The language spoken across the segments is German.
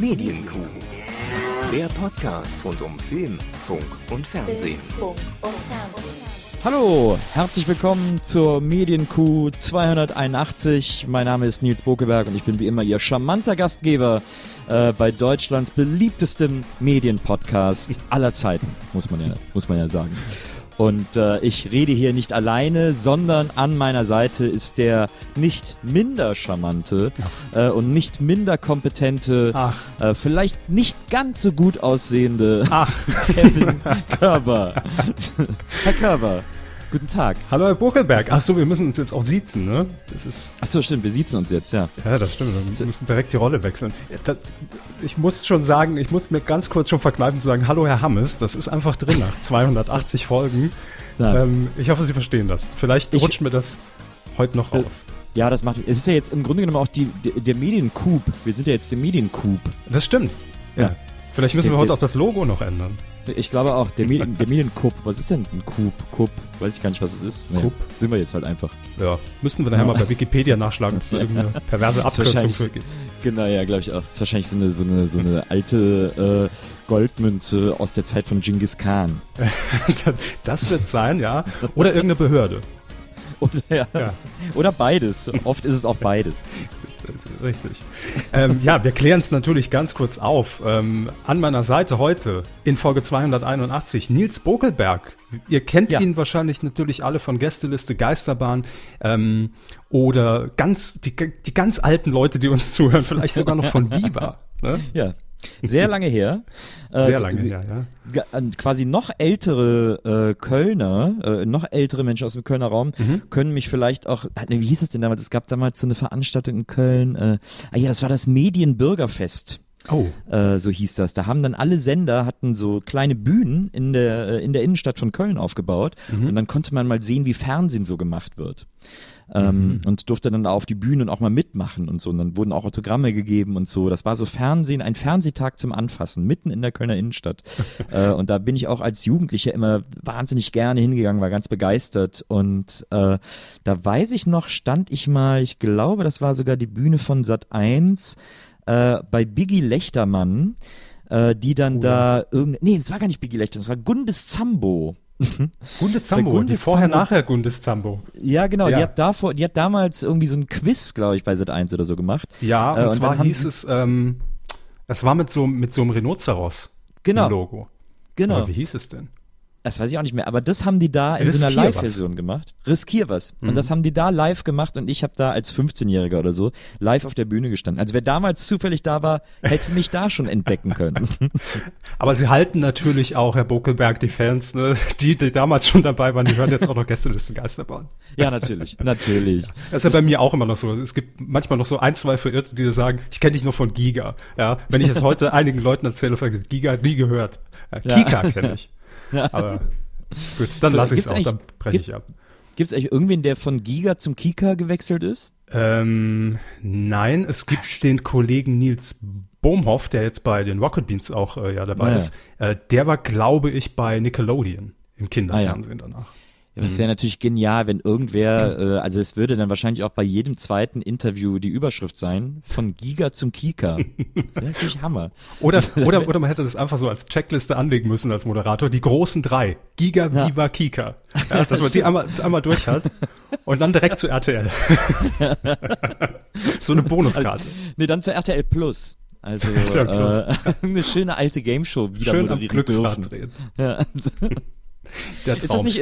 Medienkuh. Der Podcast rund um Film, Funk und Fernsehen. Hallo, herzlich willkommen zur Medienkuh 281. Mein Name ist Nils Bokeberg und ich bin wie immer Ihr charmanter Gastgeber äh, bei Deutschlands beliebtestem Medienpodcast aller Zeiten, muss man ja, muss man ja sagen. Und äh, ich rede hier nicht alleine, sondern an meiner Seite ist der nicht minder charmante äh, und nicht minder kompetente, äh, vielleicht nicht ganz so gut aussehende Ach. Kevin Körber. Herr Körber, guten Tag. Hallo Herr Buckelberg. Ach so, wir müssen uns jetzt auch siezen, ne? Das ist Achso, stimmt, wir siezen uns jetzt, ja. ja, das stimmt. Wir müssen direkt die Rolle wechseln. Ich muss schon sagen, ich muss mir ganz kurz schon verkneifen zu sagen, hallo Herr Hammes, das ist einfach drin nach 280 Folgen. Ähm, ich hoffe, Sie verstehen das. Vielleicht Ich- rutscht mir das heute noch Äh, raus. Ja, das macht. Es ist ja jetzt im Grunde genommen auch die, der, der Mediencoup. Wir sind ja jetzt der Mediencoup. Das stimmt. Ja. Ja. Vielleicht müssen wir heute auch das Logo noch ändern. Ich glaube auch, der, Medien, der Mediencoup. Was ist denn ein Coup? Coup? Weiß ich gar nicht, was es ist. Nee? Sind wir jetzt halt einfach. Ja. Müssten wir nachher Ja. mal bei Wikipedia nachschlagen, ob es da irgendeine perverse Abkürzung für gibt. Genau, ja, glaube ich auch. Das ist wahrscheinlich so eine, so eine, so eine alte äh, Goldmünze aus der Zeit von Genghis Khan. Das wird sein, ja. Oder irgendeine Behörde. Oder, ja. Ja. Oder beides. Oft ist es auch beides. Richtig. ähm, ja, wir klären es natürlich ganz kurz auf. Ähm, an meiner Seite heute in Folge 281 Nils Bokelberg. Ihr kennt Ja. ihn wahrscheinlich natürlich alle von Gästeliste Geisterbahn ähm, oder ganz die, die ganz alten Leute, die uns zuhören, vielleicht sogar noch von Viva. Ne? Ja. Sehr lange her. Äh, Sehr lange sie- her, ja. an- quasi noch ältere äh, Kölner, äh, noch ältere Menschen aus dem Kölner Raum Mhm. können mich vielleicht auch, nee, wie hieß das denn damals? Es gab damals so eine Veranstaltung in Köln, äh, ah ja, das war das Medienbürgerfest. Oh, Äh, so hieß das. Da haben dann alle Sender hatten so kleine Bühnen in der äh, in der Innenstadt von Köln aufgebaut und dann konnte man mal sehen, wie Fernsehen so gemacht wird. Ähm, Und durfte dann auf die Bühne und auch mal mitmachen und so. Und dann wurden auch Autogramme gegeben und so. Das war so Fernsehen, ein Fernsehtag zum Anfassen, mitten in der Kölner Innenstadt. äh, und da bin ich auch als Jugendlicher immer wahnsinnig gerne hingegangen, war ganz begeistert. Und äh, da weiß ich noch, stand ich mal, ich glaube, das war sogar die Bühne von Sat 1 äh, bei Biggie Lechtermann, äh, die dann da irgend, nee, es war gar nicht Biggie Lechtermann, es war Gundes Zambo. Gunde Zambo, Gunde die vorher Zambo. nachher Gundes Zambo. Ja, genau, Ja. die hat davor, die hat damals irgendwie so ein Quiz, glaube ich, bei Sat 1 oder so gemacht. Ja, Äh, und, und zwar hieß es, ähm, es war mit so, mit so einem Rhinoceros Genau. Logo. Genau. Aber wie hieß es denn? Das weiß ich auch nicht mehr, aber das haben die da in so einer Riskier. Live-Version gemacht. Riskier was. Mhm. Und das haben die da live gemacht und ich habe da als 15-Jähriger oder so live auf der Bühne gestanden. Also wer damals zufällig da war, hätte mich da schon entdecken können. Aber sie halten natürlich auch, Herr Bokelberg, die Fans, ne, die, die damals schon dabei waren, die hören jetzt auch noch Gästelisten Geisterbahn. ja, natürlich, natürlich. Das ist ja bei mir auch immer noch so. Es gibt manchmal noch so ein, zwei Verirrte, die sagen, ich kenne dich nur von Giga. Ja, wenn ich es heute einigen Leuten erzähle, fragen sie, Giga nie gehört. Ja. Kika kenne ich. Aber gut, dann lasse ich es auch, dann breche ich ab. Gibt es eigentlich irgendwen, der von Giga zum Kika gewechselt ist? Ähm, nein, es gibt den Kollegen Nils Bohmhoff, der jetzt bei den Rocket Beans auch äh, ja dabei Ah, ja. ist. Äh, der war, glaube ich, bei Nickelodeon im Kinderfernsehen danach. Ja, das wäre natürlich genial, wenn irgendwer, äh, also es würde dann wahrscheinlich auch bei jedem zweiten Interview die Überschrift sein, von Giga zum Kika. Das wäre natürlich Hammer. Oder, oder, oder man hätte das einfach so als Checkliste anlegen müssen als Moderator. Die großen drei. Giga, Ja. Viva, Kika. Ja, dass man die einmal, einmal durch hat. Und dann direkt zu RTL. so eine Bonuskarte. Nee, dann zur RTL Plus. Also RTL Plus. Äh, eine schöne alte Gameshow wieder Schön am Glücksrad drehen. Ja. Der Ist das Traum. nicht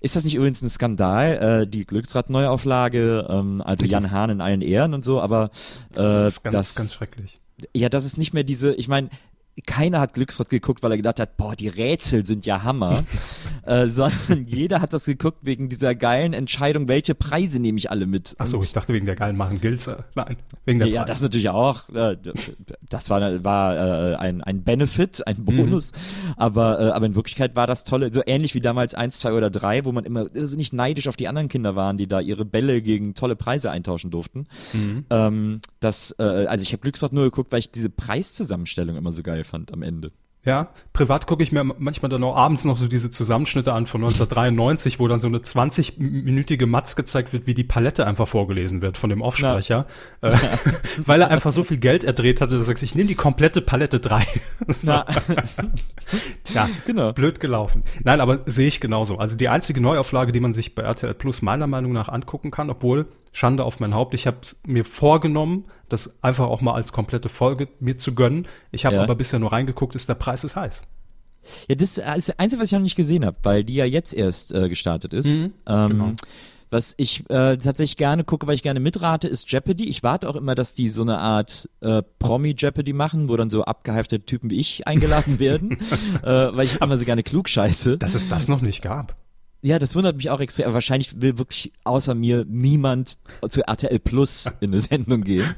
ist das nicht übrigens ein Skandal, äh, die Glücksrad-Neuauflage, ähm, also Jan Hahn in allen Ehren und so, aber äh, das ist ganz, das, ganz schrecklich. ja, das ist nicht mehr diese, ich meine, keiner hat Glücksrad geguckt, weil er gedacht hat, boah, die Rätsel sind ja Hammer, äh, sondern jeder hat das geguckt wegen dieser geilen Entscheidung, welche Preise nehme ich alle mit. Ach so, Und- ich dachte wegen der geilen Machen Gilze. Nein, wegen der ja, Preise. das natürlich auch. äh, Das war, war äh, ein, ein Benefit, ein Bonus. Aber, äh, aber in Wirklichkeit war das tolle, so ähnlich wie damals eins, zwei oder drei, wo man immer irrsinnig neidisch auf die anderen Kinder waren, die da ihre Bälle gegen tolle Preise eintauschen durften. Ähm, das, äh, also ich habe Glücksrad nur geguckt, weil ich diese Preiszusammenstellung immer so geil fand am Ende. Ja, privat gucke ich mir manchmal dann auch abends noch so diese Zusammenschnitte an von 1993, wo dann so eine 20-minütige Matz gezeigt wird, wie die Palette einfach vorgelesen wird von dem Offsprecher, äh, weil er einfach so viel Geld erdreht hatte, dass er sagt, ich nehme die komplette Palette 3. ja, genau. blöd gelaufen. Nein, aber sehe ich genauso. Also die einzige Neuauflage, die man sich bei RTL Plus meiner Meinung nach angucken kann, obwohl Schande auf mein Haupt. Ich habe mir vorgenommen, das einfach auch mal als komplette Folge mir zu gönnen. Ich habe ja. aber bisher nur reingeguckt, ist der Preis ist heiß. Ja, das ist das Einzige, was ich noch nicht gesehen habe, weil die ja jetzt erst äh, gestartet ist. Mhm, ähm, genau. Was ich äh, tatsächlich gerne gucke, weil ich gerne mitrate, ist Jeopardy. Ich warte auch immer, dass die so eine Art äh, Promi-Jeopardy machen, wo dann so abgeheifte Typen wie ich eingeladen werden, äh, weil ich immer so gerne klug scheiße. Dass es das noch nicht gab. Ja, das wundert mich auch extrem. Aber wahrscheinlich will wirklich außer mir niemand zu RTL Plus in eine Sendung gehen,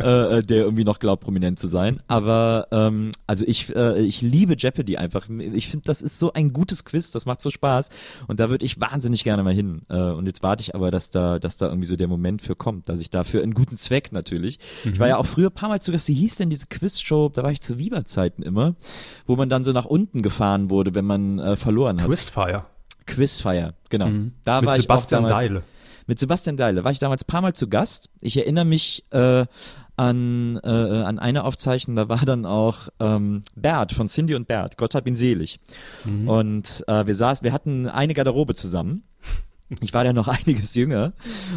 äh, äh, der irgendwie noch glaubt, prominent zu sein. Aber ähm, also ich, äh, ich liebe Jeopardy einfach. Ich finde, das ist so ein gutes Quiz, das macht so Spaß. Und da würde ich wahnsinnig gerne mal hin. Äh, und jetzt warte ich aber, dass da, dass da irgendwie so der Moment für kommt, dass ich dafür einen guten Zweck natürlich. Mhm. Ich war ja auch früher ein paar Mal zu Gast, wie hieß denn diese Quizshow, da war ich zu Viva-Zeiten immer, wo man dann so nach unten gefahren wurde, wenn man äh, verloren hat. Quizfire. Quizfeier, genau. Mhm. Da Mit war Sebastian ich damals, Deile. Mit Sebastian Deile war ich damals ein paar Mal zu Gast. Ich erinnere mich äh, an, äh, an eine Aufzeichnung, da war dann auch ähm, Bert von Cindy und Bert, Gott hab ihn selig. Mhm. Und äh, wir saßen, wir hatten eine Garderobe zusammen ich war ja noch einiges jünger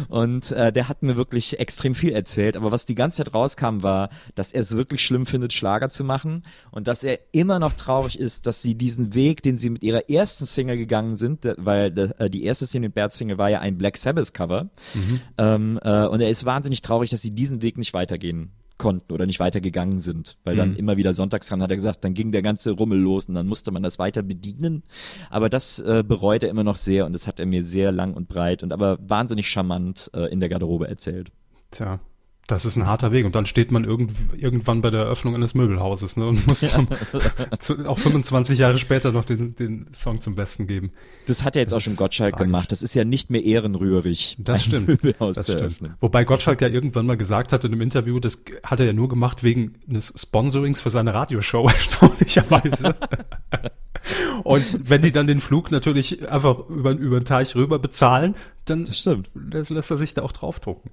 und äh, der hat mir wirklich extrem viel erzählt. Aber was die ganze Zeit rauskam, war, dass er es wirklich schlimm findet, Schlager zu machen und dass er immer noch traurig ist, dass sie diesen Weg, den sie mit ihrer ersten Single gegangen sind, weil äh, die erste Single, Bert Single, war ja ein Black Sabbath Cover. Mhm. Ähm, äh, und er ist wahnsinnig traurig, dass sie diesen Weg nicht weitergehen konnten oder nicht weitergegangen sind. Weil dann mhm. immer wieder sonntags dran hat er gesagt, dann ging der ganze Rummel los und dann musste man das weiter bedienen. Aber das äh, bereut er immer noch sehr und das hat er mir sehr lang und breit und aber wahnsinnig charmant äh, in der Garderobe erzählt. Tja, das ist ein harter Weg. Und dann steht man irgend, irgendwann bei der Eröffnung eines Möbelhauses ne, und muss zum, zu, auch 25 Jahre später noch den, den Song zum Besten geben. Das hat er jetzt das auch schon Gottschalk tragisch. gemacht. Das ist ja nicht mehr ehrenrührig. Das stimmt. Möbelhaus das stimmt. Wobei Gottschalk ja irgendwann mal gesagt hat in einem Interview, das hat er ja nur gemacht wegen eines Sponsorings für seine Radioshow, erstaunlicherweise. Und wenn die dann den Flug natürlich einfach über, über den Teich rüber bezahlen, dann lässt er sich da auch draufdrucken.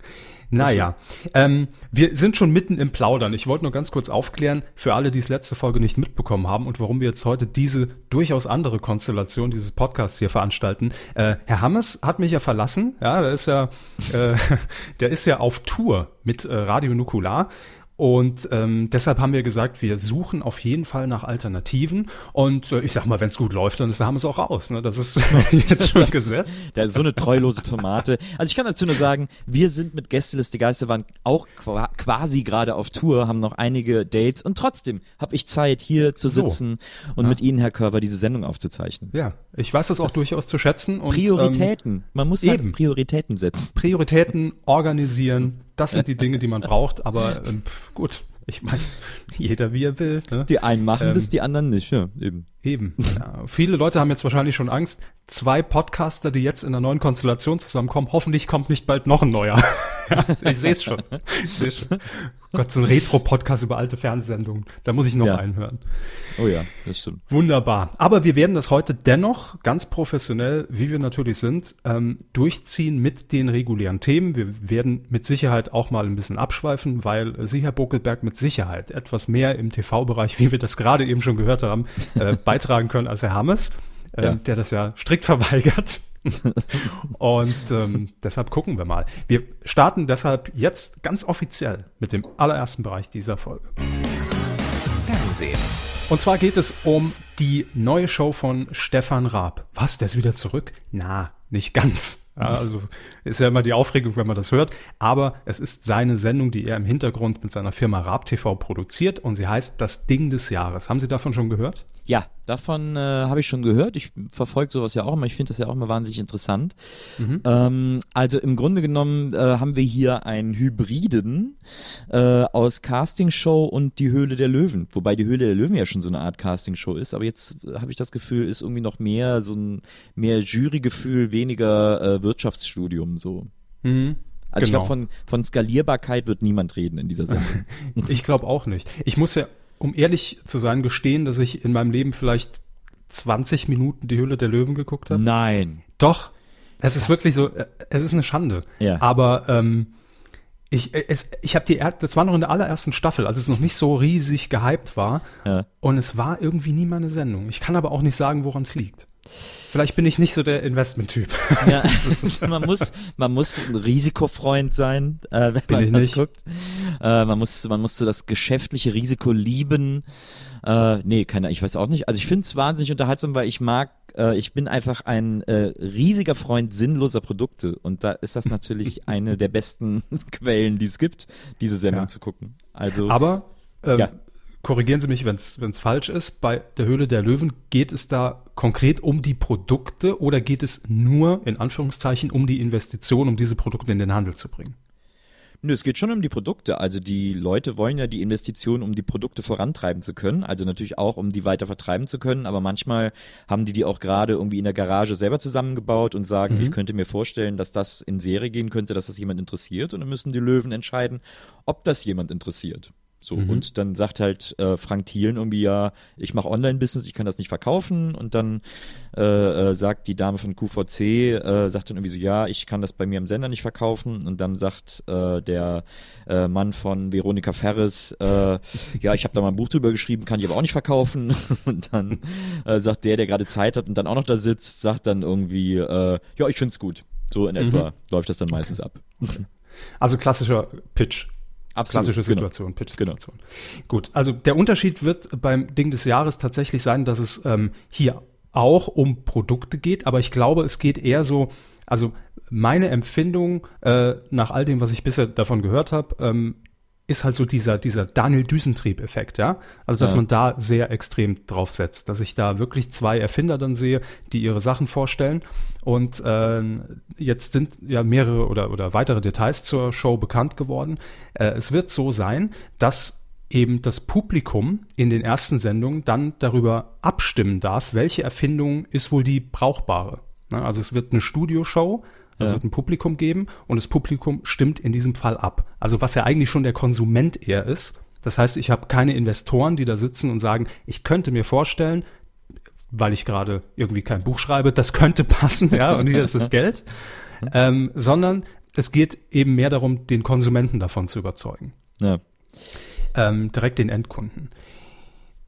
Naja, ähm, wir sind schon mitten im Plaudern. Ich wollte nur ganz kurz aufklären, für alle, die es letzte Folge nicht mitbekommen haben und warum wir jetzt heute diese durchaus andere Konstellation dieses Podcasts hier veranstalten. Äh, Herr Hammes hat mich ja verlassen. Ja, der ist ja, äh, der ist ja auf Tour mit äh, Radio Nukular und ähm, deshalb haben wir gesagt, wir suchen auf jeden Fall nach Alternativen. Und äh, ich sag mal, wenn es gut läuft, dann ist, haben wir es auch raus. Ne? Das ist jetzt schon gesetzt. Der ist so eine treulose Tomate. Also ich kann dazu nur sagen, wir sind mit Gästeliste Geisterbahn auch quasi gerade auf Tour, haben noch einige Dates und trotzdem habe ich Zeit, hier zu sitzen so. und ja. mit Ihnen, Herr Körber, diese Sendung aufzuzeichnen. Ja, ich weiß das, das auch durchaus zu schätzen. Und, Prioritäten. Ähm, Man muss halt eben. Prioritäten setzen. Prioritäten organisieren das sind die Dinge, die man braucht, aber ähm, gut, ich meine, jeder wie er will. Ne? Die einen machen ähm, das, die anderen nicht, ja, eben. Eben. Ja. Viele Leute haben jetzt wahrscheinlich schon Angst. Zwei Podcaster, die jetzt in einer neuen Konstellation zusammenkommen, hoffentlich kommt nicht bald noch ein neuer. ja, ich sehe es schon. Ich sehe schon. Gott, so ein Retro-Podcast über alte Fernsehsendungen. Da muss ich noch ja. einhören. Oh ja, das stimmt. Wunderbar. Aber wir werden das heute dennoch ganz professionell, wie wir natürlich sind, ähm, durchziehen mit den regulären Themen. Wir werden mit Sicherheit auch mal ein bisschen abschweifen, weil Sie, Herr Buckelberg, mit Sicherheit etwas mehr im TV-Bereich, wie wir das gerade eben schon gehört haben, äh, beitragen können als Herr Hammes, äh, ja. der das ja strikt verweigert. und ähm, deshalb gucken wir mal. Wir starten deshalb jetzt ganz offiziell mit dem allerersten Bereich dieser Folge. Fernsehen. Und zwar geht es um die neue Show von Stefan Raab. Was, der ist wieder zurück? Na, nicht ganz. Ja, also ist ja immer die Aufregung, wenn man das hört. Aber es ist seine Sendung, die er im Hintergrund mit seiner Firma Raab TV produziert und sie heißt Das Ding des Jahres. Haben Sie davon schon gehört? Ja, davon äh, habe ich schon gehört. Ich verfolge sowas ja auch immer. Ich finde das ja auch immer wahnsinnig interessant. Mhm. Ähm, also im Grunde genommen äh, haben wir hier einen Hybriden äh, aus Castingshow und die Höhle der Löwen. Wobei die Höhle der Löwen ja schon so eine Art Castingshow ist. Aber jetzt habe ich das Gefühl, ist irgendwie noch mehr so ein mehr Jurygefühl, weniger äh, Wirtschaftsstudium so. Mhm. Also genau. ich glaube, von, von Skalierbarkeit wird niemand reden in dieser Sendung. ich glaube auch nicht. Ich muss ja um ehrlich zu sein, gestehen, dass ich in meinem Leben vielleicht 20 Minuten die Hülle der Löwen geguckt habe? Nein. Doch. Es ist wirklich so, äh, es ist eine Schande. Ja. Aber ähm, ich, äh, es, ich habe die, das war noch in der allerersten Staffel, als es noch nicht so riesig gehypt war. Ja. Und es war irgendwie nie meine Sendung. Ich kann aber auch nicht sagen, woran es liegt. Vielleicht bin ich nicht so der Investment-Typ. Ja, man muss, man muss ein Risikofreund sein, äh, wenn Bin man ich das nicht. guckt. Äh, man muss, man muss so das geschäftliche Risiko lieben. Äh, nee, keine, ich weiß auch nicht. Also ich finde es wahnsinnig unterhaltsam, weil ich mag, äh, ich bin einfach ein äh, riesiger Freund sinnloser Produkte und da ist das natürlich eine der besten Quellen, die es gibt, diese Sendung Ja. zu gucken. Also Aber ähm, Ja. Korrigieren Sie mich, wenn es falsch ist. Bei der Höhle der Löwen geht es da konkret um die Produkte oder geht es nur in Anführungszeichen um die Investition, um diese Produkte in den Handel zu bringen? Nö, es geht schon um die Produkte. Also die Leute wollen ja die Investition, um die Produkte vorantreiben zu können. Also natürlich auch, um die weiter vertreiben zu können. Aber manchmal haben die die auch gerade irgendwie in der Garage selber zusammengebaut und sagen, ich könnte mir vorstellen, dass das in Serie gehen könnte, dass das jemand interessiert. Und dann müssen die Löwen entscheiden, ob das jemand interessiert. So, und dann sagt halt äh, Frank Thielen irgendwie, ja, ich mache Online-Business, ich kann das nicht verkaufen. Und dann äh, äh, sagt die Dame von QVC, äh, sagt dann irgendwie so, ja, ich kann das bei mir im Sender nicht verkaufen. Und dann sagt äh, der äh, Mann von Veronika Ferris, ja, ich habe da mal ein Buch drüber geschrieben, kann ich aber auch nicht verkaufen. Und dann sagt der, der gerade Zeit hat und dann auch noch da sitzt, sagt dann irgendwie, ja, ich find's gut. So in etwa läuft das dann meistens ab. Also klassischer Pitch. Absolut, Klassische genau. Situation, Pitch-Situation. Gut, also der Unterschied wird beim Ding des Jahres tatsächlich sein, dass es ähm, hier auch um Produkte geht, aber ich glaube, es geht eher so, also meine Empfindung äh, nach all dem, was ich bisher davon gehört habe, ähm, ist halt so dieser, dieser Daniel Düsentrieb-Effekt, ja. Also, dass Ja. man da sehr extrem drauf setzt, dass ich da wirklich zwei Erfinder dann sehe, die ihre Sachen vorstellen. Und äh, jetzt sind ja mehrere oder, oder weitere Details zur Show bekannt geworden. Äh, es wird so sein, dass eben das Publikum in den ersten Sendungen dann darüber abstimmen darf, welche Erfindung ist wohl die brauchbare. Na, Also es wird eine Studioshow, es Ja. wird ein Publikum geben und das Publikum stimmt in diesem Fall ab. Also was ja eigentlich schon der Konsument eher ist. Das heißt, ich habe keine Investoren, die da sitzen und sagen, ich könnte mir vorstellen, weil ich gerade irgendwie kein Buch schreibe, das könnte passen, ja, und hier ist das Geld, ähm, sondern es geht eben mehr darum, den Konsumenten davon zu überzeugen Ja. ähm, direkt den Endkunden.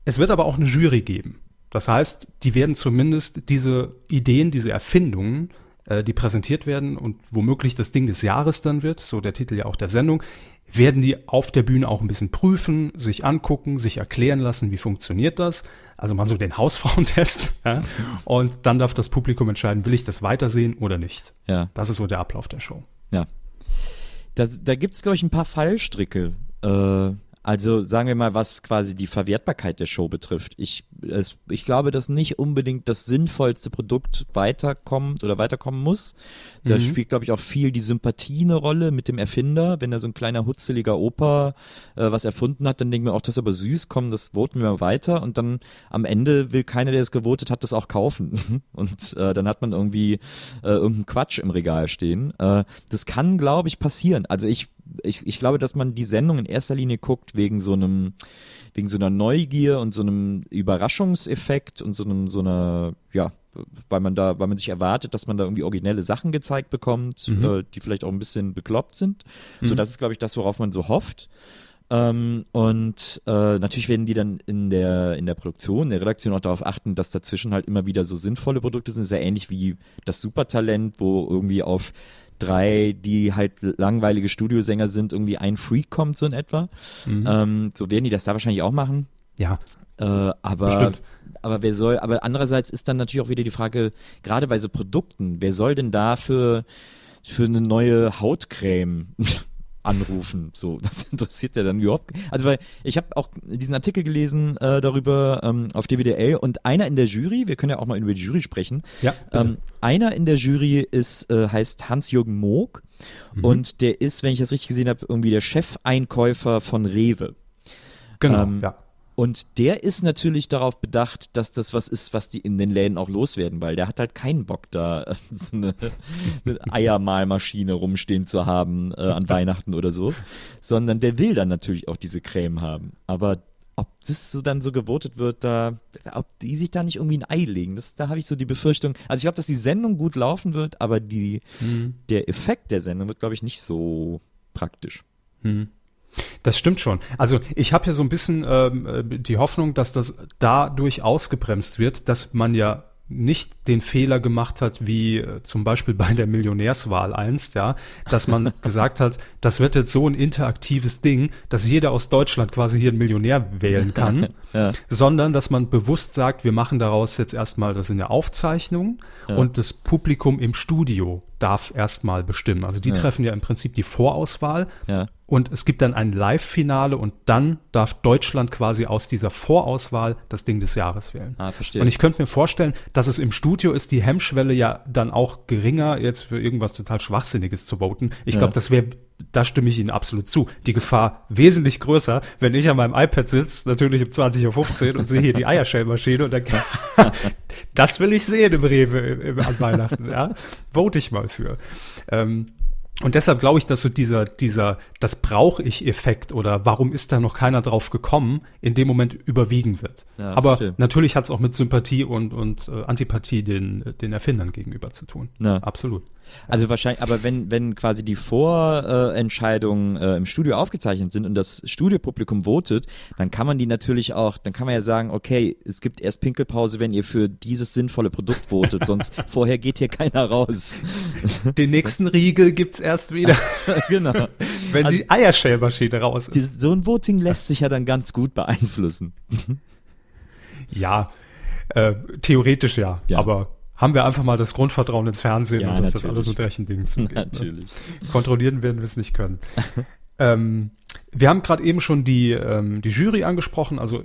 Es wird aber auch eine Jury geben. Das heißt, die werden zumindest diese Ideen, diese Erfindungen, äh, die präsentiert werden und womöglich das Ding des Jahres dann wird, so der Titel ja auch der Sendung, werden die auf der Bühne auch ein bisschen prüfen, sich angucken, sich erklären lassen, wie funktioniert das. Also mal so den Hausfrauentest. Ja? Und dann darf das Publikum entscheiden, will ich das weitersehen oder nicht. Ja. Das ist so der Ablauf der Show. Ja. Das, da gibt es, glaube ich, ein paar Fallstricke. Äh, also sagen wir mal, was quasi die Verwertbarkeit der Show betrifft. Ich, es, ich glaube, dass nicht unbedingt das sinnvollste Produkt weiterkommt oder weiterkommen muss. Da Mhm. spielt, glaube ich, auch viel die Sympathie eine Rolle mit dem Erfinder. Wenn er so ein kleiner hutzeliger Opa äh, was erfunden hat, dann denken wir auch, das ist aber süß, komm, das voten wir mal weiter. Und dann am Ende will keiner, der es gewotet hat, das auch kaufen. Und äh, dann hat man irgendwie äh, irgendeinen Quatsch im Regal stehen. Äh, das kann, glaube ich, passieren. Also ich, ich, ich glaube, dass man die Sendung in erster Linie guckt wegen so einem, wegen so einer Neugier und so einem Überraschungseffekt und so einem, so einer, ja, weil man da, weil man sich erwartet, dass man da irgendwie originelle Sachen gezeigt bekommt, äh, die vielleicht auch ein bisschen bekloppt sind. So, das ist, glaube ich, das, worauf man so hofft. Ähm, und äh, natürlich werden die dann in der, in der Produktion, in der Redaktion auch darauf achten, dass dazwischen halt immer wieder so sinnvolle Produkte sind. Sehr ähnlich wie das Supertalent, wo irgendwie auf drei, die halt langweilige Studiosänger sind, irgendwie ein Freak kommt, so in etwa. Ähm, so werden die das da wahrscheinlich auch machen. Ja, Äh, aber, Bestimmt. aber wer soll, aber andererseits ist dann natürlich auch wieder die Frage, gerade bei so Produkten, wer soll denn da für, für eine neue Hautcreme anrufen? So, das interessiert ja dann überhaupt. Also weil ich habe auch diesen Artikel gelesen äh, darüber ähm, auf DWDL und einer in der Jury, wir können ja auch mal über die Jury sprechen. Ja, ähm, einer in der Jury ist äh, heißt Hans-Jürgen Moog Mhm. und der ist, wenn ich das richtig gesehen habe, irgendwie der Chefeinkäufer von Rewe. genau, ähm, ja. Und der ist natürlich darauf bedacht, dass das was ist, was die in den Läden auch loswerden, weil der hat halt keinen Bock da äh, so eine, eine Eiermahlmaschine rumstehen zu haben äh, an Weihnachten oder so, sondern der will dann natürlich auch diese Creme haben. Aber ob das so dann so gewotet wird, da, ob die sich da nicht irgendwie ein Ei legen. Das, da habe ich so die Befürchtung. Also ich glaube, dass die Sendung gut laufen wird, aber die, Mhm. der Effekt der Sendung wird, glaube ich, nicht so praktisch. Das stimmt schon. Also ich habe ja so ein bisschen ähm, äh, die Hoffnung, dass das dadurch ausgebremst wird, dass man ja nicht den Fehler gemacht hat, wie äh, zum Beispiel bei der Millionärswahl einst, ja, dass man gesagt hat, das wird jetzt so ein interaktives Ding, dass jeder aus Deutschland quasi hier einen Millionär wählen kann, Ja. sondern dass man bewusst sagt, wir machen daraus jetzt erstmal, das sind ja Aufzeichnungen und das Publikum im Studio darf erstmal bestimmen. Also die Ja. treffen ja im Prinzip die Vorauswahl Ja. und es gibt dann ein Live-Finale und dann darf Deutschland quasi aus dieser Vorauswahl das Ding des Jahres wählen. Ah, verstehe. Und ich könnte mir vorstellen, dass es im Studio ist die Hemmschwelle ja dann auch geringer, jetzt für irgendwas total Schwachsinniges zu voten. Ich Ja. glaube, das wäre, da stimme ich Ihnen absolut zu, die Gefahr wesentlich größer, wenn ich an meinem iPad sitze, natürlich um 20.15 Uhr und sehe hier die Eierschellmaschine und dann, das will ich sehen im Rewe im, an Weihnachten, ja. Vote ich mal für. Ähm, und deshalb glaube ich, dass so dieser, dieser, das brauche ich Effekt oder warum ist da noch keiner drauf gekommen, in dem Moment überwiegen wird. Ja, Aber verstehe. natürlich hat es auch mit Sympathie und, und äh, Antipathie den, den Erfindern gegenüber zu tun. Ja. Absolut. Also wahrscheinlich, aber wenn, wenn quasi die Vorentscheidungen äh, im Studio aufgezeichnet sind und das Studiopublikum votet, dann kann man die natürlich auch, dann kann man ja sagen, okay, es gibt erst Pinkelpause, wenn ihr für dieses sinnvolle Produkt votet, sonst vorher geht hier keiner raus. Den nächsten Riegel gibt's erst wieder, genau. wenn Also- die Eierschellmaschine raus ist. Dieses, so ein Voting lässt sich ja dann ganz gut beeinflussen. Ja, äh, theoretisch ja, Ja. aber haben wir einfach mal das Grundvertrauen ins Fernsehen Ja, und dass das alles mit rechten Dingen zugeht. Ne? Natürlich. Kontrollieren werden wir es nicht können. ähm, wir haben gerade eben schon die, ähm, die Jury angesprochen, also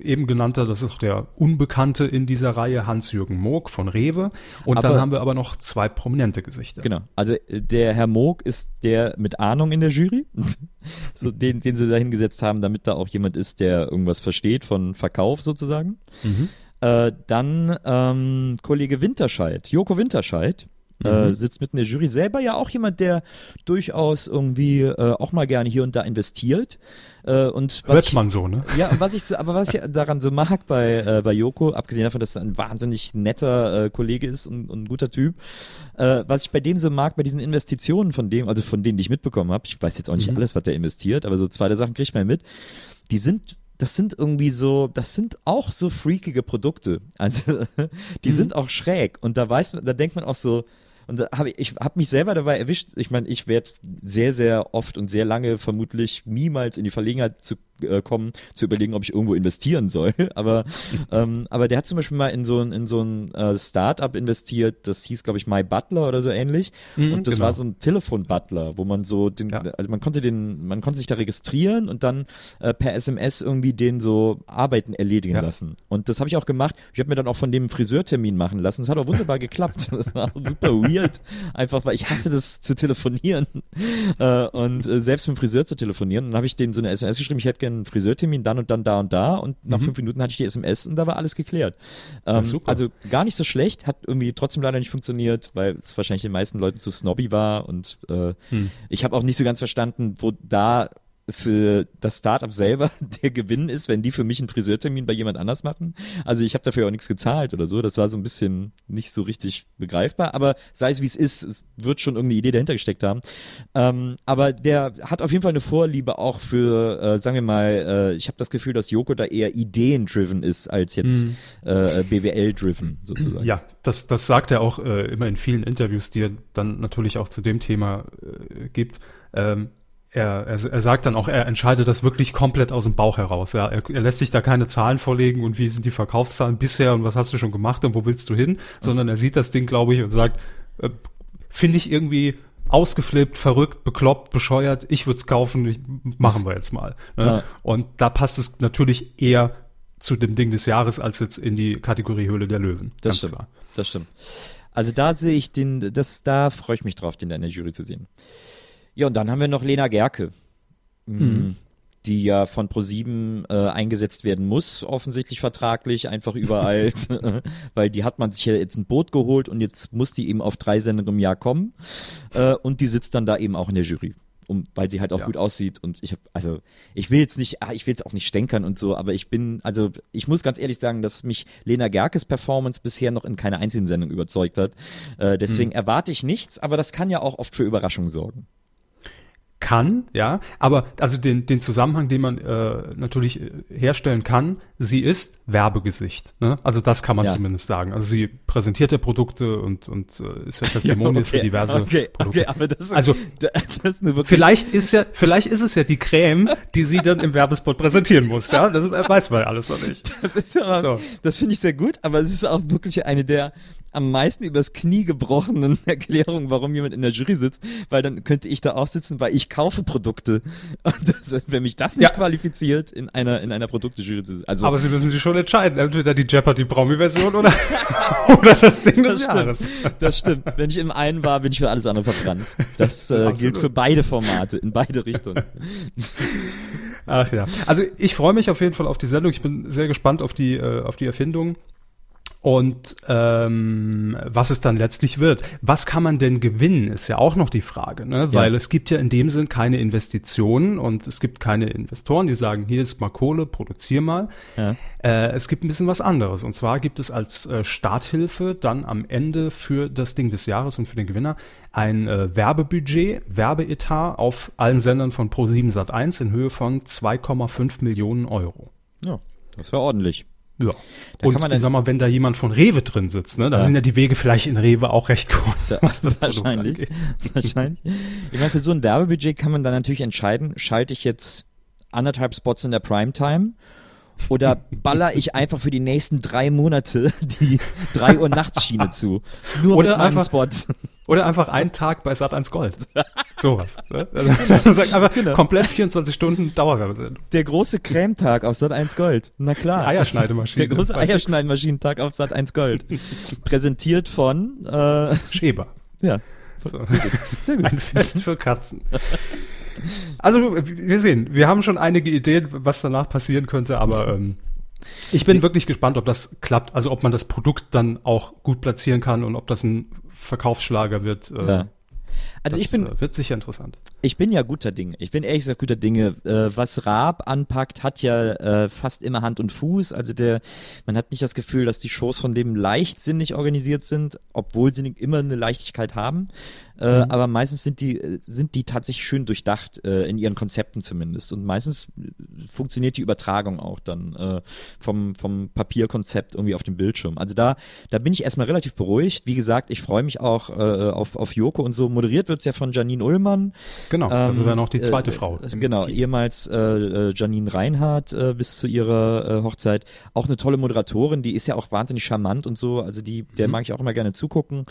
eben genannter, das ist auch der Unbekannte in dieser Reihe, Hans-Jürgen Moog von Rewe. Und dann Aber- haben wir aber noch zwei prominente Gesichter. Genau. Also äh, der Herr Moog ist der mit Ahnung in der Jury, so den, den sie da hingesetzt haben, damit da auch jemand ist, der irgendwas versteht von Verkauf sozusagen. Mhm. Äh, dann ähm, Kollege Winterscheid, Joko Winterscheid. Äh, Mhm. sitzt mit in der Jury selber ja auch jemand, der durchaus irgendwie äh, auch mal gerne hier und da investiert. Äh, und Hört ich, man so, ne? ja, was ich so, aber was ich daran so mag bei, äh, bei Joko, abgesehen davon, dass er ein wahnsinnig netter äh, Kollege ist und, und ein guter Typ, äh, was ich bei dem so mag, bei diesen Investitionen von dem, also von denen, die ich mitbekommen habe, ich weiß jetzt auch nicht Mhm. alles, was der investiert, aber so zwei der Sachen kriegt man mit, die sind das sind irgendwie so, das sind auch so freakige Produkte. Also die Mhm. sind auch schräg und da weiß man, da denkt man auch so, und da habe ich, ich habe mich selber dabei erwischt. Ich meine, ich werde sehr, sehr oft und sehr lange vermutlich niemals in die Verlegenheit zu äh, kommen, zu überlegen, ob ich irgendwo investieren soll. Aber, ähm, aber der hat zum Beispiel mal in so ein, in so ein äh, Startup investiert, das hieß, glaube ich, My Butler oder so ähnlich. Mhm, und das genau. war so ein Telefon-Butler, wo man so den, Ja. also man konnte den, man konnte sich da registrieren und dann äh, per SMS irgendwie den so Arbeiten erledigen Ja. lassen. Und das habe ich auch gemacht. Ich habe mir dann auch von dem Friseurtermin machen lassen. Das hat auch wunderbar geklappt. Das war super weird. Einfach, weil ich hasse das zu telefonieren. Äh, und äh, selbst mit dem Friseur zu telefonieren. Und dann habe ich denen so eine SMS geschrieben, ich hätte gerne einen Friseurtermin dann und dann da und da. Und nach fünf Minuten hatte ich die SMS und da war alles geklärt. Ähm, Mhm. Also gar nicht so schlecht, hat irgendwie trotzdem leider nicht funktioniert, weil es wahrscheinlich den meisten Leuten zu snobby war. Und äh, Hm. ich habe auch nicht so ganz verstanden, wo da für das Startup selber der Gewinn ist, wenn die für mich einen Friseurtermin bei jemand anders machen. Also ich habe dafür auch nichts gezahlt oder so. Das war so ein bisschen nicht so richtig begreifbar. Aber sei es wie es ist, es wird schon irgendeine Idee dahinter gesteckt haben. Ähm, aber der hat auf jeden Fall eine Vorliebe auch für, äh, sagen wir mal, äh, ich habe das Gefühl, dass Joko da eher ideen-driven ist als jetzt Mhm. äh, BWL-driven sozusagen. Ja, das, das sagt er auch äh, immer in vielen Interviews, die er dann natürlich auch zu dem Thema äh, gibt. Ähm, er, er, er sagt dann auch, er entscheidet das wirklich komplett aus dem Bauch heraus. Ja. Er, er lässt sich da keine Zahlen vorlegen und wie sind die Verkaufszahlen bisher und was hast du schon gemacht und wo willst du hin, sondern er sieht das Ding, glaube ich, und sagt, äh, finde ich irgendwie ausgeflippt, verrückt, bekloppt, bescheuert, ich würde es kaufen, ich, machen wir jetzt mal. Ne? Ja. Und da passt es natürlich eher zu dem Ding des Jahres als jetzt in die Kategorie Höhle der Löwen. Das stimmt. klar. Das stimmt. Also da sehe ich den, das, da freue ich mich drauf, den in der Jury zu sehen. Ja, und dann haben wir noch Lena Gerke, Mhm. die ja von ProSieben äh, eingesetzt werden muss, offensichtlich vertraglich, einfach überall, weil die hat man sich ja jetzt ein Boot geholt und jetzt muss die eben auf drei Sendungen im Jahr kommen äh, und die sitzt dann da eben auch in der Jury. um, weil sie halt auch Ja. gut aussieht und ich habe, also ich will jetzt nicht, ah, ich will jetzt auch nicht stänkern und so, aber ich bin, also ich muss ganz ehrlich sagen, dass mich Lena Gerkes Performance bisher noch in keiner einzigen Sendung überzeugt hat. Äh, deswegen Hm. erwarte ich nichts, aber das kann ja auch oft für Überraschungen sorgen. Kann, ja, aber also den, den Zusammenhang, den man äh, natürlich äh, herstellen kann, sie ist Werbegesicht. Ne? Also das kann man Ja. zumindest sagen. Also sie präsentiert ja Produkte und, und äh, ist ja Testimonial für diverse okay, Produkte. okay, aber das, Also das ist vielleicht ist ja, vielleicht ist es ja die Creme, die sie dann im Werbespot präsentieren muss. Ja, das weiß man ja alles noch nicht. Das ist ja, So. das finde ich sehr gut, aber es ist auch wirklich eine der am meisten übers Knie gebrochenen Erklärungen, warum jemand in der Jury sitzt, weil dann könnte ich da auch sitzen, weil ich kaufe Produkte. Und das, wenn mich das nicht Ja. qualifiziert, in einer, in einer Produktejury zu sitzen. Also, Aber sie müssen sich schon entscheiden, entweder die Jeopardy Promi-Version oder, oder das Ding des das Jahres. stimmt. Das stimmt. Wenn ich im einen war, bin ich für alles andere verbrannt. Das äh, gilt für beide Formate, in beide Richtungen. Ach ja. Also ich freue mich auf jeden Fall auf die Sendung. Ich bin sehr gespannt auf die, äh, auf die Erfindung. Und ähm, was es dann letztlich wird. Was kann man denn gewinnen, ist ja auch noch die Frage, ne? Weil es gibt ja in dem Sinn keine Investitionen und es gibt keine Investoren, die sagen, hier ist mal Kohle, produzier mal. Ja. Äh, es gibt ein bisschen was anderes. Und zwar gibt es als äh, Starthilfe dann am Ende für das Ding des Jahres und für den Gewinner ein äh, Werbebudget, Werbeetat auf allen Sendern von Pro7 Sat1 in Höhe von 2,5 Millionen Euro. Ja, das war ordentlich. Ja. Da und ich sag mal, wenn da jemand von Rewe drin sitzt, ne, da Ja. sind ja die Wege vielleicht in Rewe auch recht kurz, was das Wahrscheinlich. Wahrscheinlich. Ich meine, für so ein Werbebudget kann man dann natürlich entscheiden, schalte ich jetzt anderthalb Spots in der Primetime oder baller ich einfach für die nächsten drei Monate die 3 Uhr Nachtsschiene zu. Nur Oder mit meinen einfach- Spots. Oder einfach einen Tag bei Sat1 Gold. Sowas. Ne? Also, sagt einfach Genau. komplett 24 Stunden Dauerwerbesendung. Der große Cremetag auf Sat 1 Gold. Na klar. Die Eierschneidemaschine. Der große. Eierschneidenmaschinentag auf Sat 1 Gold. Präsentiert von, äh, Schäber. ja, So. sehr gut. Ein Fest für Katzen. Also wir sehen, wir haben schon einige Ideen, was danach passieren könnte, aber ähm, ich bin wirklich gespannt, ob das klappt. Also ob man das Produkt dann auch gut platzieren kann und ob das ein Verkaufsschlager wird. Äh, Ja. Also das ich bin, äh, wird sicher interessant. Ich bin ja guter Dinge. Ich bin ehrlich gesagt guter Dinge. Äh, was Raab anpackt, hat ja äh, fast immer Hand und Fuß. Also der, man hat nicht das Gefühl, dass die Shows von dem leichtsinnig organisiert sind, obwohl sie immer eine Leichtigkeit haben. Äh, Aber meistens sind die, äh, sind die tatsächlich schön durchdacht, äh, in ihren Konzepten zumindest. Und meistens äh, funktioniert die Übertragung auch dann äh, vom, vom Papierkonzept irgendwie auf dem Bildschirm. Also da, da bin ich erstmal relativ beruhigt. Wie gesagt, ich freue mich auch auf, auf Joko und so. Moderiert wird's ja von Janine Ullmann. Genau, also Ähm, wäre noch die zweite Frau. Genau, ehemals Janine Reinhardt bis zu ihrer Hochzeit. Auch eine tolle Moderatorin, die ist ja auch wahnsinnig charmant und so. Also die, der Mhm. mag ich auch immer gerne zugucken.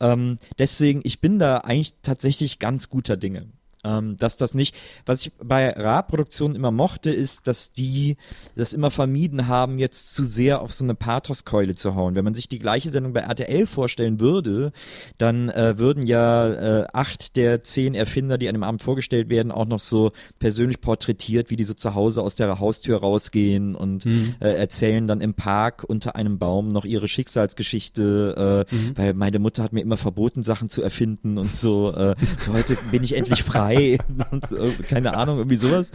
Ähm, deswegen, ich bin da eigentlich tatsächlich ganz guter Dinge. Ähm, dass das nicht, was ich bei Ra-Produktionen immer mochte, ist, dass die das immer vermieden haben, jetzt zu sehr auf so eine Pathoskeule zu hauen. Wenn man sich die gleiche Sendung bei RTL vorstellen würde, dann äh, würden ja äh, acht der zehn Erfinder, die an dem Abend vorgestellt werden, auch noch so persönlich porträtiert, wie die so zu Hause aus der Haustür rausgehen und äh, erzählen dann im Park unter einem Baum noch ihre Schicksalsgeschichte, äh, weil meine Mutter hat mir immer verboten, Sachen zu erfinden und so. Äh, so heute bin ich endlich frei so, keine Ahnung, irgendwie sowas.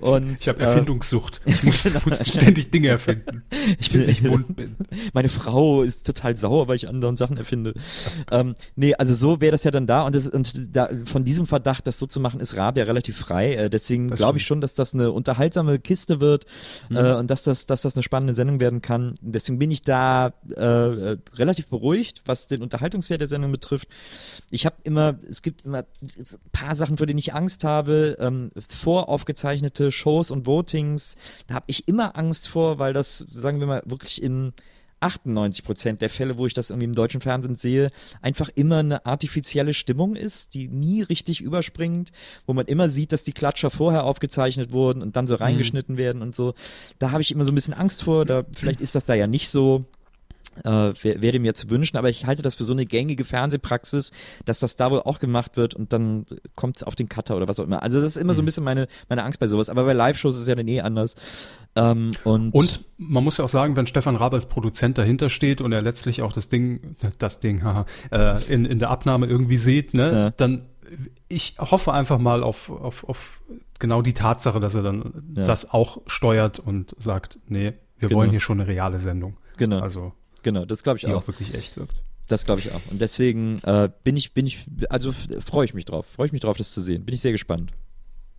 Und Ich habe äh, Erfindungssucht. Ich muss, muss ständig Dinge erfinden, ich bis bin ich wund bin. meine Frau ist total sauer, weil ich anderen Sachen erfinde. ähm, nee, also so wäre das ja dann da und, das, und da, von diesem Verdacht, das so zu machen, ist Raab ja relativ frei. Äh, deswegen glaube ich schon, dass das eine unterhaltsame Kiste wird äh, und dass das, dass das eine spannende Sendung werden kann. Deswegen bin ich da äh, äh, relativ beruhigt, was den Unterhaltungswert der Sendung betrifft. Ich habe immer, es gibt immer ein paar Sachen, vor denen ich Angst habe. Ähm, voraufgezeichnete Shows und Votings, da habe ich immer Angst vor, weil das, sagen wir mal, wirklich in 98 Prozent der Fälle, wo ich das irgendwie im deutschen Fernsehen sehe, einfach immer eine artifizielle Stimmung ist, die nie richtig überspringt, wo man immer sieht, dass die Klatscher vorher aufgezeichnet wurden und dann so reingeschnitten werden und so. Da habe ich immer so ein bisschen Angst vor. Da vielleicht ist das da ja nicht so. Äh, wär- wäre mir zu wünschen, aber ich halte das für so eine gängige Fernsehpraxis, dass das da wohl auch gemacht wird und dann kommt es auf den Cutter oder was auch immer. Also das ist immer so ein bisschen meine, meine Angst bei sowas. Aber bei Live-Shows ist es ja dann eh anders. Ähm, und, Und man muss ja auch sagen, wenn Stefan Raab als Produzent dahinter steht und er letztlich auch das Ding, das Ding, haha, äh, in, in der Abnahme irgendwie sieht, ne, Ja. dann ich hoffe einfach mal auf, auf, auf genau die Tatsache, dass er dann Ja. das auch steuert und sagt, nee, wir Genau. wollen hier schon eine reale Sendung. Genau, Also, genau, das glaube ich die auch. auch wirklich echt wirkt. Das glaube ich auch. Und deswegen äh, bin ich, bin ich, also freue ich mich drauf. Freue ich mich drauf, das zu sehen. Bin ich sehr gespannt.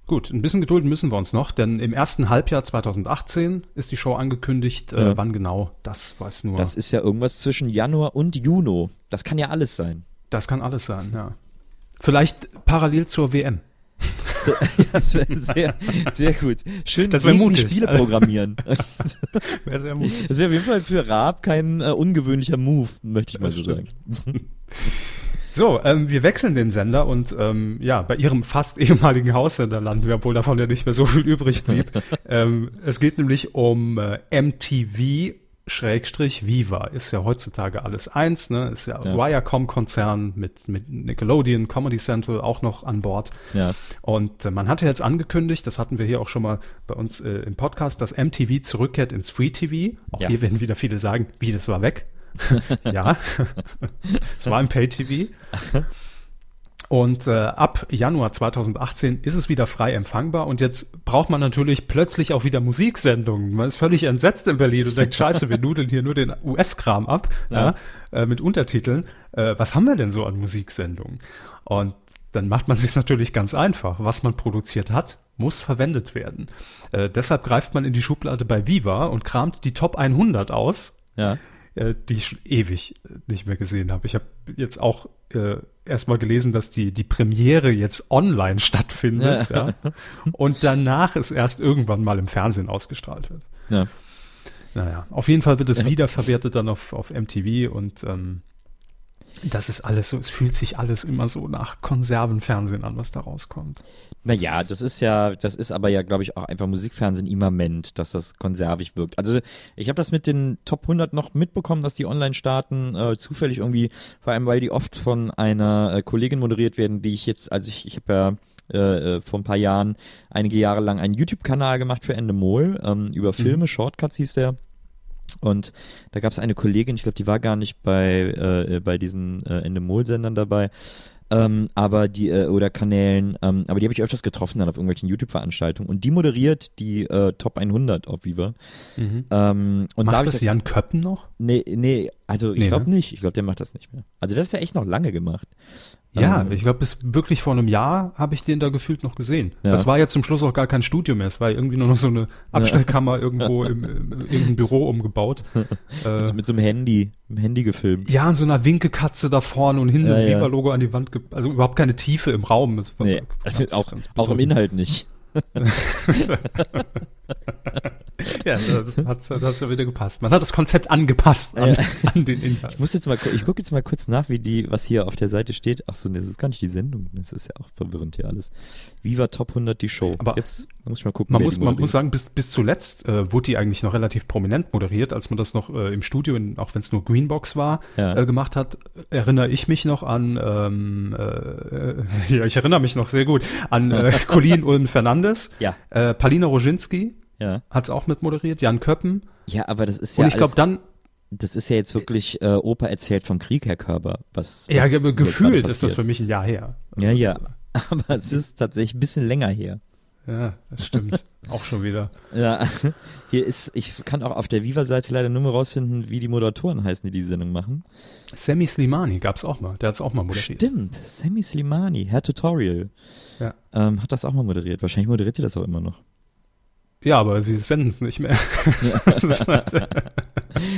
Gut, ein bisschen gedulden müssen wir uns noch, denn im ersten Halbjahr 2018 ist die Show angekündigt. Ja. Äh, wann genau, das weiß nur. Das ist ja irgendwas zwischen Januar und Juni. Das kann ja alles sein. das kann alles sein, ja. Vielleicht parallel zur WM. Das wäre sehr, sehr gut. Schön, Das wär gegen die mutig. Spiele programmieren. Wäre sehr mutig. Das wäre auf jeden Fall für Raab kein äh, ungewöhnlicher Move, möchte ich mal so sagen. So, ähm, wir wechseln den Sender und ähm, ja, bei ihrem fast ehemaligen Haussender landen wir, obwohl davon ja nicht mehr so viel übrig blieb. ähm, es geht nämlich um äh, MTV Schrägstrich Viva. Ist ja heutzutage alles eins, ne? Ist ja, Ja. Viacom-Konzern mit, mit Nickelodeon, Comedy Central auch noch an Bord. Ja. Und äh, man hatte jetzt angekündigt, das hatten wir hier auch schon mal bei uns äh, im Podcast, dass MTV zurückkehrt ins Free TV. Auch Ja. hier werden wieder viele sagen, wie, das war weg. ja, es war im Pay TV. Und äh, ab Januar 2018 ist es wieder frei empfangbar und jetzt braucht man natürlich plötzlich auch wieder Musiksendungen. Man ist völlig entsetzt in Berlin und denkt, scheiße, wir nudeln hier nur den US-Kram ab ja. äh, mit Untertiteln. Äh, was haben wir denn so an Musiksendungen? Und dann macht man sich natürlich ganz einfach. Was man produziert hat, muss verwendet werden. Äh, deshalb greift man in die Schublade bei Viva und kramt die Top 100 aus Ja. Äh, die ich schon ewig äh, nicht mehr gesehen habe. Ich habe jetzt auch äh, erstmal gelesen, dass die, die Premiere jetzt online stattfindet. Ja. Und danach es erst irgendwann mal im Fernsehen ausgestrahlt wird. Ja. Naja, auf jeden Fall wird es wiederverwertet dann auf, auf MTV und ähm, das ist alles so, es fühlt sich alles immer so nach Konservenfernsehen an, was da rauskommt. Naja, das ist ja, das ist aber ja, glaube ich, auch einfach Musikfernsehen immanent, dass das konservig wirkt. Also ich habe das mit den Top 100 noch mitbekommen, dass die online starten, äh, zufällig irgendwie, vor allem weil die oft von einer äh, Kollegin moderiert werden, die ich jetzt, also ich, ich habe ja äh, äh, vor ein paar Jahren einige Jahre lang einen YouTube-Kanal gemacht für Endemol ähm, über Filme, Shortcuts hieß der. Und da gab es eine Kollegin, ich glaube, die war gar nicht bei, äh, bei diesen äh, Endemol-Sendern dabei, ähm, aber die, äh, oder Kanälen, ähm, aber die habe ich öfters getroffen dann auf irgendwelchen YouTube-Veranstaltungen und die moderiert die äh, Top 100 auf Viva. Ähm, und da Macht ich das Jan Köppen noch? Nee, nee, also ich Nee, glaube ne? nicht. Ich glaube, der macht das nicht mehr. Also das ist ja echt noch lange gemacht. Ja, Ähm, ich glaube, bis wirklich vor einem Jahr habe ich den da gefühlt noch gesehen. Ja. Das war jetzt zum Schluss auch gar kein Studio mehr. Es war irgendwie nur noch so eine Abstellkammer irgendwo im, im irgendein Büro umgebaut. äh, also mit so einem Handy, im Handy gefilmt. ja, und so einer Winkekatze da vorne und hinten Ja, das ja. Viva-Logo an die Wand. Also überhaupt keine Tiefe im Raum. Das Nee, ganz- also auch, auch im. Inhalt nicht. Ja, das hat's, das hat's ja wieder gepasst. Man hat das Konzept angepasst an, Ja. an den Inhalt. Ich muss jetzt mal, ich gucke jetzt mal kurz nach, wie die, was hier auf der Seite steht. Ach so, das ist gar nicht die Sendung. Das ist ja auch verwirrend hier alles. Viva Top 100 die Show. Aber jetzt muss ich mal gucken. Man muss, man muss sagen, bis, bis zuletzt äh, wurde die eigentlich noch relativ prominent moderiert, als man das noch äh, im Studio, in, auch wenn es nur Greenbox war, Ja. äh, gemacht hat. Erinnere ich mich noch an, ähm, äh, ja, ich erinnere mich noch sehr gut an äh, Colin und Fernandes. Ja. Äh, Palina Roginski Ja. hat es auch mit moderiert, Jan Köppen. Ja, aber das ist ja und ich glaube dann, das ist ja jetzt wirklich äh, Opa erzählt vom Krieg, Herr Körber. Was, ja, was hier gefühlt ist das für mich ein Jahr her. Ja, ja. Aber es ist tatsächlich ein bisschen länger her. Ja, das stimmt. auch schon wieder. Ja, hier ist, ich kann auch auf der Viva-Seite leider nur mal rausfinden, wie die Moderatoren heißen, die die Sendung machen. Sammy Slimani gab's auch mal. Der hat's auch mal moderiert. Stimmt, Sammy Slimani, Herr Tutorial, Ja. ähm, hat das auch mal moderiert. Wahrscheinlich moderiert ihr das auch immer noch. Ja, aber sie senden es nicht mehr. Ist halt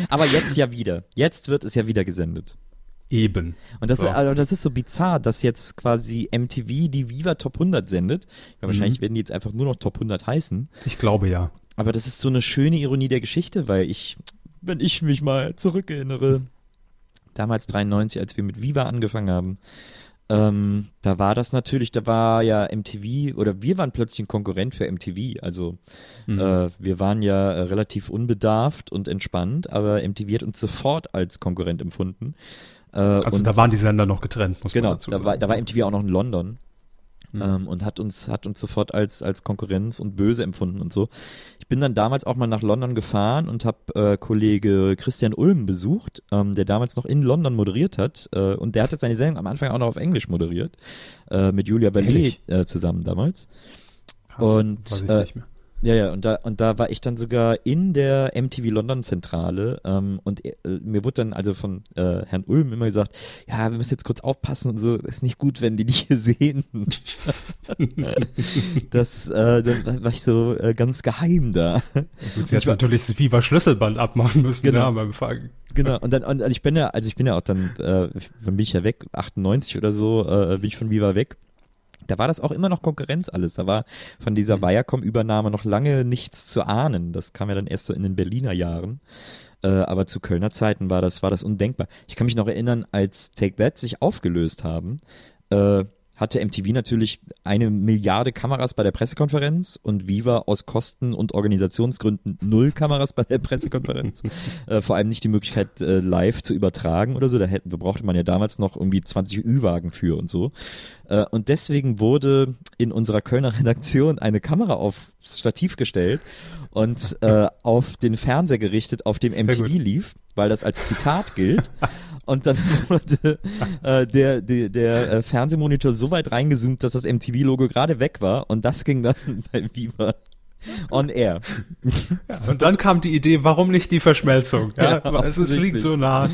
Aber jetzt ja wieder. Jetzt wird es ja wieder gesendet. Eben. Und das, So. ist, also das ist so bizarr, dass jetzt quasi MTV die Viva Top 100 sendet. Ja, wahrscheinlich werden die jetzt einfach nur noch Top 100 heißen. Ich glaube ja. Aber das ist so eine schöne Ironie der Geschichte, weil ich, wenn ich mich mal zurückerinnere, damals 93, als wir mit Viva angefangen haben, ähm, da war das natürlich, da war ja MTV oder wir waren plötzlich ein Konkurrent für MTV. Also Mhm. äh, wir waren ja äh, relativ unbedarft und entspannt, aber MTV hat uns sofort als Konkurrent empfunden. Äh, Also und da waren die Sender noch getrennt, muss Genau, man dazu da sagen. war, da war MTV auch noch in London. mhm. ähm, und hat uns, hat uns sofort als, als Konkurrenz und böse empfunden und so. Ich bin dann damals auch mal nach London gefahren und habe äh, Kollege Christian Ulm besucht, ähm, der damals noch in London moderiert hat äh, und der hatte seine Sendung am Anfang auch noch auf Englisch moderiert, äh, mit Julia Berlet äh, zusammen damals. Krass, und äh, ja, ja, und da, und da war ich dann sogar in der MTV London Zentrale ähm, und äh, mir wurde dann also von äh, Herrn Ulm immer gesagt, ja, wir müssen jetzt kurz aufpassen und so, ist nicht gut, wenn die dich hier sehen. das, äh, dann war ich so äh, ganz geheim da. Gut, sie hat natürlich das Viva Schlüsselband abmachen müssen, genau. ja, beim Fangen. Genau, und dann, und ich bin ja, also ich bin ja auch dann, äh, dann bin ich ja weg, 98 oder so, äh, bin ich von Viva weg. Da war das auch immer noch Konkurrenz alles. Da war von dieser mhm. Viacom-Übernahme noch lange nichts zu ahnen. Das kam ja dann erst so in den Berliner Jahren. Äh, aber zu Kölner Zeiten war das, war das undenkbar. Ich kann mich noch erinnern, als Take That sich aufgelöst haben, äh, hatte MTV natürlich eine Milliarde Kameras bei der Pressekonferenz und Viva aus Kosten- und Organisationsgründen null Kameras bei der Pressekonferenz. äh, vor allem nicht die Möglichkeit, äh, live zu übertragen oder so. Da, hätten, da brauchte man ja damals noch irgendwie 20 Ü-Wagen für und so. Äh, und deswegen wurde in unserer Kölner Redaktion eine Kamera aufs Stativ gestellt und äh, auf den Fernseher gerichtet, auf dem Sehr MTV gut. lief, weil das als Zitat gilt. Und dann wurde äh, der, der, der äh, Fernsehmonitor so weit reingezoomt, dass das MTV-Logo gerade weg war. Und das ging dann bei Viva on air. Und dann kam die Idee, warum nicht die Verschmelzung? Ja, ja es, liegt so nah.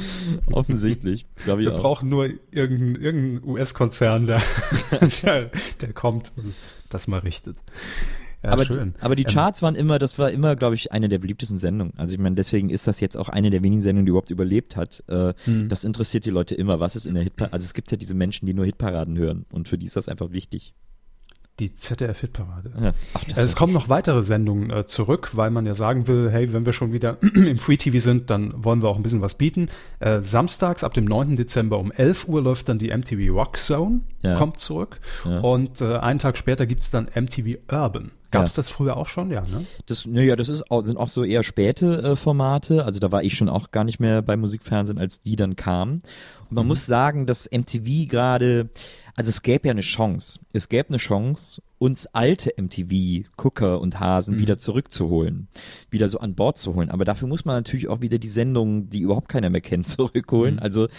Offensichtlich, Wir auch. brauchen nur irgendeinen irgendein US-Konzern, der, der, der kommt und das mal richtet. Ja, aber, schön. aber die ähm, Charts waren immer, das war immer, glaube ich, eine der beliebtesten Sendungen. Also ich meine, deswegen ist das jetzt auch eine der wenigen Sendungen, die überhaupt überlebt hat. Äh, hm. Das interessiert die Leute immer. Was ist in der Hitparade? Also es gibt ja diese Menschen, die nur Hitparaden hören und für die ist das einfach wichtig. Die ZDF-Hitparade. Ja. Äh, es kommen noch weitere Sendungen äh, zurück, weil man ja sagen will, hey, wenn wir schon wieder im Free TV sind, dann wollen wir auch ein bisschen was bieten. Äh, samstags ab dem 9. Dezember um 11 Uhr läuft dann die MTV Rock Zone, ja. kommt zurück. Ja. Und äh, einen Tag später gibt's dann MTV Urban. Gab es ja. das früher auch schon? Ja, ne? Das, naja, das ist auch, sind auch so eher späte äh, Formate. Also da war ich schon auch gar nicht mehr bei Musikfernsehen, als die dann kamen. Man mhm. muss sagen, dass MTV gerade, also es gäbe ja eine Chance. Es gäbe eine Chance, uns alte MTV-Gucker und Hasen mhm. wieder zurückzuholen, wieder so an Bord zu holen. Aber dafür muss man natürlich auch wieder die Sendungen, die überhaupt keiner mehr kennt, zurückholen. Mhm. Also,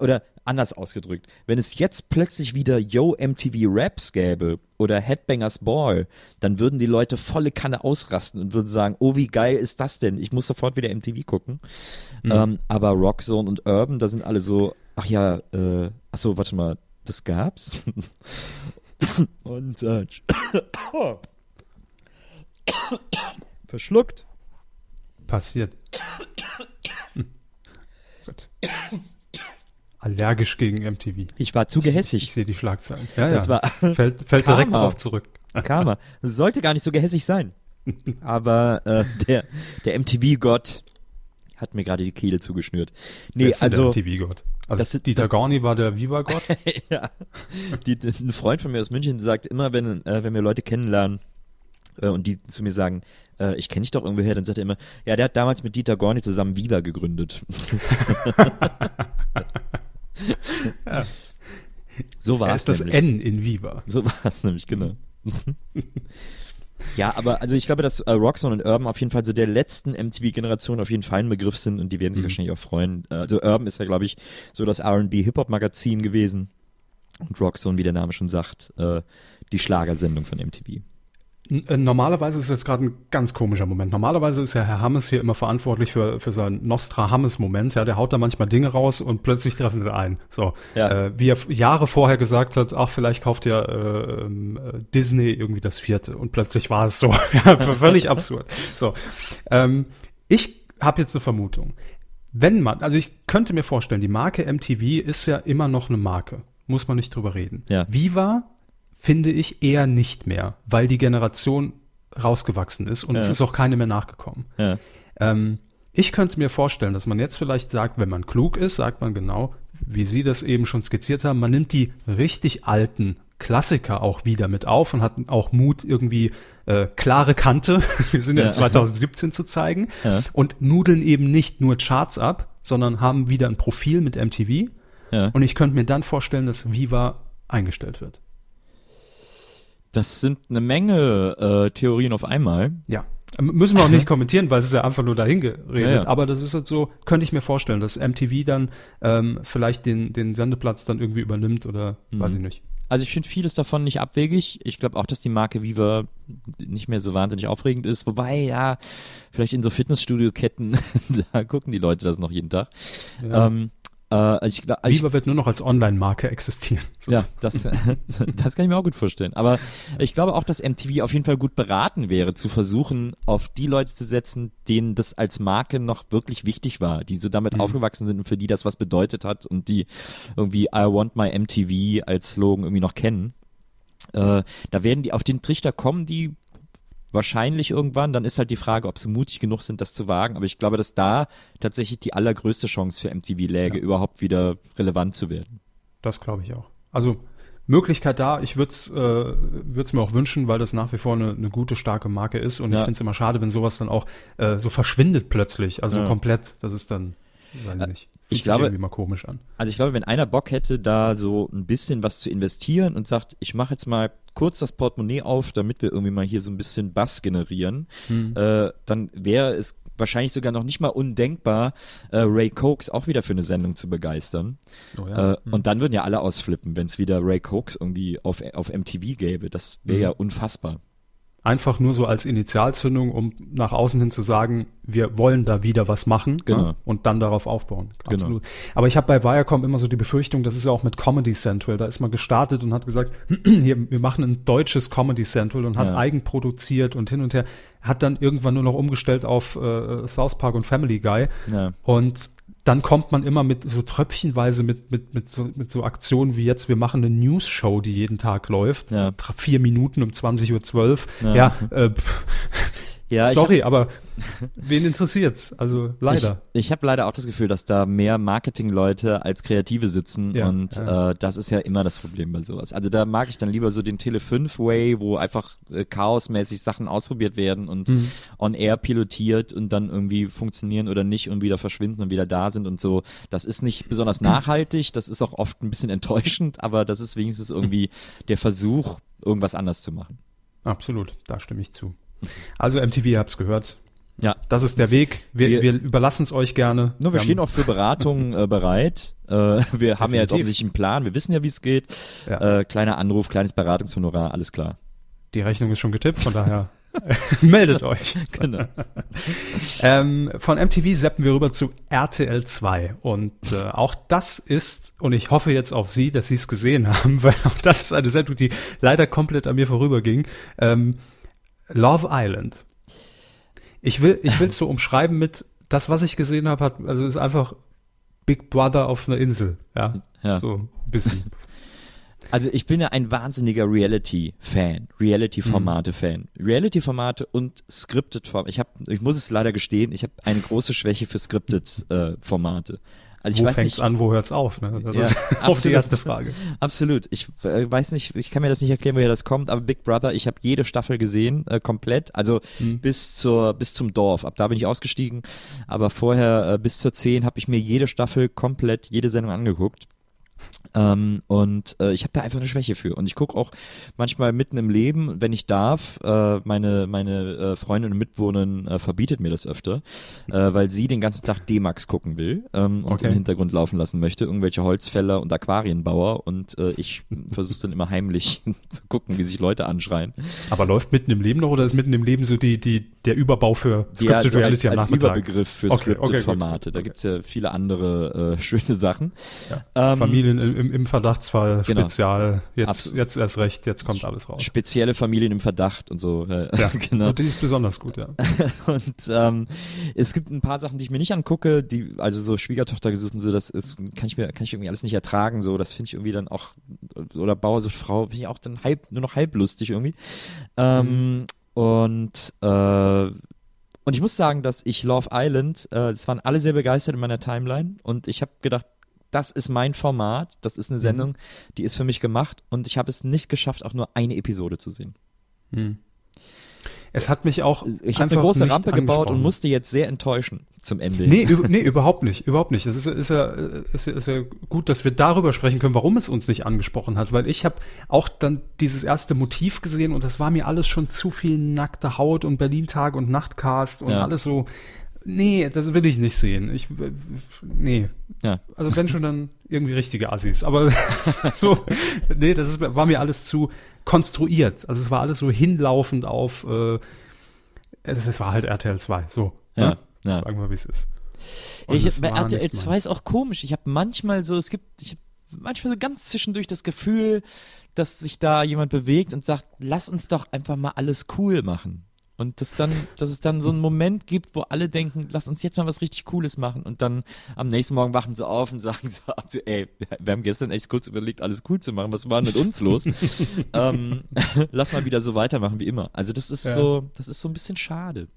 oder anders ausgedrückt, wenn es jetzt plötzlich wieder Yo MTV Raps gäbe oder Headbangers Ball, dann würden die Leute volle Kanne ausrasten und würden sagen, oh, wie geil ist das denn? Ich muss sofort wieder MTV gucken. Mhm. Ähm, aber Rockzone und Urban, da sind alle so, ach ja, äh, ach so, warte mal, das gab's. Und äh, verschluckt. Passiert. Allergisch gegen MTV. Ich war zu gehässig. Ich, ich sehe die Schlagzeilen. Ja, das ja. War fällt, fällt direkt drauf zurück. Karma. Sollte gar nicht so gehässig sein. Aber äh, der, der MTV-Gott hat mir gerade die Kehle zugeschnürt. Nee, also. Der MTV-Gott. Also das, Dieter das, Gorni war der Viva-Gott? ja. Die, ein Freund von mir aus München sagt immer, wenn, äh, wenn wir Leute kennenlernen äh, und die zu mir sagen, äh, ich kenne dich doch irgendwoher, dann sagt er immer, ja, der hat damals mit Dieter Gorni zusammen Viva gegründet. ja. So war es. ist das N in Viva. So war es nämlich, genau. Ja, aber also ich glaube, dass äh, Roxanne und Urban auf jeden Fall so der letzten MTV-Generation auf jeden Fall ein Begriff sind und die werden sich mhm. wahrscheinlich auch freuen. Äh, also Urban ist ja, glaube ich, so das R&B-Hip-Hop-Magazin gewesen und Roxanne, wie der Name schon sagt, äh, die Schlagersendung von MTV. Äh, normalerweise ist jetzt gerade ein ganz komischer Moment. Normalerweise ist ja Herr Hammes hier immer verantwortlich für, für seinen Nostra-Hammes-Moment. Ja, der haut da manchmal Dinge raus und plötzlich treffen sie ein. So, ja. äh, wie er Jahre vorher gesagt hat, ach, vielleicht kauft ja äh, äh, Disney irgendwie das vierte und plötzlich war es so. ja, völlig absurd. So, ähm, ich habe jetzt eine Vermutung. Wenn man, also ich könnte mir vorstellen, die Marke MTV ist ja immer noch eine Marke. Muss man nicht drüber reden. Ja. Viva finde ich eher nicht mehr, weil die Generation rausgewachsen ist und ja. es ist auch keine mehr nachgekommen. Ja. Ähm, ich könnte mir vorstellen, dass man jetzt vielleicht sagt, wenn man klug ist, sagt man genau, wie Sie das eben schon skizziert haben, man nimmt die richtig alten Klassiker auch wieder mit auf und hat auch Mut, irgendwie äh, klare Kante, wir sind ja, in 2017 zu zeigen, ja. und nudeln eben nicht nur Charts ab, sondern haben wieder ein Profil mit MTV. Ja. Und ich könnte mir dann vorstellen, dass Viva eingestellt wird. Das sind eine Menge äh, Theorien auf einmal. Ja. Müssen wir auch nicht kommentieren, weil es ist ja einfach nur dahin geredet. Ja, ja. Aber das ist halt so, könnte ich mir vorstellen, dass MTV dann ähm, vielleicht den, den Sendeplatz dann irgendwie übernimmt oder weiß Mhm. ich nicht. Also ich finde vieles davon nicht abwegig. Ich glaube auch, dass die Marke Viva nicht mehr so wahnsinnig aufregend ist. Wobei, ja, vielleicht in so Fitnessstudio-Ketten, da gucken die Leute das noch jeden Tag. Ja. Ähm, äh, also ich, also Viva wird nur noch als Online-Marke existieren. So. ja, das, das kann ich mir auch gut vorstellen. Aber ich glaube auch, dass MTV auf jeden Fall gut beraten wäre, zu versuchen, auf die Leute zu setzen, denen das als Marke noch wirklich wichtig war, die so damit Mhm. aufgewachsen sind und für die das was bedeutet hat und die irgendwie I want my MTV als Slogan irgendwie noch kennen. Äh, da werden die auf den Trichter kommen, die wahrscheinlich irgendwann. Dann ist halt die Frage, ob sie mutig genug sind, das zu wagen. Aber ich glaube, dass da tatsächlich die allergrößte Chance für MTV läge, Ja. überhaupt wieder relevant zu werden. Das glaube ich auch. Also Möglichkeit da, ich würde es äh, würd's mir auch wünschen, weil das nach wie vor eine, eine gute, starke Marke ist. Und ich Ja. finde es immer schade, wenn sowas dann auch äh, so verschwindet plötzlich. Also Ja. komplett. Das ist dann, weiß ich Äh, nicht. Fühlt ich sich glaube- irgendwie mal komisch an. Also ich glaube, wenn einer Bock hätte, da so ein bisschen was zu investieren und sagt, ich mache jetzt mal kurz das Portemonnaie auf, damit wir irgendwie mal hier so ein bisschen Bass generieren, Hm. äh, dann wäre es wahrscheinlich sogar noch nicht mal undenkbar, äh, Ray Cokes auch wieder für eine Sendung zu begeistern. Oh ja. Äh, Und dann würden ja alle ausflippen, wenn es wieder Ray Cokes irgendwie auf, auf MTV gäbe. Das wäre Mhm. ja unfassbar. Einfach nur so als Initialzündung, um nach außen hin zu sagen, wir wollen da wieder was machen Genau. ne? und dann darauf aufbauen. Genau. Absolut. Aber ich habe bei Viacom immer so die Befürchtung, das ist ja auch mit Comedy Central, da ist man gestartet und hat gesagt, hier, wir machen ein deutsches Comedy Central und hat Ja. eigenproduziert und hin und her, hat dann irgendwann nur noch umgestellt auf äh, South Park und Family Guy Ja. und dann kommt man immer mit so tröpfchenweise mit, mit, mit, so, mit so Aktionen wie jetzt, wir machen eine News-Show, die jeden Tag läuft. Ja. Vier Minuten um 20.12 Uhr. Ja. Ja, äh, Ja, sorry, aber wen interessiert's? Also leider. Ich, ich habe leider auch das Gefühl, dass da mehr Marketingleute als Kreative sitzen Ja, und ja. Äh, das ist ja immer das Problem bei sowas. Also da mag ich dann lieber so den Tele 5 Way, wo einfach äh, chaosmäßig Sachen ausprobiert werden und Mhm. on air pilotiert und dann irgendwie funktionieren oder nicht und wieder verschwinden und wieder da sind und so. Das ist nicht besonders nachhaltig, das ist auch oft ein bisschen enttäuschend, aber das ist wenigstens irgendwie der Versuch, irgendwas anders zu machen. Absolut, da stimme ich zu. Also MTV, ihr habt's gehört. Ja. Das ist der Weg. Wir, Wir- wir, überlassen es euch gerne. No, wir haben- stehen auch für Beratungen äh, bereit. Äh, wir haben ja jetzt Definitiv. offensichtlich einen Plan, wir wissen ja, wie es geht. Ja. Äh, kleiner Anruf, kleines Beratungshonorar, alles klar. Die Rechnung ist schon getippt, von daher meldet euch. Genau. Ähm, von MTV seppen wir rüber zu RTL 2. Und äh, auch das ist, und ich hoffe jetzt auf Sie, dass Sie es gesehen haben, weil auch das ist eine Sendung, die leider komplett an mir vorüberging. Ähm, Love Island. Ich will, ich will es so umschreiben mit, das, was ich gesehen habe, hat, also ist einfach Big Brother auf einer Insel. Ja, Ja. so ein bisschen. Also ich bin ja ein wahnsinniger Reality-Fan, Reality-Formate-Fan. Reality-Formate und Scripted-Formate. Ich, hab, ich muss es leider gestehen, ich habe eine große Schwäche für Scripted-Formate. Also ich wo fängt's nicht, an, wo hört's auf? Ne? Das Ja, ist auf die absolut. erste Frage. Absolut. Ich äh, weiß nicht, ich kann mir das nicht erklären, woher das kommt, aber Big Brother, ich habe jede Staffel gesehen, äh, komplett, also Mhm. bis zur bis zum Dorf. Ab da bin ich ausgestiegen, aber vorher äh, bis zur 10 habe ich mir jede Staffel komplett, jede Sendung angeguckt. Ähm, und äh, ich habe da einfach eine Schwäche für. Und ich gucke auch manchmal mitten im Leben, wenn ich darf, äh, meine, meine äh, Freundin und Mitwohnerin äh, verbietet mir das öfter, äh, weil sie den ganzen Tag D-Max gucken will ähm, und Okay. im Hintergrund laufen lassen möchte, irgendwelche Holzfäller und Aquarienbauer. Und äh, ich versuche dann immer heimlich zu gucken, wie sich Leute anschreien. Aber läuft mitten im Leben noch oder ist mitten im Leben so die, die, der Überbau für Scripted Ja, so Reality als, am als Nachmittag? Überbegriff für Okay, okay, gut. Scripted-Formate. Da Okay. gibt's ja viele andere äh, schöne Sachen. Ja. Ähm, Familien im, im, im Verdachtsfall, Genau. Spezial, jetzt, Absolut. jetzt erst recht, jetzt kommt alles raus. Spezielle Familien im Verdacht und so. Äh, Ja, genau. und die ist besonders gut, ja. Und ähm, es gibt ein paar Sachen, die ich mir nicht angucke, die, also so Schwiegertochter gesucht und so, das ist, kann ich mir, kann ich irgendwie alles nicht ertragen, so, das finde ich irgendwie dann auch, oder Bauer sucht Frau, finde ich auch dann halb, nur noch halb lustig irgendwie. Ähm, Und äh, und ich muss sagen, dass ich Love Island, äh, es waren alle sehr begeistert in meiner Timeline und ich habe gedacht, das ist mein Format, das ist eine Sendung, die ist für mich gemacht und ich habe es nicht geschafft, auch nur eine Episode zu sehen. Hm. es hat mich auch Ich habe eine große Rampe gebaut und musste jetzt sehr enttäuschen zum Ende. Nee, nee, überhaupt nicht, überhaupt nicht. Es ist, ist, ja, ist, ist ja gut, dass wir darüber sprechen können, warum es uns nicht angesprochen hat, weil ich habe auch dann dieses erste Motiv gesehen und das war mir alles schon zu viel nackte Haut und Berlin-Tag und Nachtcast und Ja. alles so. Nee, das will ich nicht sehen. Ich, nee. Ja. Also wenn schon dann irgendwie richtige Assis. Aber so, nee, das ist, war mir alles zu konstruiert. Also es war alles so hinlaufend auf, äh, es, es war halt RTL 2. So. Ja, ne? ja. Sagen wir, wie es ist. Und Ich, bei RTL nicht 2 meins. ist auch komisch. Ich habe manchmal so, es gibt, ich habe manchmal so ganz zwischendurch das Gefühl, dass sich da jemand bewegt und sagt, lass uns doch einfach mal alles cool machen. Und das dann, dass es dann so einen Moment gibt, wo alle denken, lass uns jetzt mal was richtig Cooles machen. Und dann am nächsten Morgen wachen sie auf und sagen so, also, ey, wir haben gestern echt kurz überlegt, alles cool zu machen. Was war denn mit uns los? ähm, lass mal wieder so weitermachen wie immer. Also das ist Ja. so, das ist so ein bisschen schade.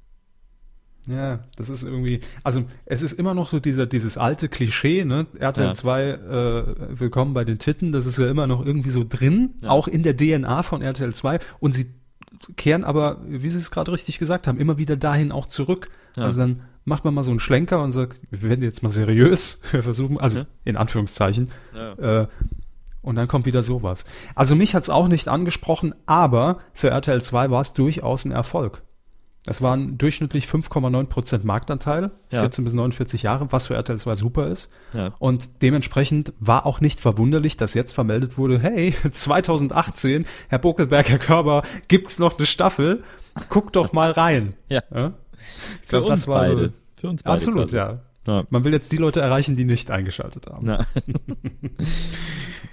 Ja, das ist irgendwie, also es ist immer noch so dieser, dieses alte Klischee, ne? RTL Ja. 2, äh, willkommen bei den Titten, das ist ja immer noch irgendwie so drin, Ja. auch in der DNA von RTL 2 und sie kehren aber, wie Sie es gerade richtig gesagt haben, immer wieder dahin auch zurück. Ja. Also dann macht man mal so einen Schlenker und sagt, wir werden jetzt mal seriös, wir versuchen, also Ja. in Anführungszeichen, Ja. äh, und dann kommt wieder sowas. Also mich hat's auch nicht angesprochen, aber für RTL 2 war es durchaus ein Erfolg. Es waren durchschnittlich 5,9% Marktanteil, Ja. 14 bis 49 Jahre, was für RTL 2 super ist. Ja. Und dementsprechend war auch nicht verwunderlich, dass jetzt vermeldet wurde, hey, 2018, Herr Buckelberg, Herr Körber, gibt's noch eine Staffel? Guck doch mal rein. Ja. Ja? Ich Für glaub, uns beide. Für uns beide. Absolut, ja. Ja. Man will jetzt die Leute erreichen, die nicht eingeschaltet haben.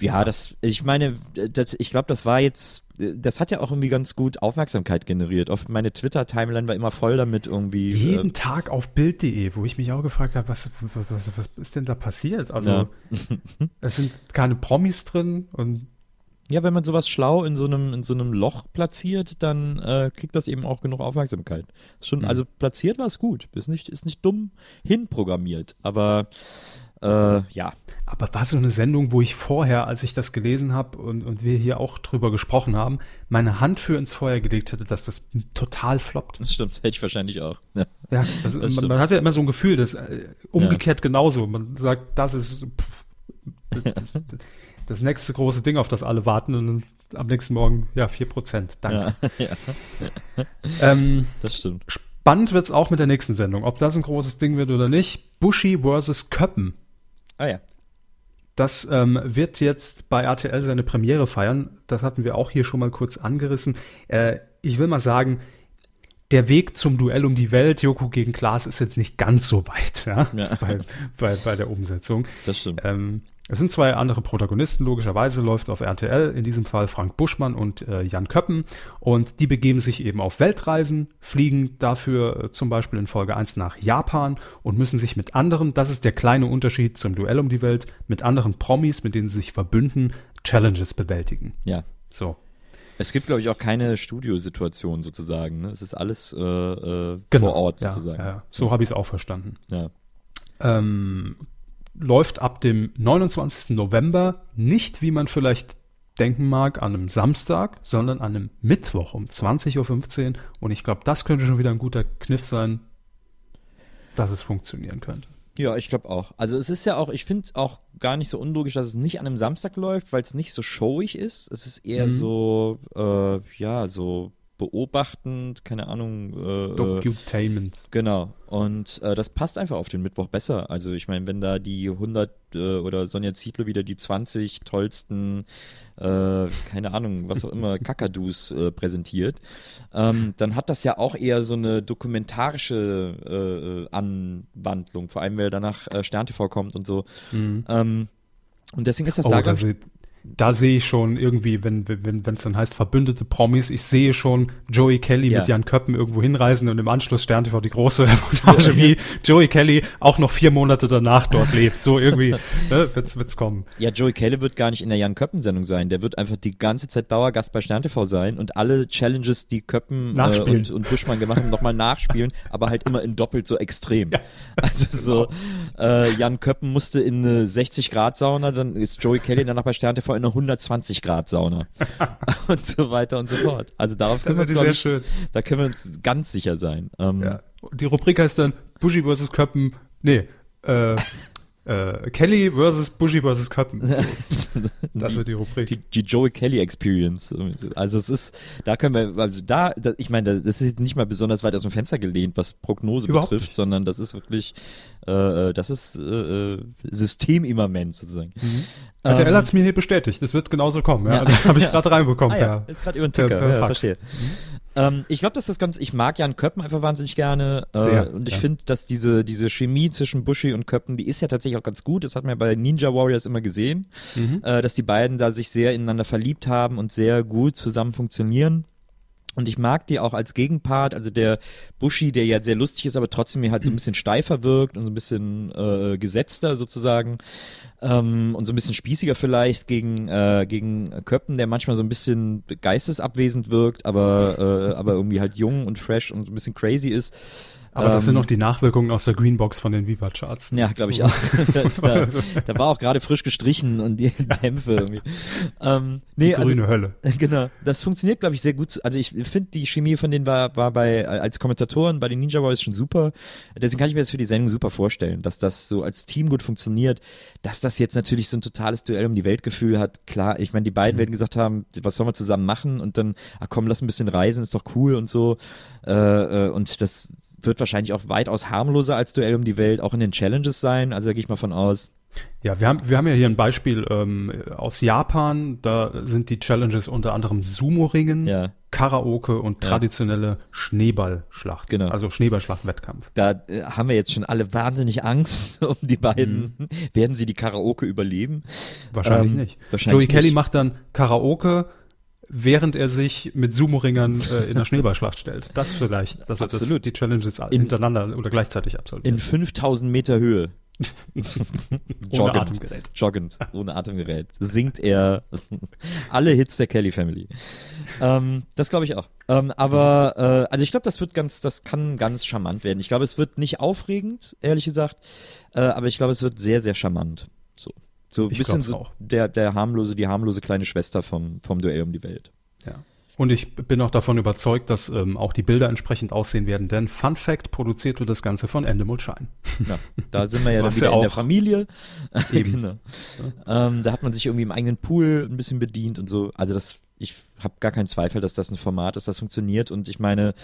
Ja, das, ich meine, das, ich glaube, das war jetzt, das hat ja auch irgendwie ganz gut Aufmerksamkeit generiert. Auf meine Twitter-Timeline war immer voll damit irgendwie. Jeden äh, Tag auf Bild.de, wo ich mich auch gefragt habe, was, was, was, ist denn da passiert? Also, Ja. es sind keine Promis drin und ja, wenn man sowas schlau in so einem, in so einem Loch platziert, dann äh, kriegt das eben auch genug Aufmerksamkeit. Ist schon, Mhm. also platziert war es gut. Ist nicht, ist nicht dumm hinprogrammiert, aber äh, ja. Aber war so eine Sendung, wo ich vorher, als ich das gelesen habe und, und wir hier auch drüber gesprochen haben, meine Hand für ins Feuer gelegt hätte, dass das total floppt. Das stimmt, hätte ich wahrscheinlich auch. Ja. Ja, das, Das man, man hat ja immer so ein Gefühl, dass äh, umgekehrt genauso. Man sagt, das ist pff, das, das nächste große Ding, auf das alle warten und am nächsten Morgen, ja, 4%. Danke. Ja, ja, Ähm, das stimmt. spannend wird's auch mit der nächsten Sendung. Ob das ein großes Ding wird oder nicht. Bushi versus Köppen. Ah ja. Das ähm, wird jetzt bei RTL seine Premiere feiern. Das hatten wir auch hier schon mal kurz angerissen. Äh, ich will mal sagen, der Weg zum Duell um die Welt, Joko gegen Klaas, ist jetzt nicht ganz so weit ja, Ja. Bei, bei, bei der Umsetzung. Das stimmt. Ähm, es sind zwei andere Protagonisten, logischerweise läuft auf RTL, in diesem Fall Frank Buschmann und äh, Jan Köppen. Und die begeben sich eben auf Weltreisen, fliegen dafür äh, zum Beispiel in Folge 1 nach Japan und müssen sich mit anderen, das ist der kleine Unterschied zum Duell um die Welt, mit anderen Promis, mit denen sie sich verbünden, Challenges bewältigen. Ja. So. Es gibt, glaube ich, auch keine Studiosituation sozusagen. Ne? Es ist alles äh, äh, Genau. vor Ort Ja, sozusagen. Ja, so habe ich es auch verstanden. Ja. ähm, läuft ab dem 29. November nicht, wie man vielleicht denken mag, an einem Samstag, sondern an einem Mittwoch um 20.15 Uhr. Und ich glaube, das könnte schon wieder ein guter Kniff sein, dass es funktionieren könnte. Ja, ich glaube auch. Also es ist ja auch, ich finde auch gar nicht so unlogisch, dass es nicht an einem Samstag läuft, weil es nicht so showig ist. Es ist eher Mhm. so, äh, ja, so beobachtend, keine Ahnung. Äh, Docutainment. Genau. Und äh, das passt einfach auf den Mittwoch besser. Also ich meine, wenn da die 100 äh, oder Sonja Zietlow wieder die 20 tollsten, äh, keine Ahnung, was auch immer, Kakadus äh, präsentiert, ähm, dann hat das ja auch eher so eine dokumentarische äh, äh, Anwandlung, vor allem weil danach äh, Stern TV kommt und so. Ähm, und deswegen ist das Oh, da da, ganz se da sehe ich schon irgendwie, wenn wenn wenn, es dann heißt verbündete Promis, ich sehe schon Joey Kelly Ja. mit Jan Köppen irgendwo hinreisen und im Anschluss Stern TV die große Reportage, wie Joey Kelly auch noch vier Monate danach dort lebt. So irgendwie ne, wird's wird's kommen. Ja, Joey Kelly wird gar nicht in der Jan Köppen-Sendung sein. Der wird einfach die ganze Zeit Dauergast bei Stern TV sein und alle Challenges, die Köppen äh, und, und Buschmann gemacht haben, nochmal nachspielen, aber halt immer in doppelt so extrem. Also so, äh, Jan Köppen musste in eine 60-Grad-Sauna, dann ist Joey Kelly danach bei Stern TV in einer 120 Grad Sauna und so weiter und so fort. Also darauf können wir uns, sehr schön. da können wir uns ganz sicher sein. Ähm, Ja. Die Rubrik heißt dann Bushi vs. Köppen. Nee, äh, äh, Kelly vs. Bushi vs. Köppen. So, das die, wird die Rubrik. die, die Joey Kelly Experience. Also es ist, da können wir, also da, da ich meine, das ist jetzt nicht mal besonders weit aus dem Fenster gelehnt, was Prognose Überhaupt betrifft, nicht. sondern das ist wirklich, äh, das ist äh, äh, systemimmanent sozusagen. RTL Ähm, hat es mir hier bestätigt. Das wird genauso kommen. Ja. Ja. Also, Habe ich gerade reinbekommen. Ah, ja, per- ist gerade über den per- Ticker, per ja, Fax. verstehe. Ähm, ich glaube, dass das ganz, ich mag Jan Köppen einfach wahnsinnig gerne. Äh, Sehr, und ich ja. finde, dass diese, diese Chemie zwischen Bushi und Köppen, die ist ja tatsächlich auch ganz gut. Das hat man ja bei Ninja Warriors immer gesehen, Mhm. äh, dass die beiden da sich sehr ineinander verliebt haben und sehr gut zusammen funktionieren. Und ich mag die auch als Gegenpart, also der Bushi, der ja sehr lustig ist, aber trotzdem mir halt so ein bisschen steifer wirkt und so ein bisschen äh, gesetzter sozusagen ähm, und so ein bisschen spießiger vielleicht gegen, äh, gegen Köppen, der manchmal so ein bisschen geistesabwesend wirkt, aber, äh, aber irgendwie halt jung und fresh und so ein bisschen crazy ist. Aber das Ähm, sind noch die Nachwirkungen aus der Greenbox von den Viva-Charts. Ja, glaube ich auch. da, da, war auch gerade frisch gestrichen und die Dämpfe irgendwie. Ähm, nee, Die also, grüne Hölle. Genau, das funktioniert, glaube ich, sehr gut. Also ich finde, die Chemie von denen war, war bei als Kommentatoren bei den Ninja Boys schon super. Deswegen kann ich mir das für die Sendung super vorstellen, dass das so als Team gut funktioniert. Dass das jetzt natürlich so ein totales Duell um die Weltgefühl hat. Klar, ich meine, die beiden werden gesagt haben, was sollen wir zusammen machen? Und dann, ach komm, lass ein bisschen reisen, ist doch cool und so. Äh, äh, und das wird wahrscheinlich auch weitaus harmloser als Duell um die Welt, auch in den Challenges sein. Also da gehe ich mal von aus. Ja, wir haben, wir haben ja hier ein Beispiel ähm, aus Japan. Da sind die Challenges unter anderem Sumo-Ringen, Ja. Karaoke und Ja. traditionelle Schneeballschlacht. Genau. Also Schneeballschlacht-Wettkampf. Da äh, haben wir jetzt schon alle wahnsinnig Angst um die beiden. Werden sie die Karaoke überleben? Wahrscheinlich Ähm, nicht. wahrscheinlich Joey Kelly nicht. macht dann Karaoke, während er sich mit Sumo-Ringern äh, in der Schneeballschlacht stellt. Das vielleicht, dass er das, Absolut. die Challenges In- hintereinander oder gleichzeitig absolviert. In 5000 Meter Höhe. Ohne Atemgerät. Joggend, ohne Atemgerät. Singt er alle Hits der Kelly Family. Ähm, das glaube ich auch. Ähm, aber, äh, also ich glaube, das wird ganz, das kann ganz charmant werden. Ich glaube, es wird nicht aufregend, ehrlich gesagt, äh, aber ich glaube, es wird sehr, sehr charmant. So. So ein Ich bisschen so auch. der, der harmlose, die harmlose kleine Schwester vom, vom Duell um die Welt. Ja. Und ich bin auch davon überzeugt, dass ähm, auch die Bilder entsprechend aussehen werden, denn Fun Fact, produziert wird das Ganze von Endemol Shine. Ja, da sind wir ja dann wieder ja in der auch- Familie. Eben. genau. ähm, da hat man sich irgendwie im eigenen Pool ein bisschen bedient und so. Also das, ich habe gar keinen Zweifel, dass das ein Format ist, das funktioniert. Und ich meine,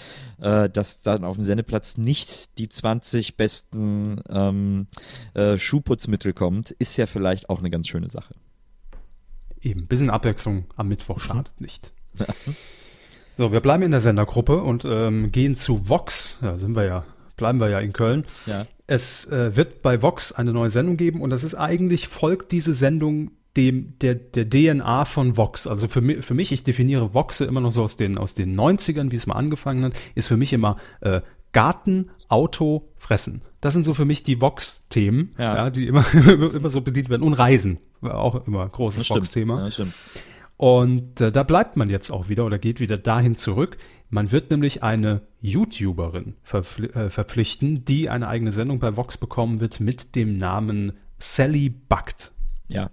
äh, dass dann auf dem Sendeplatz nicht die 20 besten ähm, äh, Schuhputzmittel kommt, ist ja vielleicht auch eine ganz schöne Sache. Eben, bisschen Abwechslung am Mittwoch schadet nicht. So, wir bleiben in der Sendergruppe und ähm, gehen zu Vox. Da sind wir ja, bleiben wir ja in Köln. Ja. Es äh, wird bei Vox eine neue Sendung geben und das ist eigentlich, folgt diese Sendung dem, der, der DNA von Vox. Also für, mi- für mich, ich definiere Voxe immer noch so aus den, aus den 90ern, wie es mal angefangen hat, ist für mich immer äh, Garten, Auto, Fressen. Das sind so für mich die Vox-Themen, Ja. ja. die immer, immer so bedient werden. Und Reisen, war auch immer ein großes. Vox-Thema. Ja, stimmt. Und äh, da bleibt man jetzt auch wieder oder geht wieder dahin zurück. Man wird nämlich eine YouTuberin verpfli äh, verpflichten, die eine eigene Sendung bei Vox bekommen wird mit dem Namen Sally Buckt. Ja, Ja,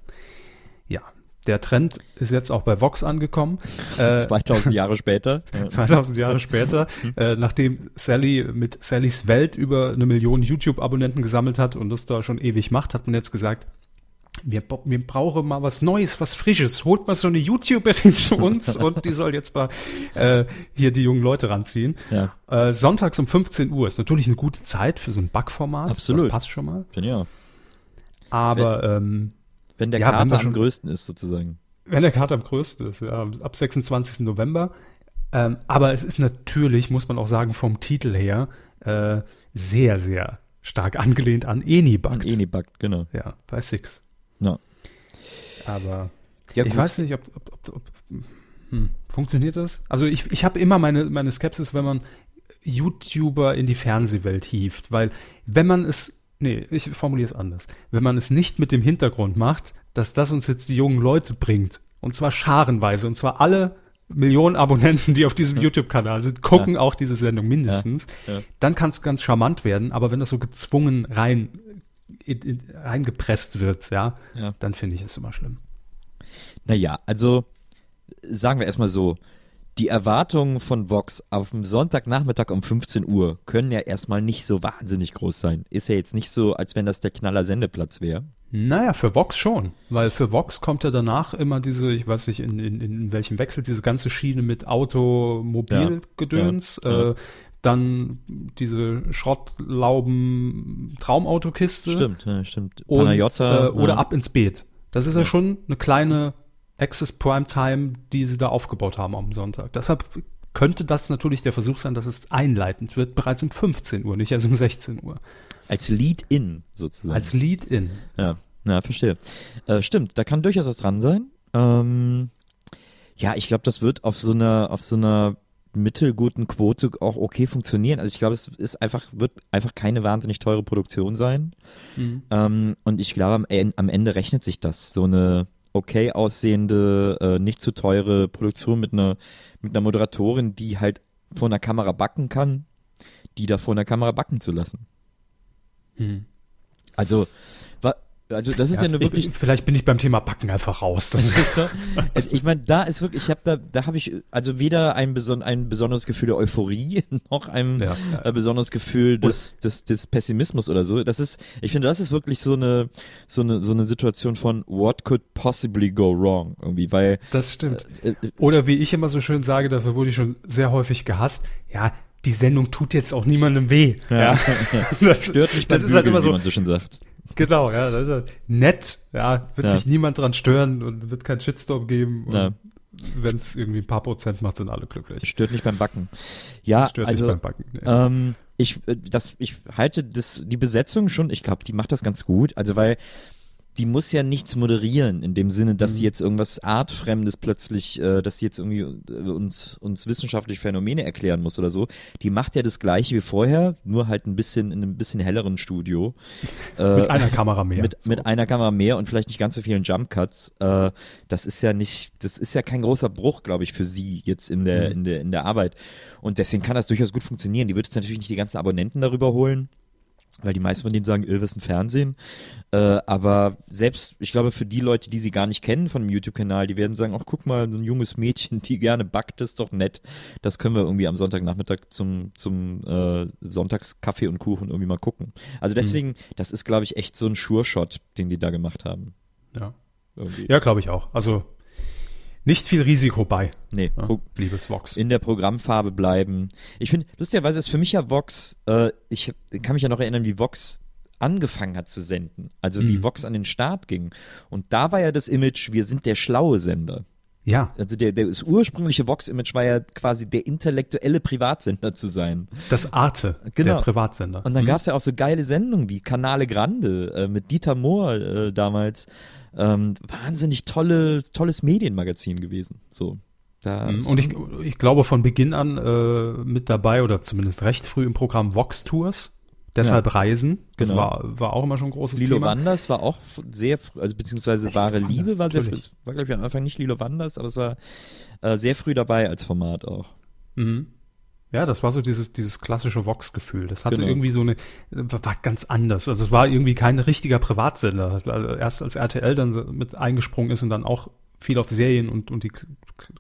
der Trend ist jetzt auch bei Vox angekommen. Äh, 2000 Jahre später. Ja. 2000 Jahre später, Mhm. äh, nachdem Sally mit Sallys Welt über eine Million YouTube-Abonnenten gesammelt hat und das da schon ewig macht, hat man jetzt gesagt, wir, wir brauchen mal was Neues, was Frisches. Holt mal so eine YouTuberin zu uns und die soll jetzt mal äh, hier die jungen Leute ranziehen. Ja. Äh, sonntags um 15 Uhr ist natürlich eine gute Zeit für so ein Backformat. Absolut. Das passt schon mal. ja. Aber ähm, Wenn der Ja, Kater am größten ist, sozusagen. Wenn der Kater am größten ist, ja, ab 26. November. Ähm, aber es ist natürlich, muss man auch sagen, vom Titel her äh, sehr, sehr stark angelehnt an Eni Und Backt. eh nie backt, genau. Ja, bei Six. Ja. Aber Ja, ich weiß nicht, ob, ob, ob, ob hm, funktioniert das? Also ich, ich habe immer meine, meine Skepsis, wenn man YouTuber in die Fernsehwelt hieft, weil wenn man es, nee, ich formuliere es anders, wenn man es nicht mit dem Hintergrund macht, dass das uns jetzt die jungen Leute bringt, und zwar scharenweise, und zwar alle Millionen Abonnenten, die auf diesem YouTube-Kanal sind, gucken auch diese Sendung mindestens, Ja. dann kann es ganz charmant werden, aber wenn das so gezwungen rein in, in, reingepresst wird, ja, Ja. dann finde ich es immer schlimm. Naja, also sagen wir erstmal so, die Erwartungen von Vox auf dem Sonntagnachmittag um 15 Uhr können ja erstmal nicht so wahnsinnig groß sein. Ist ja jetzt nicht so, als wenn das der Knaller Sendeplatz wäre. Naja, für Vox schon, weil für Vox kommt ja danach immer diese, ich weiß nicht, in, in, in welchem Wechsel, diese ganze Schiene mit Automobilgedöns, Ja, ja, ja. Äh, dann diese Schrottlauben-Traumautokiste Stimmt, ja, stimmt. und, Panayota, äh, oder ja. ab ins Beet. Das ist ja, schon eine kleine Access Primetime, die sie da aufgebaut haben am Sonntag. Deshalb könnte das natürlich der Versuch sein, dass es einleitend wird, bereits um 15 Uhr, nicht erst um 16 Uhr. Als Lead-In sozusagen. Als Lead-In. Ja, ja verstehe. Äh, stimmt, da kann durchaus was dran sein. Ähm, ja, ich glaube, das wird auf so einer, auf so einer mittelguten Quote auch okay funktionieren. Also ich glaube, es ist einfach, wird einfach keine wahnsinnig teure Produktion sein. Ähm, und ich glaube, am, am Ende rechnet sich das. So eine okay aussehende, äh, nicht zu teure Produktion mit einer, mit einer Moderatorin, die halt vor einer Kamera backen kann, die da vor einer Kamera backen zu lassen. Also, wa- also das ist ja, nur wirklich ich, vielleicht bin ich beim Thema Backen einfach raus. Du? Also ich meine, da ist wirklich, ich habe da, da habe ich also weder ein, beson ein besonderes Gefühl der Euphorie noch ein Ja, ja. äh, besonderes Gefühl des, des, des Pessimismus oder so. Das ist, ich finde, das ist wirklich so eine, so eine, so eine Situation von What could possibly go wrong irgendwie, weil Das stimmt. äh, äh, Oder wie ich immer so schön sage, dafür wurde ich schon sehr häufig gehasst. Ja, die Sendung tut jetzt auch niemandem weh. Ja. Das, stört mich das ist halt Bügeln, immer wie so, man so schön sagt. Genau, ja, das ist halt nett. Ja, wird Ja. sich niemand dran stören und wird kein Shitstorm geben. Ja. Wenn es irgendwie ein paar Prozent macht, sind alle glücklich. Stört nicht beim Backen. Ja, stört also nicht beim Backen. Nee. Ähm, ich, äh, das, ich halte das, die Besetzung schon, ich glaube, die macht das ganz gut. Also, weil die muss ja nichts moderieren, in dem Sinne, dass sie jetzt irgendwas Artfremdes plötzlich, äh, dass sie jetzt irgendwie äh, uns, uns wissenschaftliche Phänomene erklären muss oder so. Die macht ja das gleiche wie vorher, nur halt ein bisschen in einem bisschen helleren Studio. Äh, mit einer Kamera mehr. mit, So. mit einer Kamera mehr und vielleicht nicht ganz so vielen Jump Cuts. Äh, das ist ja nicht, das ist ja kein großer Bruch, glaube ich, für sie jetzt in der, in der, in der Arbeit. Und deswegen kann das durchaus gut funktionieren. Die wird jetzt natürlich nicht die ganzen Abonnenten darüber holen, weil die meisten von denen sagen, was ist ein Fernsehen? Äh, aber selbst, ich glaube, für die Leute, die sie gar nicht kennen von dem YouTube-Kanal, die werden sagen, ach, guck mal, so ein junges Mädchen, die gerne backt, ist doch nett. Das können wir irgendwie am Sonntagnachmittag zum, zum äh, Sonntagskaffee und Kuchen irgendwie mal gucken. Also deswegen, das ist, glaube ich, echt so ein Sure-Shot, den die da gemacht haben. ja, Irgendwie. ja glaube ich auch. Also nicht viel Risiko bei. Nee, Ja, liebes Vox. in der Programmfarbe bleiben. Ich finde, lustigerweise ist für mich ja Vox, äh, ich kann mich ja noch erinnern, wie Vox angefangen hat zu senden. Also wie Mhm. Vox an den Start ging. Und da war ja das Image, wir sind der schlaue Sender. Ja, Also der, der das ursprüngliche Vox-Image war ja quasi der intellektuelle Privatsender zu sein. das Arte, Genau. der Privatsender. Und dann Mhm. gab's ja auch so geile Sendungen wie Canale Grande äh, mit Dieter Mohr äh, damals. Ähm, wahnsinnig tolle, tolles Medienmagazin gewesen. So. Da, Mhm. Und ich, ich glaube von Beginn an äh, mit dabei oder zumindest recht früh im Programm Vox Tours. Deshalb Reisen. Das Genau. war, war auch immer schon ein großes Lilo Thema. Wanders war auch sehr, also beziehungsweise wahre Wanders, Liebe war sehr früh, war glaube ich am Anfang nicht Lilo Wanders, aber es war äh, sehr früh dabei als Format auch. Mhm. Ja, das war so dieses, dieses klassische Vox-Gefühl. Das hatte Genau. irgendwie so eine, war ganz anders. Also es war irgendwie kein richtiger Privatsender. Also erst als RTL dann mit eingesprungen ist und dann auch viel auf Serien und, und die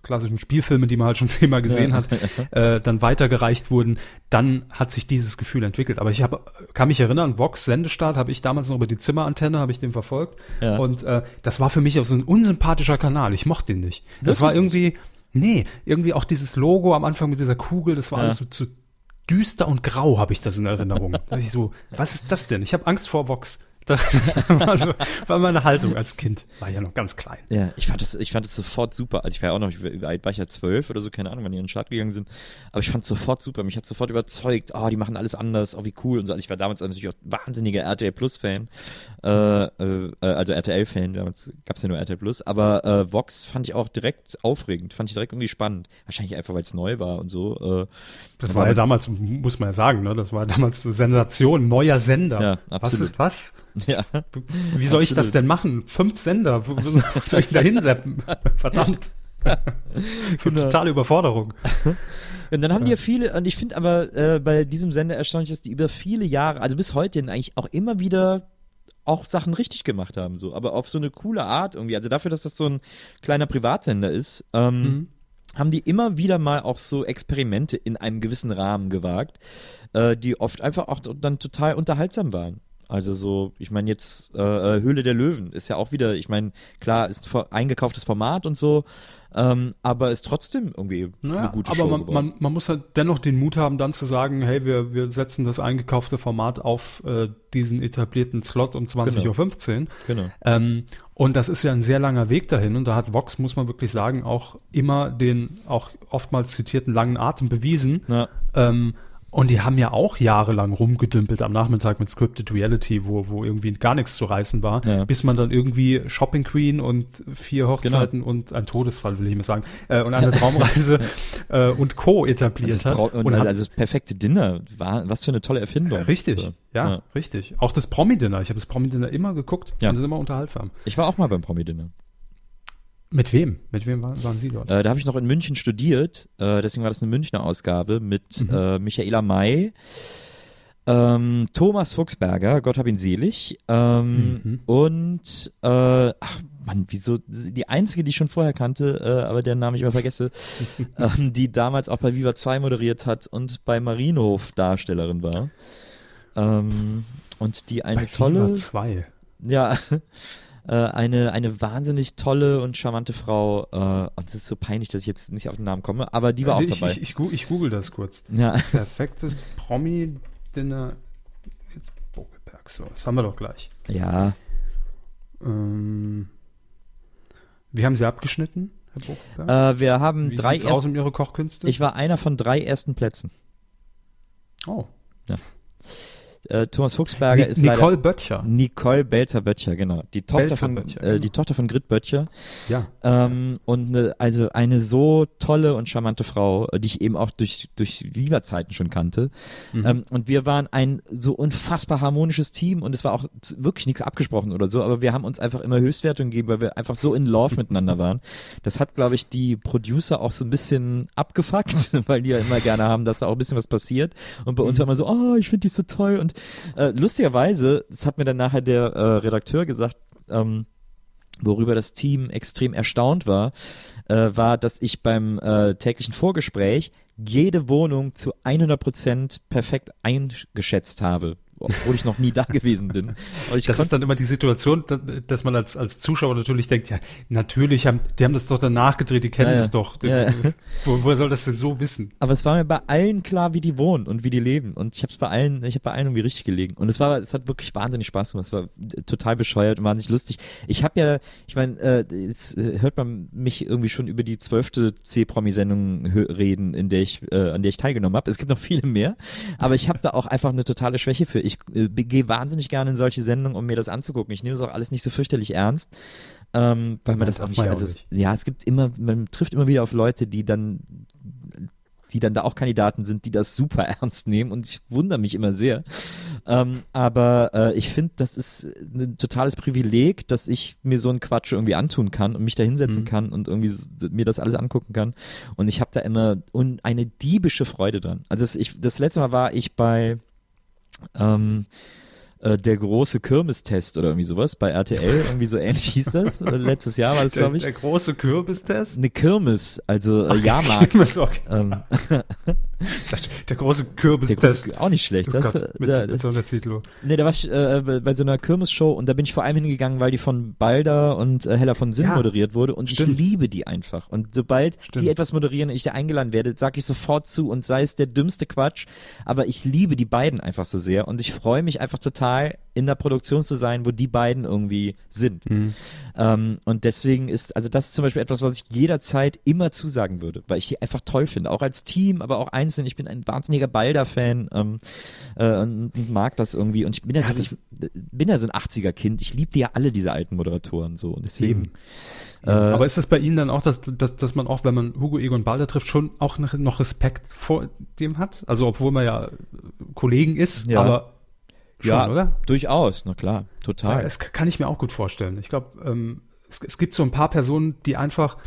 klassischen Spielfilme, die man halt schon zehnmal gesehen Ja. hat, äh, dann weitergereicht wurden, dann hat sich dieses Gefühl entwickelt. Aber ich habe, kann mich erinnern, Vox Sendestart habe ich damals noch über die Zimmerantenne, habe ich den verfolgt. Ja. Und äh, das war für mich auch so ein unsympathischer Kanal. Ich mochte den nicht. Das war irgendwie, nee, irgendwie auch dieses Logo am Anfang mit dieser Kugel, das war Ja. alles so zu düster und grau, habe ich das in Erinnerung. da ich so, was ist das denn? Ich habe Angst vor Vox. Das war, so, war meine Haltung als Kind. War ja noch ganz klein. Ja, ich fand das, ich fand das sofort super. Also ich war ja auch noch, wie alt war ich ja zwölf oder so, keine Ahnung, wann die in den Start gegangen sind. Aber ich fand es sofort super. Mich hat sofort überzeugt. Oh, die machen alles anders. Oh, wie cool und so. Also ich war damals natürlich auch wahnsinniger RTL Plus Fan. Äh, äh, also RTL Fan. Damals gab's ja nur RTL Plus. Aber äh, Vox fand ich auch direkt aufregend. Fand ich direkt irgendwie spannend. Wahrscheinlich einfach, weil es neu war und so. Äh, Das war ja damals, muss man ja sagen, ne? das war ja damals eine Sensation, neuer Sender. Ja, was absolut. ist was? ja. Wie soll ich das Absolut. denn machen? Fünf Sender, wo, wo soll ich denn da hinseppen? Verdammt. Genau. Totale Überforderung. Und dann haben die ja viele, und ich finde aber äh, bei diesem Sender erstaunlich, dass die über viele Jahre, also bis heute eigentlich auch immer wieder auch Sachen richtig gemacht haben, so, aber auf so eine coole Art irgendwie. Also dafür, dass das so ein kleiner Privatsender ist, ähm, Mhm. haben die immer wieder mal auch so Experimente in einem gewissen Rahmen gewagt, äh, die oft einfach auch dann total unterhaltsam waren. Also so, ich meine jetzt äh, äh, Höhle der Löwen ist ja auch wieder, ich meine, klar, ist ein eingekauftes Format und so, ähm, aber ist trotzdem irgendwie Naja, eine gute aber Show man, geworden. man, man muss halt dennoch den Mut haben, dann zu sagen, hey, wir, wir setzen das eingekaufte Format auf äh, diesen etablierten Slot um 20.15 Uhr. genau. Ähm, und das ist ja ein sehr langer Weg dahin. Und da hat Vox, muss man wirklich sagen, auch immer den auch oftmals zitierten langen Atem bewiesen. Na, Ähm, und die haben ja auch jahrelang rumgedümpelt am Nachmittag mit Scripted Reality, wo, wo irgendwie gar nichts zu reißen war, Ja. bis man dann irgendwie Shopping Queen und vier Hochzeiten und ein Todesfall, will ich mal sagen, äh, und eine Traumreise äh, und Co. etabliert das hat. Und und hat also das perfekte Dinner, war, was für eine tolle Erfindung. richtig, So. ja, richtig. Auch das Promi-Dinner. Ich habe das Promi-Dinner immer geguckt. Ja. Fand es immer unterhaltsam. Ich war auch mal beim Promi-Dinner. Mit wem? Mit wem waren, waren Sie dort? Äh, da habe ich noch in München studiert, äh, deswegen war das eine Münchner Ausgabe mit Mhm. äh, Michaela May, ähm, Thomas Fuchsberger, Gott hab ihn selig, ähm, Mhm. und äh, ach Mann, wieso die einzige, die ich schon vorher kannte, äh, aber deren Namen ich immer vergesse, ähm, die damals auch bei Viva 2 moderiert hat und bei Marienhof Darstellerin war. Ähm, und die eine Bei tolle, Viva 2. ja, äh, eine, eine wahnsinnig tolle und charmante Frau. Äh, und es ist so peinlich, dass ich jetzt nicht auf den Namen komme, aber die war auch Äh, ich, dabei. ich, ich, ich google das kurz. ja, Perfektes Promi-Dinner. Jetzt Bogelberg. So, das haben wir doch gleich. ja. Ähm, wie haben Sie abgeschnitten, Herr Bogelberg? Äh, wir haben wie drei sieht's aus erst, um Ihre Kochkünste? Ich war einer von drei ersten Plätzen. oh. Äh, Thomas Fuchsberger Ni- ist Nicole leider Böttcher. Nicole Belzer-Böttcher, genau. Die Tochter von Böttcher, äh, genau. die Tochter von Grit Böttcher. Ja. Ähm, und ne, also eine so tolle und charmante Frau, äh, die ich eben auch durch, durch Viva-Zeiten schon kannte. Mhm. Ähm, und wir waren ein so unfassbar harmonisches Team und es war auch wirklich nichts abgesprochen oder so, aber wir haben uns einfach immer Höchstwertung gegeben, weil wir einfach so in Love miteinander waren. Das hat, glaube ich, die Producer auch so ein bisschen abgefuckt, weil die ja immer gerne haben, dass da auch ein bisschen was passiert. Und bei uns war immer so, oh, ich finde die so toll. Und äh, lustigerweise, das hat mir dann nachher der äh, Redakteur gesagt, ähm, worüber das Team extrem erstaunt war, äh, war, dass ich beim äh, täglichen Vorgespräch jede Wohnung zu 100% perfekt eingeschätzt habe, obwohl ich noch nie da gewesen bin. Das ist dann immer die Situation, da- dass man als, als Zuschauer natürlich denkt, ja, natürlich haben, die haben das doch danach gedreht, die kennen Ja, das doch. Ja, ja. Wo, woher soll das denn so wissen? Aber es war mir bei allen klar, wie die wohnen und wie die leben. Und ich habe es bei allen, ich habe bei allen irgendwie richtig gelegen. Und es war, es hat wirklich wahnsinnig Spaß gemacht. Es war total bescheuert und wahnsinnig lustig. Ich habe ja, ich meine, äh, jetzt hört man mich irgendwie schon über die zwölfte C-Promi-Sendung reden, in der ich, äh, an der ich teilgenommen habe. Es gibt noch viele mehr, aber ich habe da auch einfach eine totale Schwäche für. Ich äh, gehe wahnsinnig gerne in solche Sendungen, um mir das anzugucken. Ich nehme das auch alles nicht so fürchterlich ernst. Ähm, weil man Ja, das auch nicht, also ja, es gibt immer, man trifft immer wieder auf Leute, die dann die dann da auch Kandidaten sind, die das super ernst nehmen und ich wundere mich immer sehr. Ähm, aber äh, ich finde, das ist ein totales Privileg, dass ich mir so einen Quatsch irgendwie antun kann und mich da hinsetzen Mhm. kann und irgendwie mir das alles angucken kann. Und ich habe da immer un eine diebische Freude dran. Also es, ich, das letzte Mal war ich bei ähm, äh, der große Kirmestest oder irgendwie sowas bei RTL, irgendwie so ähnlich hieß das. Äh, Letztes Jahr war das, glaube ich. der große Kürbistest? Eine Kirmes, also äh, Jahrmarkt. Kirmes, okay. ähm, Der große Kürbistest. ist auch nicht schlecht. Oh Das, Gott, äh, mit, da, mit so einer Titel. nee, da war ich äh, bei bei so einer Kirmesshow und da bin ich vor allem hingegangen, weil die von Balder und äh, Hella von Sinn Ja, moderiert wurde und stimmt. ich liebe die einfach. Und sobald Stimmt. die etwas moderieren und ich da eingeladen werde, sage ich sofort zu und sei es der dümmste Quatsch, aber ich liebe die beiden einfach so sehr und ich freue mich einfach total in der Produktion zu sein, wo die beiden irgendwie sind. Ähm, und deswegen ist, also das ist zum Beispiel etwas, was ich jederzeit immer zusagen würde, weil ich die einfach toll finde, auch als Team, aber auch einzeln. Ich bin ein wahnsinniger Balder-Fan ähm, äh, und, mag das irgendwie. Und ich bin ja, so, ich bin ja so ein 80er-Kind. Ich liebte ja alle diese alten Moderatoren so. Und deswegen. Äh, Aber ist es bei Ihnen dann auch, dass, dass, dass man auch, wenn man Hugo Egon Balder trifft, schon auch noch, Respekt vor dem hat? Also obwohl man ja Kollegen ist, Ja. aber schon, ja, oder? durchaus, na klar, Ja, total. das kann ich mir auch gut vorstellen. Ich glaube, ähm, es, es gibt so ein paar Personen, die einfach,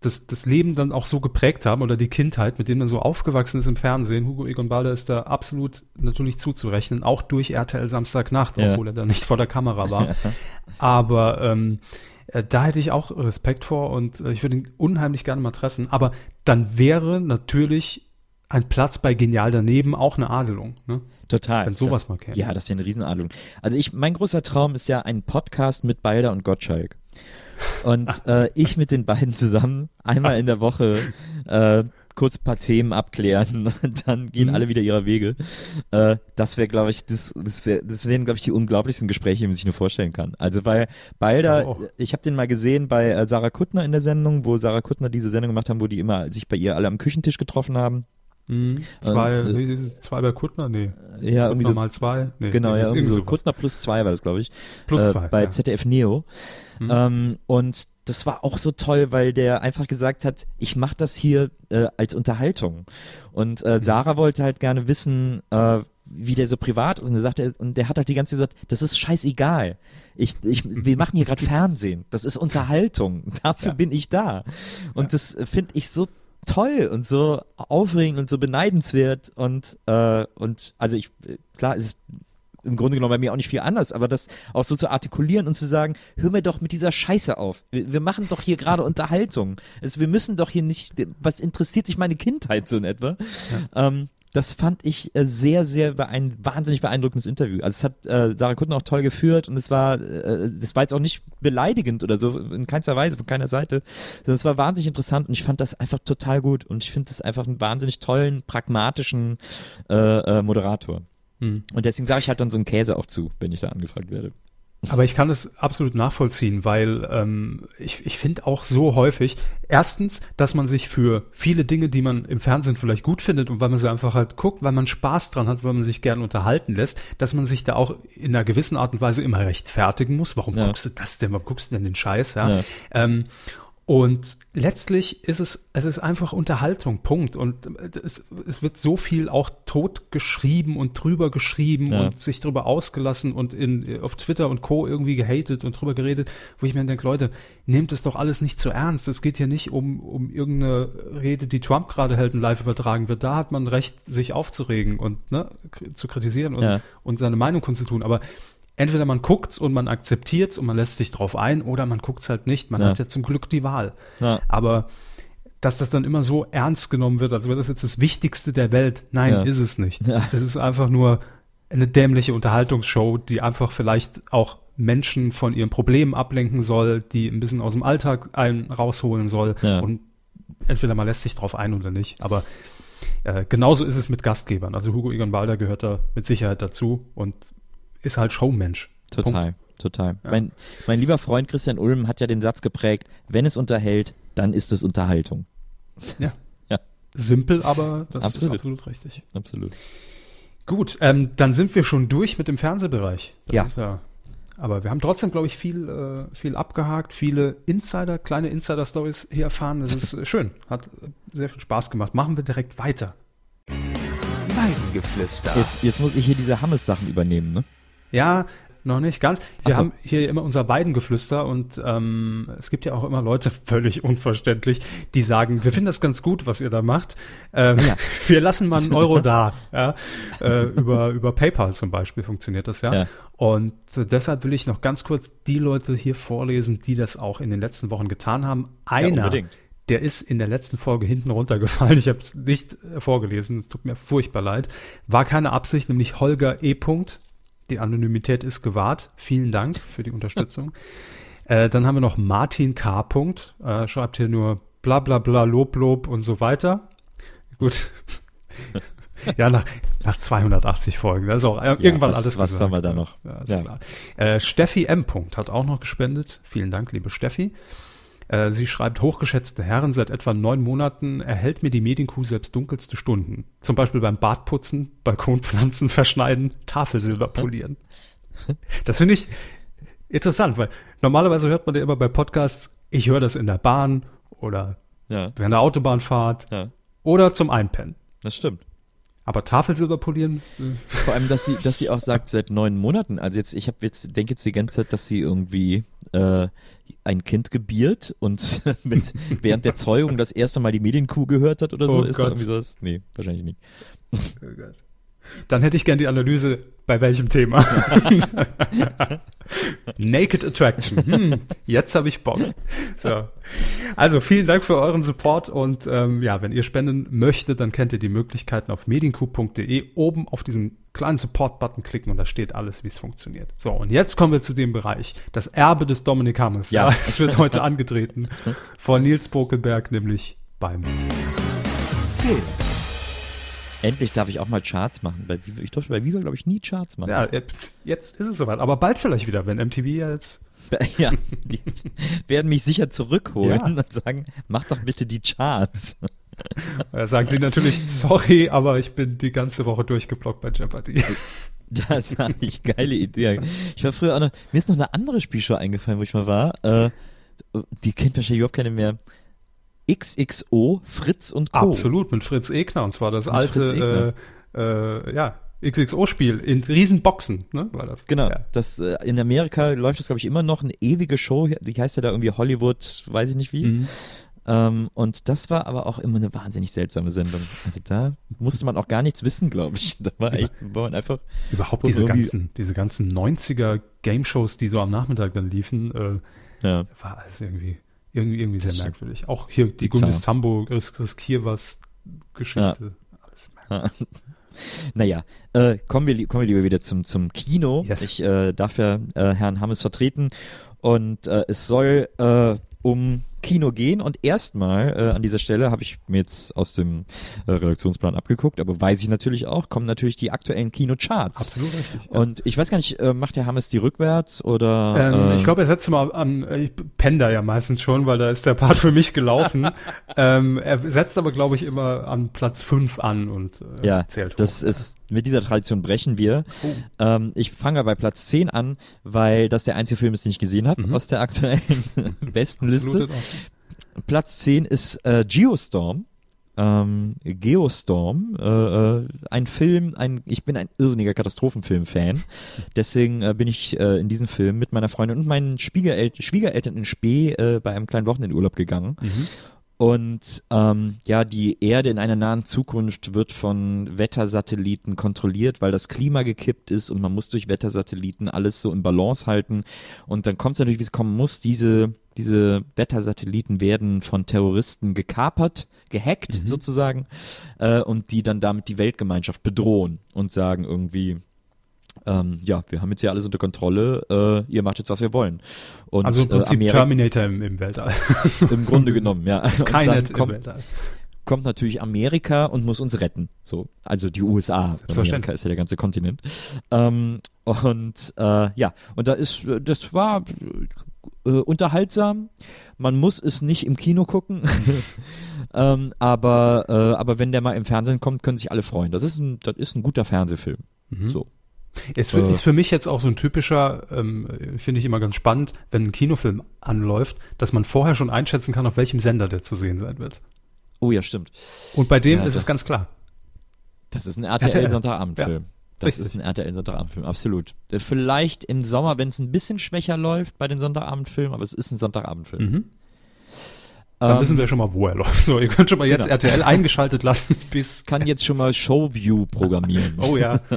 das, das Leben dann auch so geprägt haben oder die Kindheit, mit dem man so aufgewachsen ist im Fernsehen. Hugo Egon Balder ist da absolut natürlich zuzurechnen, auch durch RTL Samstagnacht, ja. obwohl er da nicht vor der Kamera war. Aber ähm, äh, da hätte ich auch Respekt vor und äh, ich würde ihn unheimlich gerne mal treffen. Aber dann wäre natürlich ein Platz bei Genial daneben auch eine Adelung. Ne? Total. Wenn sowas das, mal kennt. Ja, das wäre eine Riesenadelung. Also ich, mein großer Traum ist ja ein Podcast mit Balder und Gottschalk. Und äh, ich mit den beiden zusammen einmal in der Woche äh, kurz ein paar Themen abklären und dann gehen mhm. alle wieder ihrer Wege. Äh, das wäre, glaube ich, das, das, wär, das wären, glaube ich, die unglaublichsten Gespräche, die man sich nur vorstellen kann. Also weil Balder, ich, ich habe den mal gesehen bei äh, Sarah Kuttner in der Sendung, wo Sarah Kuttner diese Sendung gemacht haben, wo die immer sich bei ihr alle am Küchentisch getroffen haben. Mhm. Zwei, äh, zwei bei Kuttner? Nee. Ja, irgendwie so. mal zwei? Nee, genau, ja, irgendwie so. Sowas. Kuttner plus zwei war das, glaube ich. Plus äh, zwei. Bei ja. ZDF Neo. Mhm. Ähm, und das war auch so toll, weil der einfach gesagt hat, ich mache das hier äh, als Unterhaltung. Und äh, Sarah wollte halt gerne wissen, äh, wie der so privat ist. Und der sagte, und der hat halt die ganze Zeit gesagt, das ist scheißegal. Ich, ich, wir machen hier gerade Fernsehen. Das ist Unterhaltung. Dafür ja. bin ich da. Und ja. das finde ich so toll und so aufregend und so beneidenswert und äh, und also ich klar ist es im Grunde genommen bei mir auch nicht viel anders, aber das auch so zu artikulieren und zu sagen, hör mir doch mit dieser Scheiße auf. Wir, wir machen doch hier gerade Unterhaltung. Also wir müssen doch hier nicht, was interessiert sich meine Kindheit so in etwa? Ja. Ähm, das fand ich äh, sehr, sehr ein wahnsinnig beeindruckendes Interview. Also es hat äh, Sarah Kutten auch toll geführt und es war, äh, das war jetzt auch nicht beleidigend oder so, in keinster Weise, von keiner Seite, sondern es war wahnsinnig interessant und ich fand das einfach total gut und ich finde das einfach einen wahnsinnig tollen, pragmatischen äh, äh, Moderator. Hm. Und deswegen sage ich halt dann so einen Käse auch zu, wenn ich da angefragt werde. Aber ich kann das absolut nachvollziehen, weil ähm, ich, ich finde auch so häufig, erstens, dass man sich für viele Dinge, die man im Fernsehen vielleicht gut findet und weil man sie einfach halt guckt, weil man Spaß dran hat, weil man sich gern unterhalten lässt, dass man sich da auch in einer gewissen Art und Weise immer rechtfertigen muss. Warum ja. guckst du das denn? Warum guckst du denn den Scheiß? Ja. ja. Ähm, und letztlich ist es, es ist einfach Unterhaltung, Punkt. Und es, es wird so viel auch tot geschrieben und drüber geschrieben ja. und sich drüber ausgelassen und in, auf Twitter und Co. irgendwie gehatet und drüber geredet, wo ich mir denke, Leute, nehmt es doch alles nicht zu ernst. Es geht hier nicht um, um irgendeine Rede, die Trump gerade hält und live übertragen wird. Da hat man Recht, sich aufzuregen und ne, zu kritisieren und, ja. und seine Meinung kundzutun. Aber entweder man guckt's und man akzeptiert's und man lässt sich drauf ein oder man guckt's halt nicht. Man ja. hat ja zum Glück die Wahl. Ja. Aber dass das dann immer so ernst genommen wird, als wäre das jetzt das Wichtigste der Welt. Nein, ja. ist es nicht. Es ist einfach nur eine dämliche Unterhaltungsshow, die einfach vielleicht auch Menschen von ihren Problemen ablenken soll, die ein bisschen aus dem Alltag einen rausholen soll. Und entweder man lässt sich drauf ein oder nicht. Aber äh, genauso ist es mit Gastgebern. Also Hugo Egon Balder gehört da mit Sicherheit dazu und ist halt Showmensch. Total, Punkt. total. Ja. Mein, mein lieber Freund Christian Ulm hat ja den Satz geprägt, wenn es unterhält, dann ist es Unterhaltung. Ja. ja. Simpel, aber das absolut. ist absolut richtig. Absolut. Gut, ähm, dann sind wir schon durch mit dem Fernsehbereich. Das ja. ja. Aber wir haben trotzdem, glaube ich, viel, äh, viel abgehakt, viele Insider, kleine Insider-Stories hier erfahren. Das ist schön. Hat sehr viel Spaß gemacht. Machen wir direkt weiter. Weidengeflüster. Jetzt, jetzt muss ich hier diese Hammes-Sachen übernehmen, ne? Ja, noch nicht ganz. Wir so. haben hier immer unser Weidengeflüster und ähm, es gibt ja auch immer Leute, völlig unverständlich, die sagen, wir finden das ganz gut, was ihr da macht. Ähm, ja. Wir lassen mal einen Euro da. Ja? Äh, über, über PayPal zum Beispiel funktioniert das ja. ja. Und äh, deshalb will ich noch ganz kurz die Leute hier vorlesen, die das auch in den letzten Wochen getan haben. Einer, der ist in der letzten Folge hinten runtergefallen. Ich habe es nicht vorgelesen, es tut mir furchtbar leid. War keine Absicht, nämlich Holger E. Die Anonymität ist gewahrt. Vielen Dank für die Unterstützung. äh, dann haben wir noch Martin K. Äh, schreibt hier nur bla bla bla, Lob, Lob und so weiter. Gut. ja, nach, nach 280 Folgen. Das ist auch ja, irgendwann was, alles Was gesagt. haben wir da noch? Ja, ja. Äh, Steffi M. hat auch noch gespendet. Vielen Dank, liebe Steffi. Äh, sie schreibt, hochgeschätzte Herren, seit etwa neun Monaten erhält mir die Medienkuh selbst dunkelste Stunden. Zum Beispiel beim Badputzen, Balkonpflanzen verschneiden, Tafelsilber polieren. Das finde ich interessant, weil normalerweise hört man ja immer bei Podcasts, ich höre das in der Bahn oder ja. während der Autobahnfahrt ja. oder zum Einpennen. Das stimmt. Aber Tafelsilber polieren? Äh. Vor allem, dass sie, dass sie auch sagt, seit neun Monaten. Also jetzt, ich habe jetzt, denke jetzt die ganze Zeit, dass sie irgendwie äh, ein Kind gebiert und mit, während der Zeugung das erste Mal die Medienkuh gehört hat oder so. Oh ist Gott. da irgendwie sowas? Nee, wahrscheinlich nicht. Dann hätte ich gern die Analyse, bei welchem Thema. Naked Attraction. Hm, jetzt habe ich Bock. So. Also vielen Dank für euren Support und ähm, ja, wenn ihr spenden möchtet, dann kennt ihr die Möglichkeiten auf mediencoup.de oben auf diesen kleinen Support-Button klicken und da steht alles, wie es funktioniert. So, und jetzt kommen wir zu dem Bereich, das Erbe des Dominik Hammers. Ja. Ja, es wird heute angetreten von Nils Bokelberg, nämlich beim Film. Endlich darf ich auch mal Charts machen. Ich durfte bei Viva, glaube ich, nie Charts machen. Ja, jetzt ist es soweit, aber bald vielleicht wieder, wenn MTV jetzt Ja, die werden mich sicher zurückholen Ja. und sagen, mach doch bitte die Charts. Da sagen sie natürlich, sorry, aber ich bin die ganze Woche durchgeblockt bei Jeopardy. Das war ich geile Idee. Ich war früher auch noch, mir ist noch eine andere Spielshow eingefallen, wo ich mal war. Äh, die kennt wahrscheinlich überhaupt keine mehr. XXO, Fritz und Co. Absolut, mit Fritz Egner, und zwar das Mit alte, äh, äh, ja, XXO-Spiel in Riesenboxen, ne, war das. Genau, Ja. das äh, in Amerika läuft das glaube ich immer noch eine ewige Show, die heißt ja da irgendwie Hollywood, weiß ich nicht wie. Mhm. Ähm, und das war aber auch immer eine wahnsinnig seltsame Sendung. Also da musste man auch gar nichts wissen, glaube ich. Da war echt, war man einfach Überhaupt diese ganzen, diese ganzen 90er Game-Shows, die so am Nachmittag dann liefen, äh, ja, war alles irgendwie, irgendwie, irgendwie sehr Das merkwürdig. Auch hier die. Gundis Tambo, Ris Riskierwas Geschichte. Alles merkwürdig. Naja, äh, kommen, wir, kommen wir lieber wieder zum, zum Kino. Yes. Ich äh, darf ja äh, Herrn Hammes vertreten und äh, es soll äh, um Kino gehen und erstmal äh, an dieser Stelle habe ich mir jetzt aus dem äh, Redaktionsplan abgeguckt, aber weiß ich natürlich auch, kommen natürlich die aktuellen Kinocharts. Absolut richtig. Ja. Und ich weiß gar nicht, äh, macht der Hammes die rückwärts oder? Ähm, äh, ich glaube, er setzt mal an, äh, ich penne da ja meistens schon, weil da ist der Part für mich gelaufen. ähm, er setzt aber, glaube ich, immer an Platz 5 an und äh, Ja, zählt das hoch. ist, mit dieser Tradition brechen wir. Oh. Ähm, ich fange bei Platz 10 an, weil das der einzige Film ist, den ich gesehen habe Mhm. aus der aktuellen besten Liste. Absolut auch. Platz 10 ist äh, Geostorm. Ähm, Geostorm, äh, äh, ein Film, ein, ich bin ein irrsinniger Katastrophenfilm-Fan. Deswegen äh, bin ich äh, in diesen Film mit meiner Freundin und meinen Schwiegerel Schwiegereltern in Spee äh, bei einem kleinen Wochenendurlaub gegangen. Mhm. Und ähm, ja, die Erde in einer nahen Zukunft wird von Wettersatelliten kontrolliert, weil das Klima gekippt ist und man muss durch Wettersatelliten alles so in Balance halten. Und dann kommt es natürlich, wie es kommen muss. Diese, diese Wettersatelliten werden von Terroristen gekapert, gehackt sozusagen, äh, und die dann damit die Weltgemeinschaft bedrohen und sagen irgendwie, ähm, ja, wir haben jetzt hier alles unter Kontrolle, äh, ihr macht jetzt, was wir wollen. Und Also im äh, Prinzip Amerika, Terminator im, im Weltall. im Grunde genommen, ja. Dann Skynet im kommt, Weltall. kommt natürlich Amerika und muss uns retten. So, also die USA. Amerika ist ja der ganze Kontinent. Ähm, und äh, ja, und da ist, äh, das war äh, unterhaltsam. Man muss es nicht im Kino gucken. ähm, aber, äh, aber wenn der mal im Fernsehen kommt, können sich alle freuen. Das ist ein, das ist ein guter Fernsehfilm. Mhm. So. Ist für, Äh. ist für mich jetzt auch so ein typischer, ähm, finde ich immer ganz spannend, wenn ein Kinofilm anläuft, dass man vorher schon einschätzen kann, auf welchem Sender der zu sehen sein wird. Oh ja, stimmt. Und bei dem Ja, ist es ganz klar. Das ist ein RTL. RTL-Sonntagabendfilm. Das richtig. ist ein RTL-Sonntagabendfilm, absolut. Der Vielleicht im Sommer, wenn es ein bisschen schwächer läuft bei den Sonntagabendfilmen, aber es ist ein Sonntagabendfilm. Mhm. Dann Ähm, wissen wir schon mal, wo er läuft. So, ihr könnt schon mal jetzt Genau. RTL eingeschaltet lassen bis. kann jetzt schon mal Showview programmieren. Oh ja.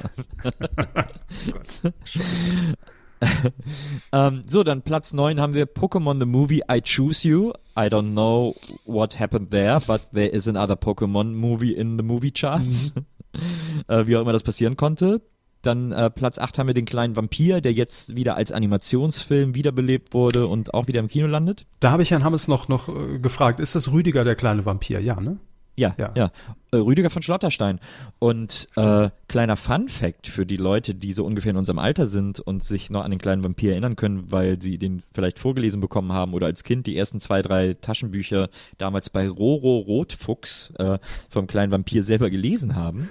Ähm, so, dann Platz 9 haben wir Pokémon the Movie I Choose You. I don't know what happened there, but there is another Pokémon movie in the movie charts. äh, wie auch immer das passieren konnte. Dann äh, Platz 8 haben wir den kleinen Vampir, der jetzt wieder als Animationsfilm wiederbelebt wurde und auch wieder im Kino landet. Da habe ich Herrn Hammes noch, noch äh, gefragt, ist das Rüdiger der kleine Vampir? Ja, ne? Ja, Ja. ja. Äh, Rüdiger von Schlotterstein. Und äh, kleiner Fun Fact für die Leute, die so ungefähr in unserem Alter sind und sich noch an den kleinen Vampir erinnern können, weil sie den vielleicht vorgelesen bekommen haben oder als Kind die ersten zwei, drei Taschenbücher damals bei Roro Rotfuchs äh, vom kleinen Vampir selber gelesen haben.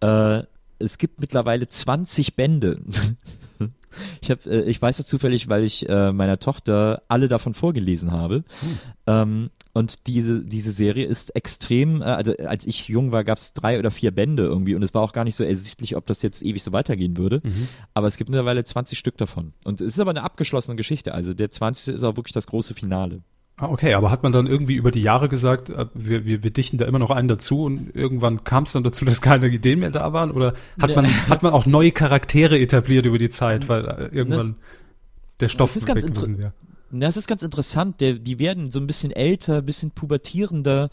Äh, es gibt mittlerweile 20 Bände. Ich, hab, äh, ich weiß das zufällig, weil ich äh, meiner Tochter alle davon vorgelesen habe. Hm. Ähm, und diese, diese Serie ist extrem, äh, also als ich jung war, gab es drei oder vier Bände irgendwie und es war auch gar nicht so ersichtlich, ob das jetzt ewig so weitergehen würde. Mhm. Aber es gibt mittlerweile 20 Stück davon. Und es ist aber eine abgeschlossene Geschichte. Also der 20. ist auch wirklich das große Finale. Ah, okay, aber hat man dann irgendwie über die Jahre gesagt, äh, wir, wir, wir dichten da immer noch einen dazu und irgendwann kam es dann dazu, dass keine Ideen mehr da waren? Oder hat man, hat man auch neue Charaktere etabliert über die Zeit, weil äh, irgendwann das, der Stoff das ist ganz gewesen wäre? Das ist ganz interessant. Der, die werden so ein bisschen älter, ein bisschen pubertierender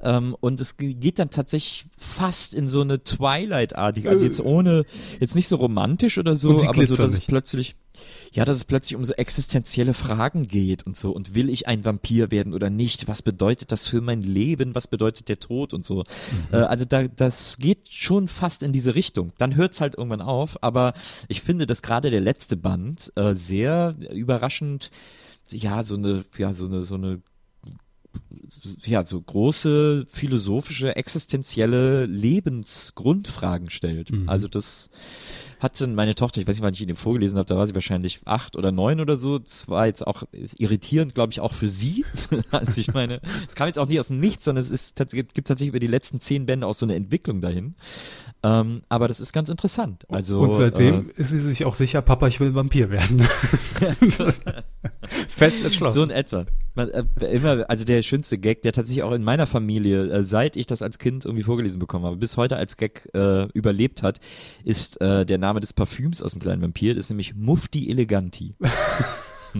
ähm, und es geht dann tatsächlich fast in so eine Twilight-artige, also jetzt ohne, jetzt nicht so romantisch oder so, aber so, dass es plötzlich ja, dass es plötzlich um so existenzielle Fragen geht und so. Und will ich ein Vampir werden oder nicht? Was bedeutet das für mein Leben? Was bedeutet der Tod und so? Mhm. Äh, also da, das geht schon fast in diese Richtung. Dann hört es halt irgendwann auf. Aber ich finde, dass gerade der letzte Band äh, sehr überraschend, ja, so eine, ja, so eine, so eine ja, so große philosophische, existenzielle Lebensgrundfragen stellt. Mhm. Also das hatte meine Tochter, ich weiß nicht, wann ich ihn vorgelesen habe, da war sie wahrscheinlich acht oder neun oder so. Das war jetzt auch irritierend, glaube ich, auch für sie. also ich meine, es kam jetzt auch nicht aus dem Nichts, sondern es ist, gibt tatsächlich über die letzten zehn Bände auch so eine Entwicklung dahin. Ähm, aber das ist ganz interessant. Also, und seitdem äh, ist sie sich auch sicher, Papa, ich will Vampir werden. Fest entschlossen. So in etwa. Äh, immer, also der schönste Gag, der tatsächlich auch in meiner Familie, äh, seit ich das als Kind irgendwie vorgelesen bekommen habe, bis heute als Gag äh, überlebt hat, ist äh, der Name des Parfüms aus dem kleinen Vampir, das ist nämlich Mufti Eleganti.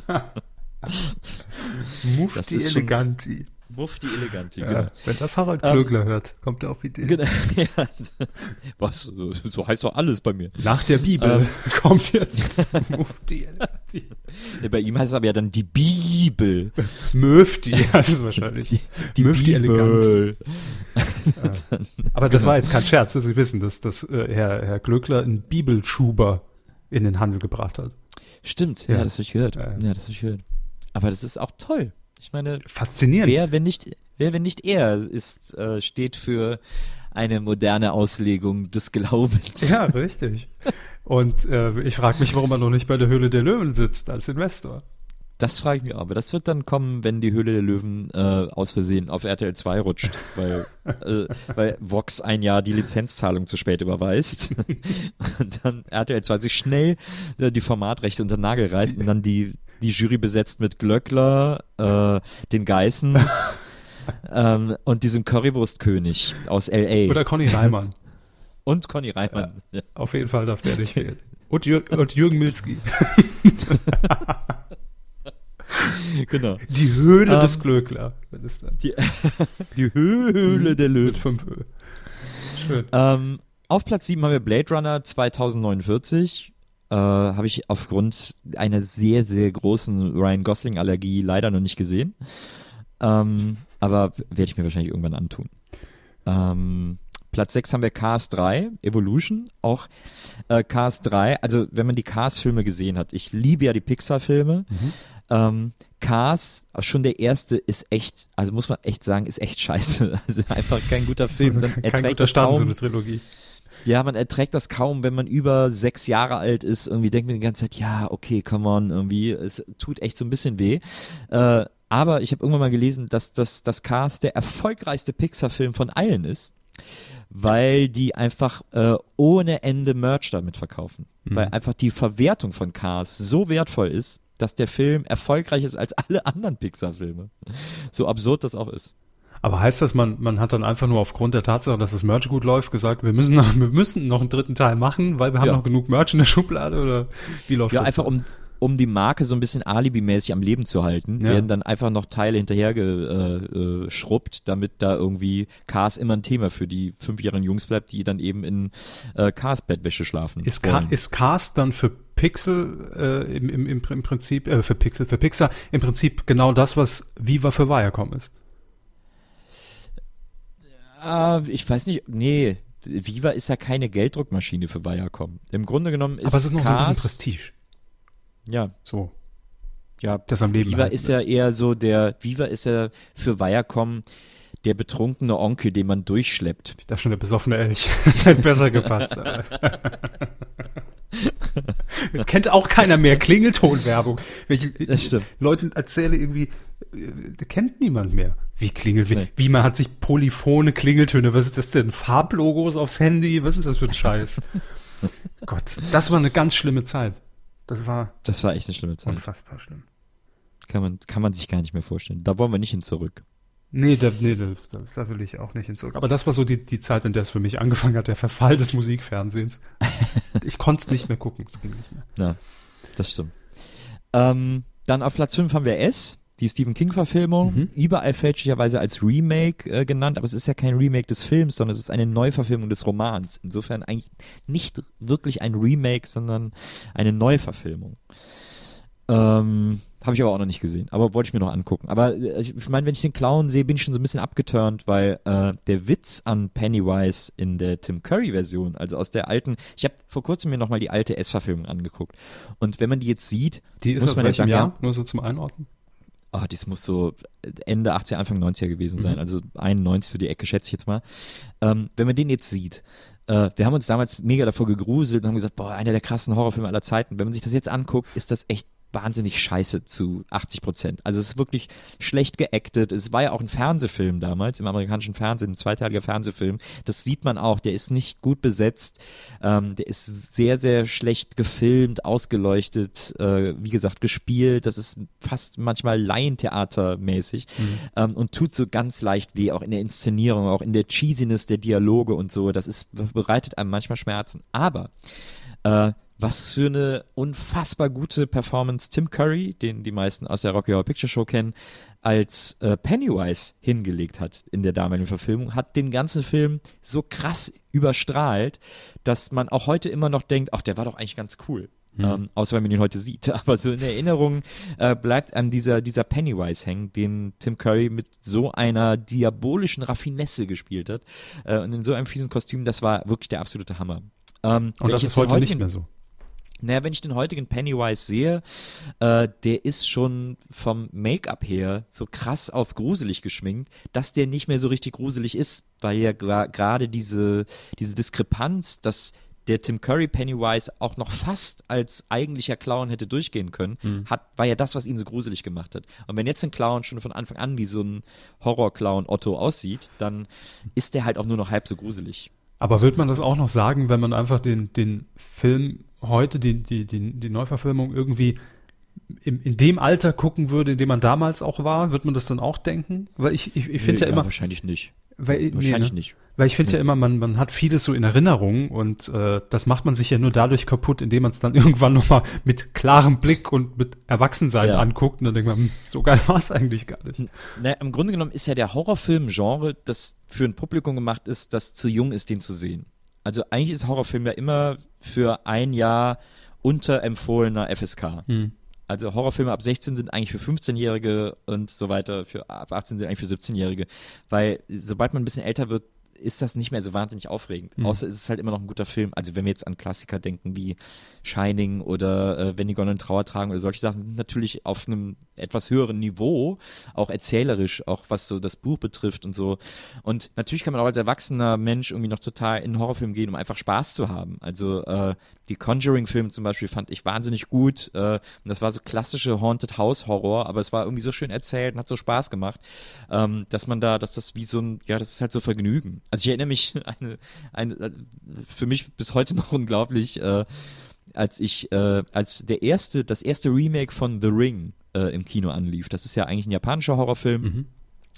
Mufti Eleganti. Schon, Mufti Eleganti, ja, genau. Wenn das Harald Klögler um, hört, kommt er auf Ideen. Genau, ja. Was? So heißt doch alles bei mir. Nach der Bibel ähm. kommt jetzt Mufti Eleganti. Ja, bei ihm heißt es aber ja dann die Bibel. Möfti heißt es wahrscheinlich. Die, die Möfti Eleganti. aber das genau. war jetzt kein Scherz. Sie wissen, dass, dass äh, Herr, Herr Glöckler einen Bibelschuber in den Handel gebracht hat. Stimmt, ja, ja das habe ich gehört. Ja, das habe ich gehört. Aber das ist auch toll. Ich meine, faszinierend. Wer, wenn nicht, wer, wenn nicht er, ist, äh, steht für eine moderne Auslegung des Glaubens. Ja, richtig. Und äh, ich frage mich, warum er noch nicht bei der Höhle der Löwen sitzt als Investor. Das frage ich mich auch. Aber das wird dann kommen, wenn die Höhle der Löwen äh, aus Versehen auf RTL 2 rutscht, weil, äh, weil Vox ein Jahr die Lizenzzahlung zu spät überweist. und dann RTL 2 sich schnell äh, die Formatrechte unter den Nagel reißt und dann die die Jury besetzt mit Glöckler, äh, den Geissens ähm, und diesem Currywurstkönig aus L.A. Oder Conny Reimann. Und Conny Reimann. Ja, auf jeden Fall darf der nicht fehlen. Und, Jür und Jürgen Milski. genau. Die Höhle um, des ähm, Glöckler. Die, die Höhle der Löwen. Mit 5 Schön. Ähm, auf Platz 7 haben wir Blade Runner 2049 äh, habe ich aufgrund einer sehr, sehr großen Ryan Gosling-Allergie leider noch nicht gesehen. Ähm, aber werde ich mir wahrscheinlich irgendwann antun. Ähm, Platz 6 haben wir Cars 3, Evolution. Auch äh, Cars 3, also wenn man die Cars-Filme gesehen hat, ich liebe ja die Pixar-Filme. Mhm. Ähm, Cars, schon der erste, ist echt, also muss man echt sagen, ist echt scheiße. Also einfach kein guter Film. Also kein guter Start, so eine Trilogie. Ja, man erträgt das kaum, wenn man über sechs Jahre alt ist. Irgendwie denkt man die ganze Zeit, ja, okay, come on, irgendwie, es tut echt so ein bisschen weh. Äh, aber ich habe irgendwann mal gelesen, dass das, das Cars der erfolgreichste Pixar-Film von allen ist, weil die einfach äh, ohne Ende Merch damit verkaufen. Mhm. Weil einfach die Verwertung von Cars so wertvoll ist, dass der Film erfolgreicher ist als alle anderen Pixar-Filme. So absurd das auch ist. Aber heißt das, man, man hat dann einfach nur aufgrund der Tatsache, dass das Merch gut läuft, gesagt, wir müssen noch, wir müssen noch einen dritten Teil machen, weil wir haben ja. noch genug Merch in der Schublade oder wie läuft ja, das? Ja, einfach um, um die Marke so ein bisschen alibimäßig am Leben zu halten, ja. werden dann einfach noch Teile hinterhergeschrubbt, äh, damit da irgendwie Cars immer ein Thema für die fünfjährigen Jungs bleibt, die dann eben in äh, Cars Bettwäsche schlafen. Ist, Ka ist Cars dann für Pixel äh, im, im, im Prinzip, äh, für Pixel, für Pixar im Prinzip genau das, was Viva für Viacom ist? Uh, ich weiß nicht, nee, Viva ist ja keine Gelddruckmaschine für Viacom. Im Grunde genommen ist Aber es ist noch Cars, so ein bisschen Prestige. Ja. So. Ja, das am Leben Viva halten, ist ja eher so der, Viva ist ja für Viacom der betrunkene Onkel, den man durchschleppt. Ich dachte schon, der besoffene Elch. das hätte besser gepasst. Kennt auch keiner mehr Klingeltonwerbung. Wenn ich. Leuten erzähle irgendwie, äh, kennt niemand mehr. Wie klingelt, wie, Nee. wie man hat sich polyphone Klingeltöne, was ist das denn? Farblogos aufs Handy, was ist das für ein Scheiß? Gott, das war eine ganz schlimme Zeit. Das war Das war echt eine schlimme Zeit. unfassbar schlimm. Kann man, kann man sich gar nicht mehr vorstellen. Da wollen wir nicht hin zurück. Nee, da, nee da, da, will ich auch nicht hin zurück. Aber das war so die, die Zeit, in der es für mich angefangen hat, der Verfall des Musikfernsehens. Ich konnte es nicht mehr gucken, es ging nicht mehr. Ja, das stimmt. Ähm, dann auf Platz 5 haben wir S, die Stephen King-Verfilmung. Mhm. Überall fälschlicherweise als Remake äh, genannt, aber es ist ja kein Remake des Films, sondern es ist eine Neuverfilmung des Romans. Insofern eigentlich nicht wirklich ein Remake, sondern eine Neuverfilmung. Ähm, habe ich aber auch noch nicht gesehen, aber wollte ich mir noch angucken. Aber äh, ich meine, wenn ich den Clown sehe, bin ich schon so ein bisschen abgeturnt, weil äh, der Witz an Pennywise in der Tim Curry-Version, also aus der alten, ich habe vor kurzem mir nochmal die alte S-Verfilmung angegucht. Und wenn man die jetzt sieht, Die ist muss aus man welchem Jahr? ja, Nur so zum Einordnen. oh, das muss so Ende 80er, Anfang 90er gewesen sein, Mhm. also 91 so die Ecke, schätze ich jetzt mal. Ähm, wenn man den jetzt sieht, äh, wir haben uns damals mega davor gegruselt und haben gesagt, boah, einer der krassen Horrorfilme aller Zeiten. Wenn man sich das jetzt anguckt, ist das echt wahnsinnig scheiße zu 80 Prozent. Also es ist wirklich schlecht geactet. Es war ja auch ein Fernsehfilm damals, im amerikanischen Fernsehen, ein zweiteiliger Fernsehfilm. Das sieht man auch, der ist nicht gut besetzt. Ähm, der ist sehr, sehr schlecht gefilmt, ausgeleuchtet, äh, wie gesagt, gespielt. Das ist fast manchmal Laientheatermäßig ähm, und tut so ganz leicht weh, auch in der Inszenierung, auch in der Cheesiness der Dialoge und so. Das ist, bereitet einem manchmal Schmerzen. Aber äh, was für eine unfassbar gute Performance Tim Curry, den die meisten aus der Rocky Horror Picture Show kennen, als äh, Pennywise hingelegt hat in der damaligen Verfilmung, hat den ganzen Film so krass überstrahlt, dass man auch heute immer noch denkt, ach, der war doch eigentlich ganz cool. Ähm, außer wenn man ihn heute sieht. Aber so in Erinnerung äh, bleibt einem dieser, dieser Pennywise hängen, den Tim Curry mit so einer diabolischen Raffinesse gespielt hat. Äh, und in so einem fiesen Kostüm, das war wirklich der absolute Hammer. Ähm, Und das ist heute nicht mehr so. Naja, wenn ich den heutigen Pennywise sehe, äh, der ist schon vom Make-up her so krass auf gruselig geschminkt, dass der nicht mehr so richtig gruselig ist, weil ja gerade diese, diese Diskrepanz, dass der Tim Curry Pennywise auch noch fast als eigentlicher Clown hätte durchgehen können, hat, war ja das, was ihn so gruselig gemacht hat. Und wenn jetzt ein Clown schon von Anfang an wie so ein Horror-Clown Otto aussieht, dann ist der halt auch nur noch halb so gruselig. Aber wird man das auch noch sagen, wenn man einfach den, den Film heute, die, die, die, die Neuverfilmung irgendwie in, in dem Alter gucken würde, in dem man damals auch war, wird man das dann auch denken? Weil ich, ich, ich finde Nee, ja immer, Wahrscheinlich nicht. weil, nee, Wahrscheinlich ne? nicht. Weil ich finde Nee. ja immer, man, man hat vieles so in Erinnerung und äh, das macht man sich ja nur dadurch kaputt, indem man es dann irgendwann nochmal mit klarem Blick und mit Erwachsensein Ja. anguckt und dann denkt man, hm, so geil war es eigentlich gar nicht. Na, im Grunde genommen ist ja der Horrorfilm-Genre, das für ein Publikum gemacht ist, das zu jung ist, den zu sehen. Also eigentlich ist Horrorfilm ja immer für ein Jahr unterempfohlener FSK. Hm. Also Horrorfilme ab 16 sind eigentlich für 15-Jährige und so weiter, für ab 18 sind eigentlich für 17-Jährige. Weil sobald man ein bisschen älter wird, ist das nicht mehr so wahnsinnig aufregend. Mhm. Außer ist es halt immer noch ein guter Film. Also wenn wir jetzt an Klassiker denken wie Shining oder äh, Wenn die Gonnen Trauer tragen oder solche Sachen, sind natürlich auf einem etwas höheren Niveau, auch erzählerisch, auch was so das Buch betrifft und so. Und natürlich kann man auch als erwachsener Mensch irgendwie noch total in Horrorfilm gehen, um einfach Spaß zu haben. Also äh, die Conjuring-Filme zum Beispiel fand ich wahnsinnig gut. Äh, und das war so klassische Haunted House Horror, aber es war irgendwie so schön erzählt und hat so Spaß gemacht, ähm, dass man da, dass das wie so ein, ja, das ist halt so Vergnügen. Also ich erinnere mich eine, eine für mich bis heute noch unglaublich, äh, als ich, äh, als der erste, das erste Remake von The Ring äh, im Kino anlief. Das ist ja eigentlich ein japanischer Horrorfilm Mhm.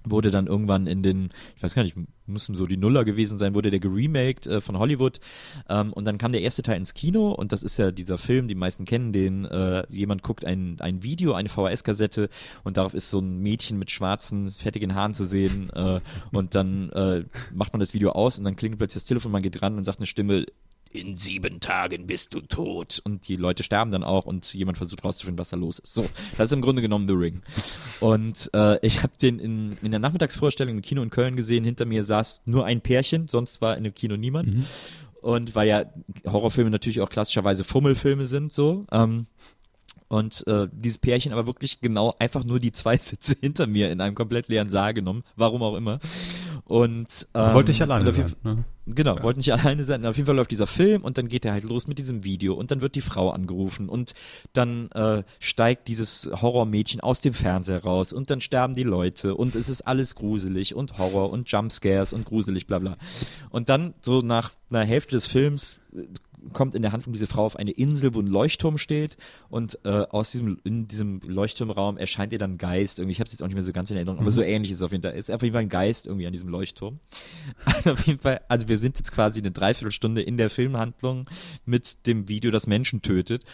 wurde dann irgendwann in den, ich weiß gar nicht, müssen so die Nuller gewesen sein, wurde der geremaked äh, von Hollywood. Ähm, und dann kam der erste Teil ins Kino und das ist ja dieser Film, die meisten kennen den, äh, jemand guckt ein, ein Video, eine VHS-Kassette und darauf ist so ein Mädchen mit schwarzen, fettigen Haaren zu sehen äh, und dann äh, macht man das Video aus und dann klingelt plötzlich das Telefon, man geht ran und sagt eine Stimme, in sieben Tagen bist du tot. Und die Leute sterben dann auch und jemand versucht rauszufinden, was da los ist. So, das ist im Grunde genommen The Ring. Und äh, ich habe den in, in der Nachmittagsvorstellung im Kino in Köln gesehen. Hinter mir saß nur ein Pärchen, sonst war in dem Kino niemand. Und weil ja Horrorfilme natürlich auch klassischerweise Fummelfilme sind, so. Ähm, und äh, dieses Pärchen aber wirklich genau einfach nur die zwei Sitze hinter mir in einem komplett leeren Saal genommen, warum auch immer. Und ähm, wollte ich alleine jeden sein. Ne? Genau, wollte nicht alleine sein. Auf jeden Fall läuft dieser Film und dann geht er halt los mit diesem Video und dann wird die Frau angerufen und dann äh, steigt dieses Horrormädchen aus dem Fernseher raus und dann sterben die Leute und es ist alles gruselig und Horror und Jumpscares und gruselig, bla bla. Und dann so nach einer Hälfte des Films kommt in der Handlung diese Frau auf eine Insel, wo ein Leuchtturm steht und äh, aus diesem in diesem Leuchtturmraum erscheint ihr dann Geist. Irgendwie, ich habe es jetzt auch nicht mehr so ganz in Erinnerung, aber so ähnlich ist es auf jeden Fall. Es ist auf jeden Fall ein Geist irgendwie an diesem Leuchtturm. auf jeden Fall, also wir sind jetzt quasi eine Dreiviertelstunde in der Filmhandlung mit dem Video, das Menschen tötet.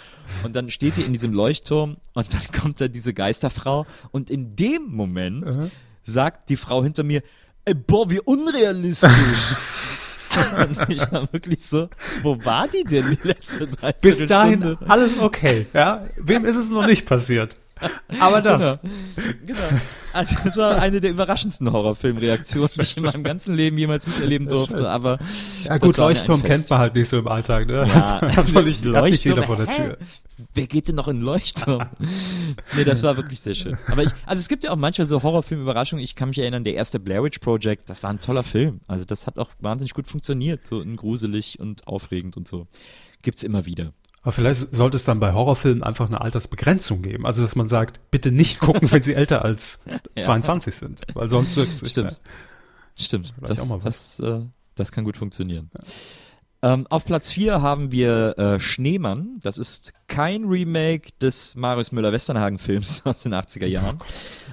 Und dann steht ihr in diesem Leuchtturm und dann kommt da diese Geisterfrau und in dem Moment sagt die Frau hinter mir, ey, boah, wie unrealistisch. Und ich war wirklich so, wo war die denn die letzte Dreiviertelstunde? Bis dahin alles okay. Ja? Wem ist es noch nicht passiert? Aber das. Genau. genau. Also das war eine der überraschendsten Horrorfilmreaktionen, die ich in meinem ganzen Leben jemals miterleben durfte. Aber Ja gut, Leuchtturm kennt man halt nicht so im Alltag. Ne? Ja, hat nicht, hat nicht jeder Leuchtturm, vor der hä? Tür. Wer geht denn noch in Leuchtturm? nee, das war wirklich sehr schön. Aber ich, also es gibt ja auch manchmal so Horrorfilm-Überraschungen. Ich kann mich erinnern, der erste Blair Witch Project, das war ein toller Film. Also das hat auch wahnsinnig gut funktioniert, so in gruselig und aufregend und so. Gibt's immer wieder. Aber vielleicht sollte es dann bei Horrorfilmen einfach eine Altersbegrenzung geben. Also dass man sagt, bitte nicht gucken, wenn sie älter als Ja. 22 sind, weil sonst wirkt es nicht Stimmt. mehr. Stimmt. Vielleicht Das, auch mal was. das, äh, das kann gut funktionieren. Ähm, auf Platz 4 haben wir äh, Schneemann. Das ist kein Remake des Marius Müller-Westernhagen-Films aus den 80er Jahren,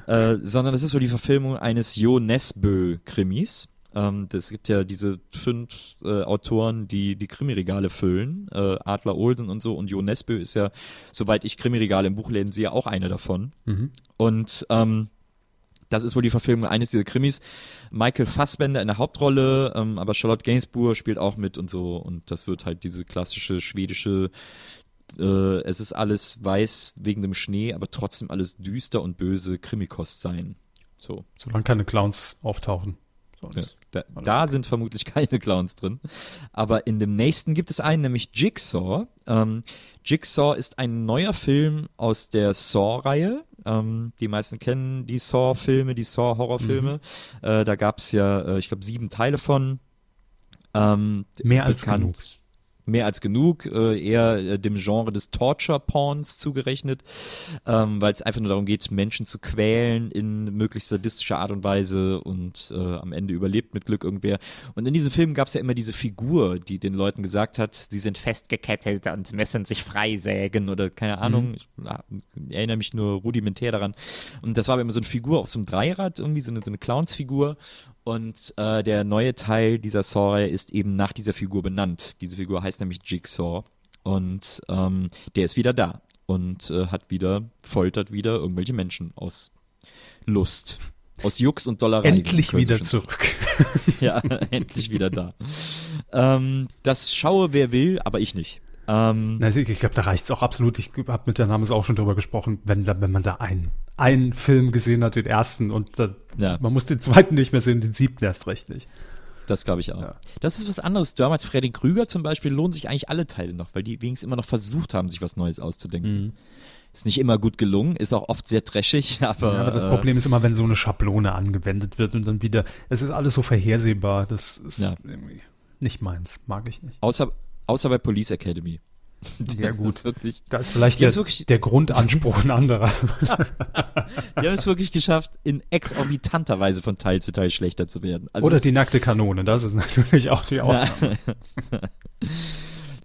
äh, sondern das ist so die Verfilmung eines Jo Nesbø-Krimis. Ähm, das gibt ja diese fünf äh, Autoren, die die Krimiregale füllen. Äh, Adler Olsen und so. Und Jo Nesbø ist ja, soweit ich Krimiregale im Buchläden sehe, auch einer davon. Und ähm, das ist wohl die Verfilmung eines dieser Krimis. Michael Fassbender in der Hauptrolle, ähm, aber Charlotte Gainsbourg spielt auch mit und so. Und das wird halt diese klassische schwedische, äh, es ist alles weiß wegen dem Schnee, aber trotzdem alles düster und böse Krimikost sein. So. Solange keine Clowns auftauchen. Ja, Sonst- da da sind vermutlich keine Clowns drin. Aber in dem nächsten gibt es einen, nämlich Jigsaw. Ähm, Jigsaw ist ein neuer Film aus der Saw-Reihe. Ähm, die meisten kennen die Saw-Filme, die Saw-Horrorfilme. Mhm. Äh, da gab es ja, äh, ich glaube, sieben Teile von. Ähm, Mehr als bekannt- genug. Mehr als genug, äh, eher äh, dem Genre des Torture-Porns zugerechnet, ähm, weil es einfach nur darum geht, Menschen zu quälen in möglichst sadistischer Art und Weise und äh, am Ende überlebt mit Glück irgendwer. Und in diesem Film gab es ja immer diese Figur, die den Leuten gesagt hat, sie sind festgekettet und müssen sich freisägen oder keine Ahnung. Ich ah, erinnere mich nur rudimentär daran. Und das war aber immer so eine Figur auf so einem Dreirad, irgendwie so eine, so eine Clownsfigur. Und äh, der neue Teil dieser Saw-Reihe ist eben nach dieser Figur benannt. Diese Figur heißt nämlich Jigsaw. Und ähm, der ist wieder da und äh, hat wieder, foltert wieder irgendwelche Menschen aus Lust. Aus Jux und Dollerei. Endlich wieder zurück. ja, endlich wieder da. Ähm, das schaue wer will, aber ich nicht. Ähm, Na, ich glaube, da reicht's auch absolut. Ich habe mit der Names auch schon drüber gesprochen, wenn, wenn man da einen, einen Film gesehen hat, den ersten, und da, Ja. man muss den zweiten nicht mehr sehen, den siebten erst recht nicht. das glaube ich auch. Ja. Das ist was anderes. Damals Freddy Krüger zum Beispiel lohnen sich eigentlich alle Teile noch, weil die wenigstens immer noch versucht haben, sich was Neues auszudenken. Ist nicht immer gut gelungen, ist auch oft sehr trashig, aber, Ja, aber das äh, Problem ist immer, wenn so eine Schablone angewendet wird und dann wieder, es ist alles so vorhersehbar, das ist Ja. irgendwie nicht meins, mag ich nicht. außer, außer bei Police Academy. Ja, gut. Ist wirklich, Da ist vielleicht der, wirklich- der Grundanspruch ein anderer. die haben es wirklich geschafft, in exorbitanter Weise von Teil zu Teil schlechter zu werden. Also Oder die nackte Kanone, das ist natürlich auch die Ausnahme.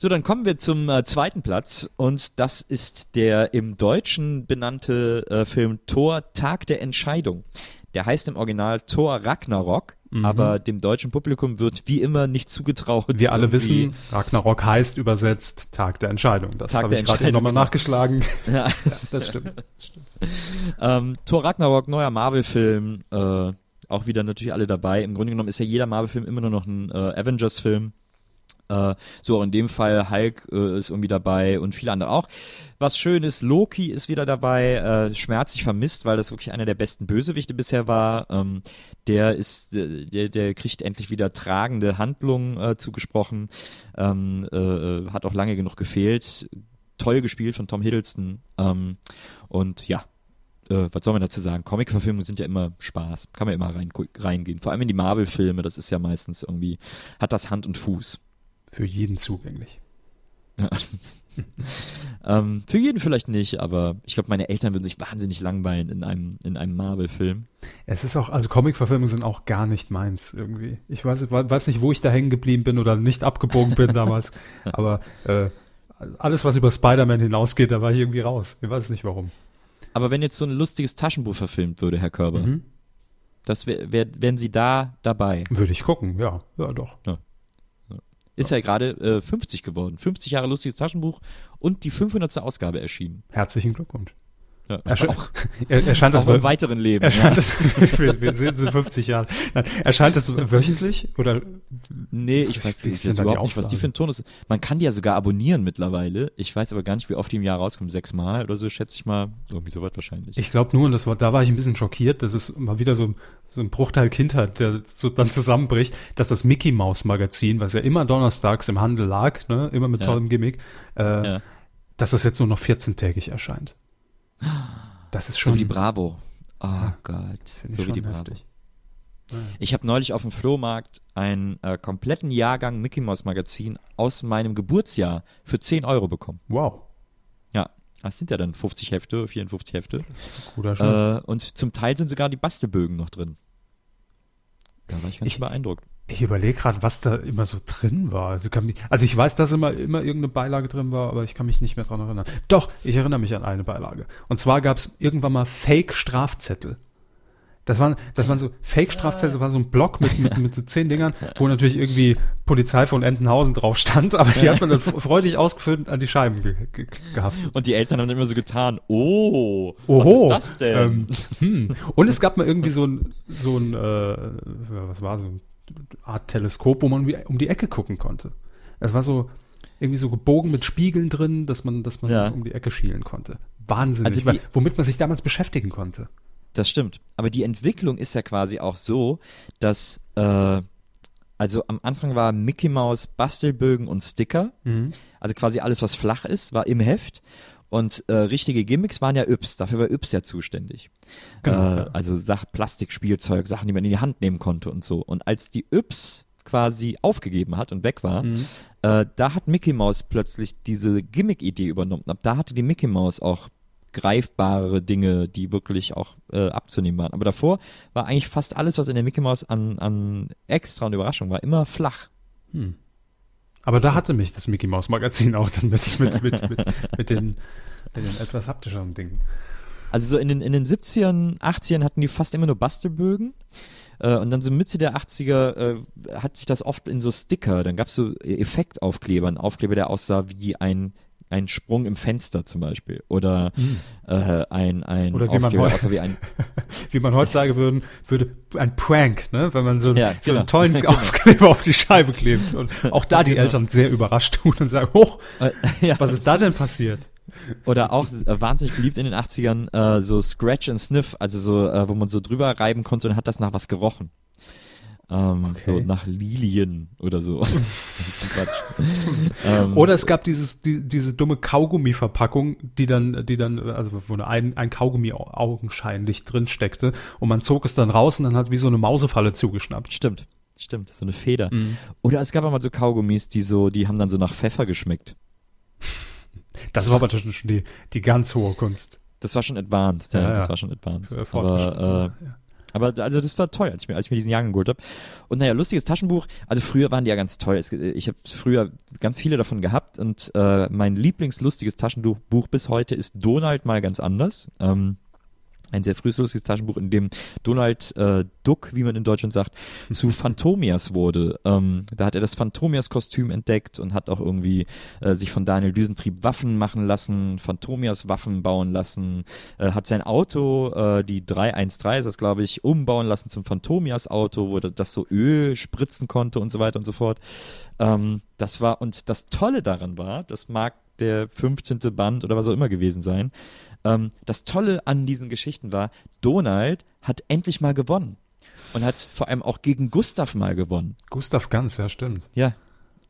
So, dann kommen wir zum äh, zweiten Platz und das ist der im Deutschen benannte äh, Film Thor Tag der Entscheidung. Der heißt im Original Thor Ragnarok, aber dem deutschen Publikum wird wie immer nicht zugetraut. Mhm. Wir alle wissen, Ragnarok heißt übersetzt Tag der Entscheidung. Das habe ich gerade nochmal genau. nachgeschlagen. Ja. Das stimmt. Ähm, Thor Ragnarok, neuer Marvel-Film, äh, auch wieder natürlich alle dabei. Im Grunde genommen ist ja jeder Marvel-Film immer nur noch ein äh, Avengers-Film. Äh, so auch in dem Fall Hulk äh, ist irgendwie dabei und viele andere auch. Was schön ist, Loki ist wieder dabei, äh, schmerzlich vermisst, weil das wirklich einer der besten Bösewichte bisher war. Ähm, der ist, der, der kriegt endlich wieder tragende Handlungen äh, zugesprochen. Ähm, äh, hat auch lange genug gefehlt. Toll gespielt von Tom Hiddleston. Ähm, und ja, was soll man dazu sagen? Comic-Verfilmungen sind ja immer Spaß. Kann man immer rein, reingehen. Vor allem in die Marvel-Filme, das ist ja meistens irgendwie, hat das Hand und Fuß. Für jeden zugänglich. ähm, für jeden vielleicht nicht, aber ich glaube, meine Eltern würden sich wahnsinnig langweilen in einem, in einem Marvel-Film. Es ist auch, also Comic-Verfilmungen sind auch gar nicht meins irgendwie. Ich weiß, weiß nicht, wo ich da hängen geblieben bin oder nicht abgebogen bin damals, aber äh, alles, was über Spider-Man hinausgeht, da war ich irgendwie raus. Ich weiß nicht warum. Aber wenn jetzt so ein lustiges Taschenbuch verfilmt würde, Herr Körber, mhm. das wär, wär, wären Sie da dabei? Würde ich gucken, ja, ja doch. Ja. Ist ja gerade äh, 50 geworden. 50 Jahre lustiges Taschenbuch und die 500. Ausgabe erschienen. Herzlichen Glückwunsch. Ja, Ersch auch, er, erscheint das auch im weiteren Leben. Erscheint ja. das, wir, wir sind in 50 Jahren. Nein, erscheint das wöchentlich oder? Nee, ich weiß, ich weiß überhaupt nicht, was die für ein Ton ist. Man kann die ja sogar abonnieren mittlerweile. Ich weiß aber gar nicht, wie oft die im Jahr rauskommen. Sechsmal oder so, schätze ich mal. Irgendwie so was wahrscheinlich. Ich glaube nur, und das war, da war ich ein bisschen schockiert, dass es mal wieder so, so ein Bruchteil Kindheit, der so dann zusammenbricht, dass das Mickey Mouse Magazin, was ja immer donnerstags im Handel lag, ne, immer mit ja. tollem Gimmick, äh, dass das jetzt nur noch 14-tägig erscheint. Das ist schon. So wie die Bravo. Oh ja, Gott. So wie die Bravo. Heftig. Ich habe neulich auf dem Flohmarkt einen äh, kompletten Jahrgang Mickey Mouse Magazin aus meinem Geburtsjahr für 10 Euro bekommen. Wow. Ja, das sind ja dann 50 Hefte, 54 Hefte. Guter äh, Und zum Teil sind sogar die Bastelbögen noch drin. Da war ich ganz ich, beeindruckt. Ich überlege gerade, was da immer so drin war. Also, mich, also, ich weiß, dass immer, immer irgendeine Beilage drin war, aber ich kann mich nicht mehr dran erinnern. Doch, ich erinnere mich an eine Beilage. Und zwar gab es irgendwann mal Fake-Strafzettel. Das waren, das waren so Fake-Strafzettel, das war so ein Block mit, mit, mit so zehn Dingern, wo natürlich irgendwie Polizei von Entenhausen drauf stand, aber die hat man dann freudig ausgefüllt und an die Scheiben ge ge gehabt. Und die Eltern haben dann immer so getan, oh, Oho, was ist das denn? Ähm, hm. Und es gab mal irgendwie so ein, so ein, äh, was war so ein Art Teleskop, wo man um die Ecke gucken konnte. Es war so irgendwie so gebogen mit Spiegeln drin, dass man, dass man ja. um die Ecke schielen konnte. Wahnsinnig, also die, womit man sich damals beschäftigen konnte. Das stimmt. Aber die Entwicklung ist ja quasi auch so, dass äh, also am Anfang war Mickey Mouse Bastelbögen und Sticker. Mhm. Also quasi alles, was flach ist, war im Heft. Und äh, richtige Gimmicks waren ja Yps, dafür war Yps ja zuständig. Genau, äh, Also Sach Plastikspielzeug, Sachen, die man in die Hand nehmen konnte und so. Und als die Yps quasi aufgegeben hat und weg war, mhm. äh, da hat Mickey Mouse plötzlich diese Gimmick-Idee übernommen. Ab da hatte die Mickey Mouse auch greifbare Dinge, die wirklich auch äh, abzunehmen waren. Aber davor war eigentlich fast alles, was in der Mickey Mouse an, an extra und Überraschung war, immer flach. Hm. Aber da hatte mich das Mickey Mouse Magazin auch dann mit, mit, mit, mit, mit, den, den etwas haptischeren Dingen. Also so in den, in den 70ern, 80ern hatten die fast immer nur Bastelbögen. Äh, und dann so Mitte der 80er äh, hat sich das oft in so Sticker, dann gab es so Effektaufkleber, ein Aufkleber, der aussah wie ein ein Sprung im Fenster zum Beispiel oder mhm. äh, ein, ein oder wie man, heute, wie, ein wie man heutzutage würden, würde ein Prank, ne? wenn man so, ja, so genau. einen tollen genau. Aufkleber auf die Scheibe klebt und auch da die genau. Eltern sehr überrascht tun und sagen, hoch, äh, ja. was ist da denn passiert? Oder auch äh, wahnsinnig beliebt in den 80ern, äh, so Scratch and Sniff, also so, äh, wo man so drüber reiben konnte und hat das nach was gerochen. Ähm, okay. So nach Lilien oder so. ähm, oder es gab dieses, die, diese dumme Kaugummi-Verpackung, die dann, die dann, also wo ein, ein Kaugummi augenscheinlich drin steckte und man zog es dann raus und dann hat wie so eine Mausefalle zugeschnappt. Stimmt. Stimmt, so eine Feder. Mhm. Oder es gab auch mal so Kaugummis, die so, die haben dann so nach Pfeffer geschmeckt. Das war aber schon die, die ganz hohe Kunst. Das war schon advanced, ja, ja, ja. das war schon advanced. Aber, äh, ja. Aber also das war toll, als ich mir, als ich mir diesen Jahrgang geholt habe. Und naja, lustiges Taschenbuch. Also früher waren die ja ganz toll. Es, ich habe früher ganz viele davon gehabt und äh, mein lieblingslustiges Taschenbuch bis heute ist Donald mal ganz anders. Ähm, ein sehr frühes lustiges Taschenbuch, in dem Donald äh, Duck, wie man in Deutschland sagt, zu Phantomias wurde. Ähm, da hat er das Phantomias-Kostüm entdeckt und hat auch irgendwie äh, sich von Daniel Düsentrieb Waffen machen lassen, Phantomias-Waffen bauen lassen, äh, hat sein Auto, äh, die 313 ist das, glaube ich, umbauen lassen zum Phantomias-Auto, wo das so Öl spritzen konnte und so weiter und so fort. Ähm, das war, und das Tolle daran war, das mag der 15. Band oder was auch immer gewesen sein, ähm, das Tolle an diesen Geschichten war, Donald hat endlich mal gewonnen. Und hat vor allem auch gegen Gustav mal gewonnen. Gustav Ganz, ja, stimmt. Ja.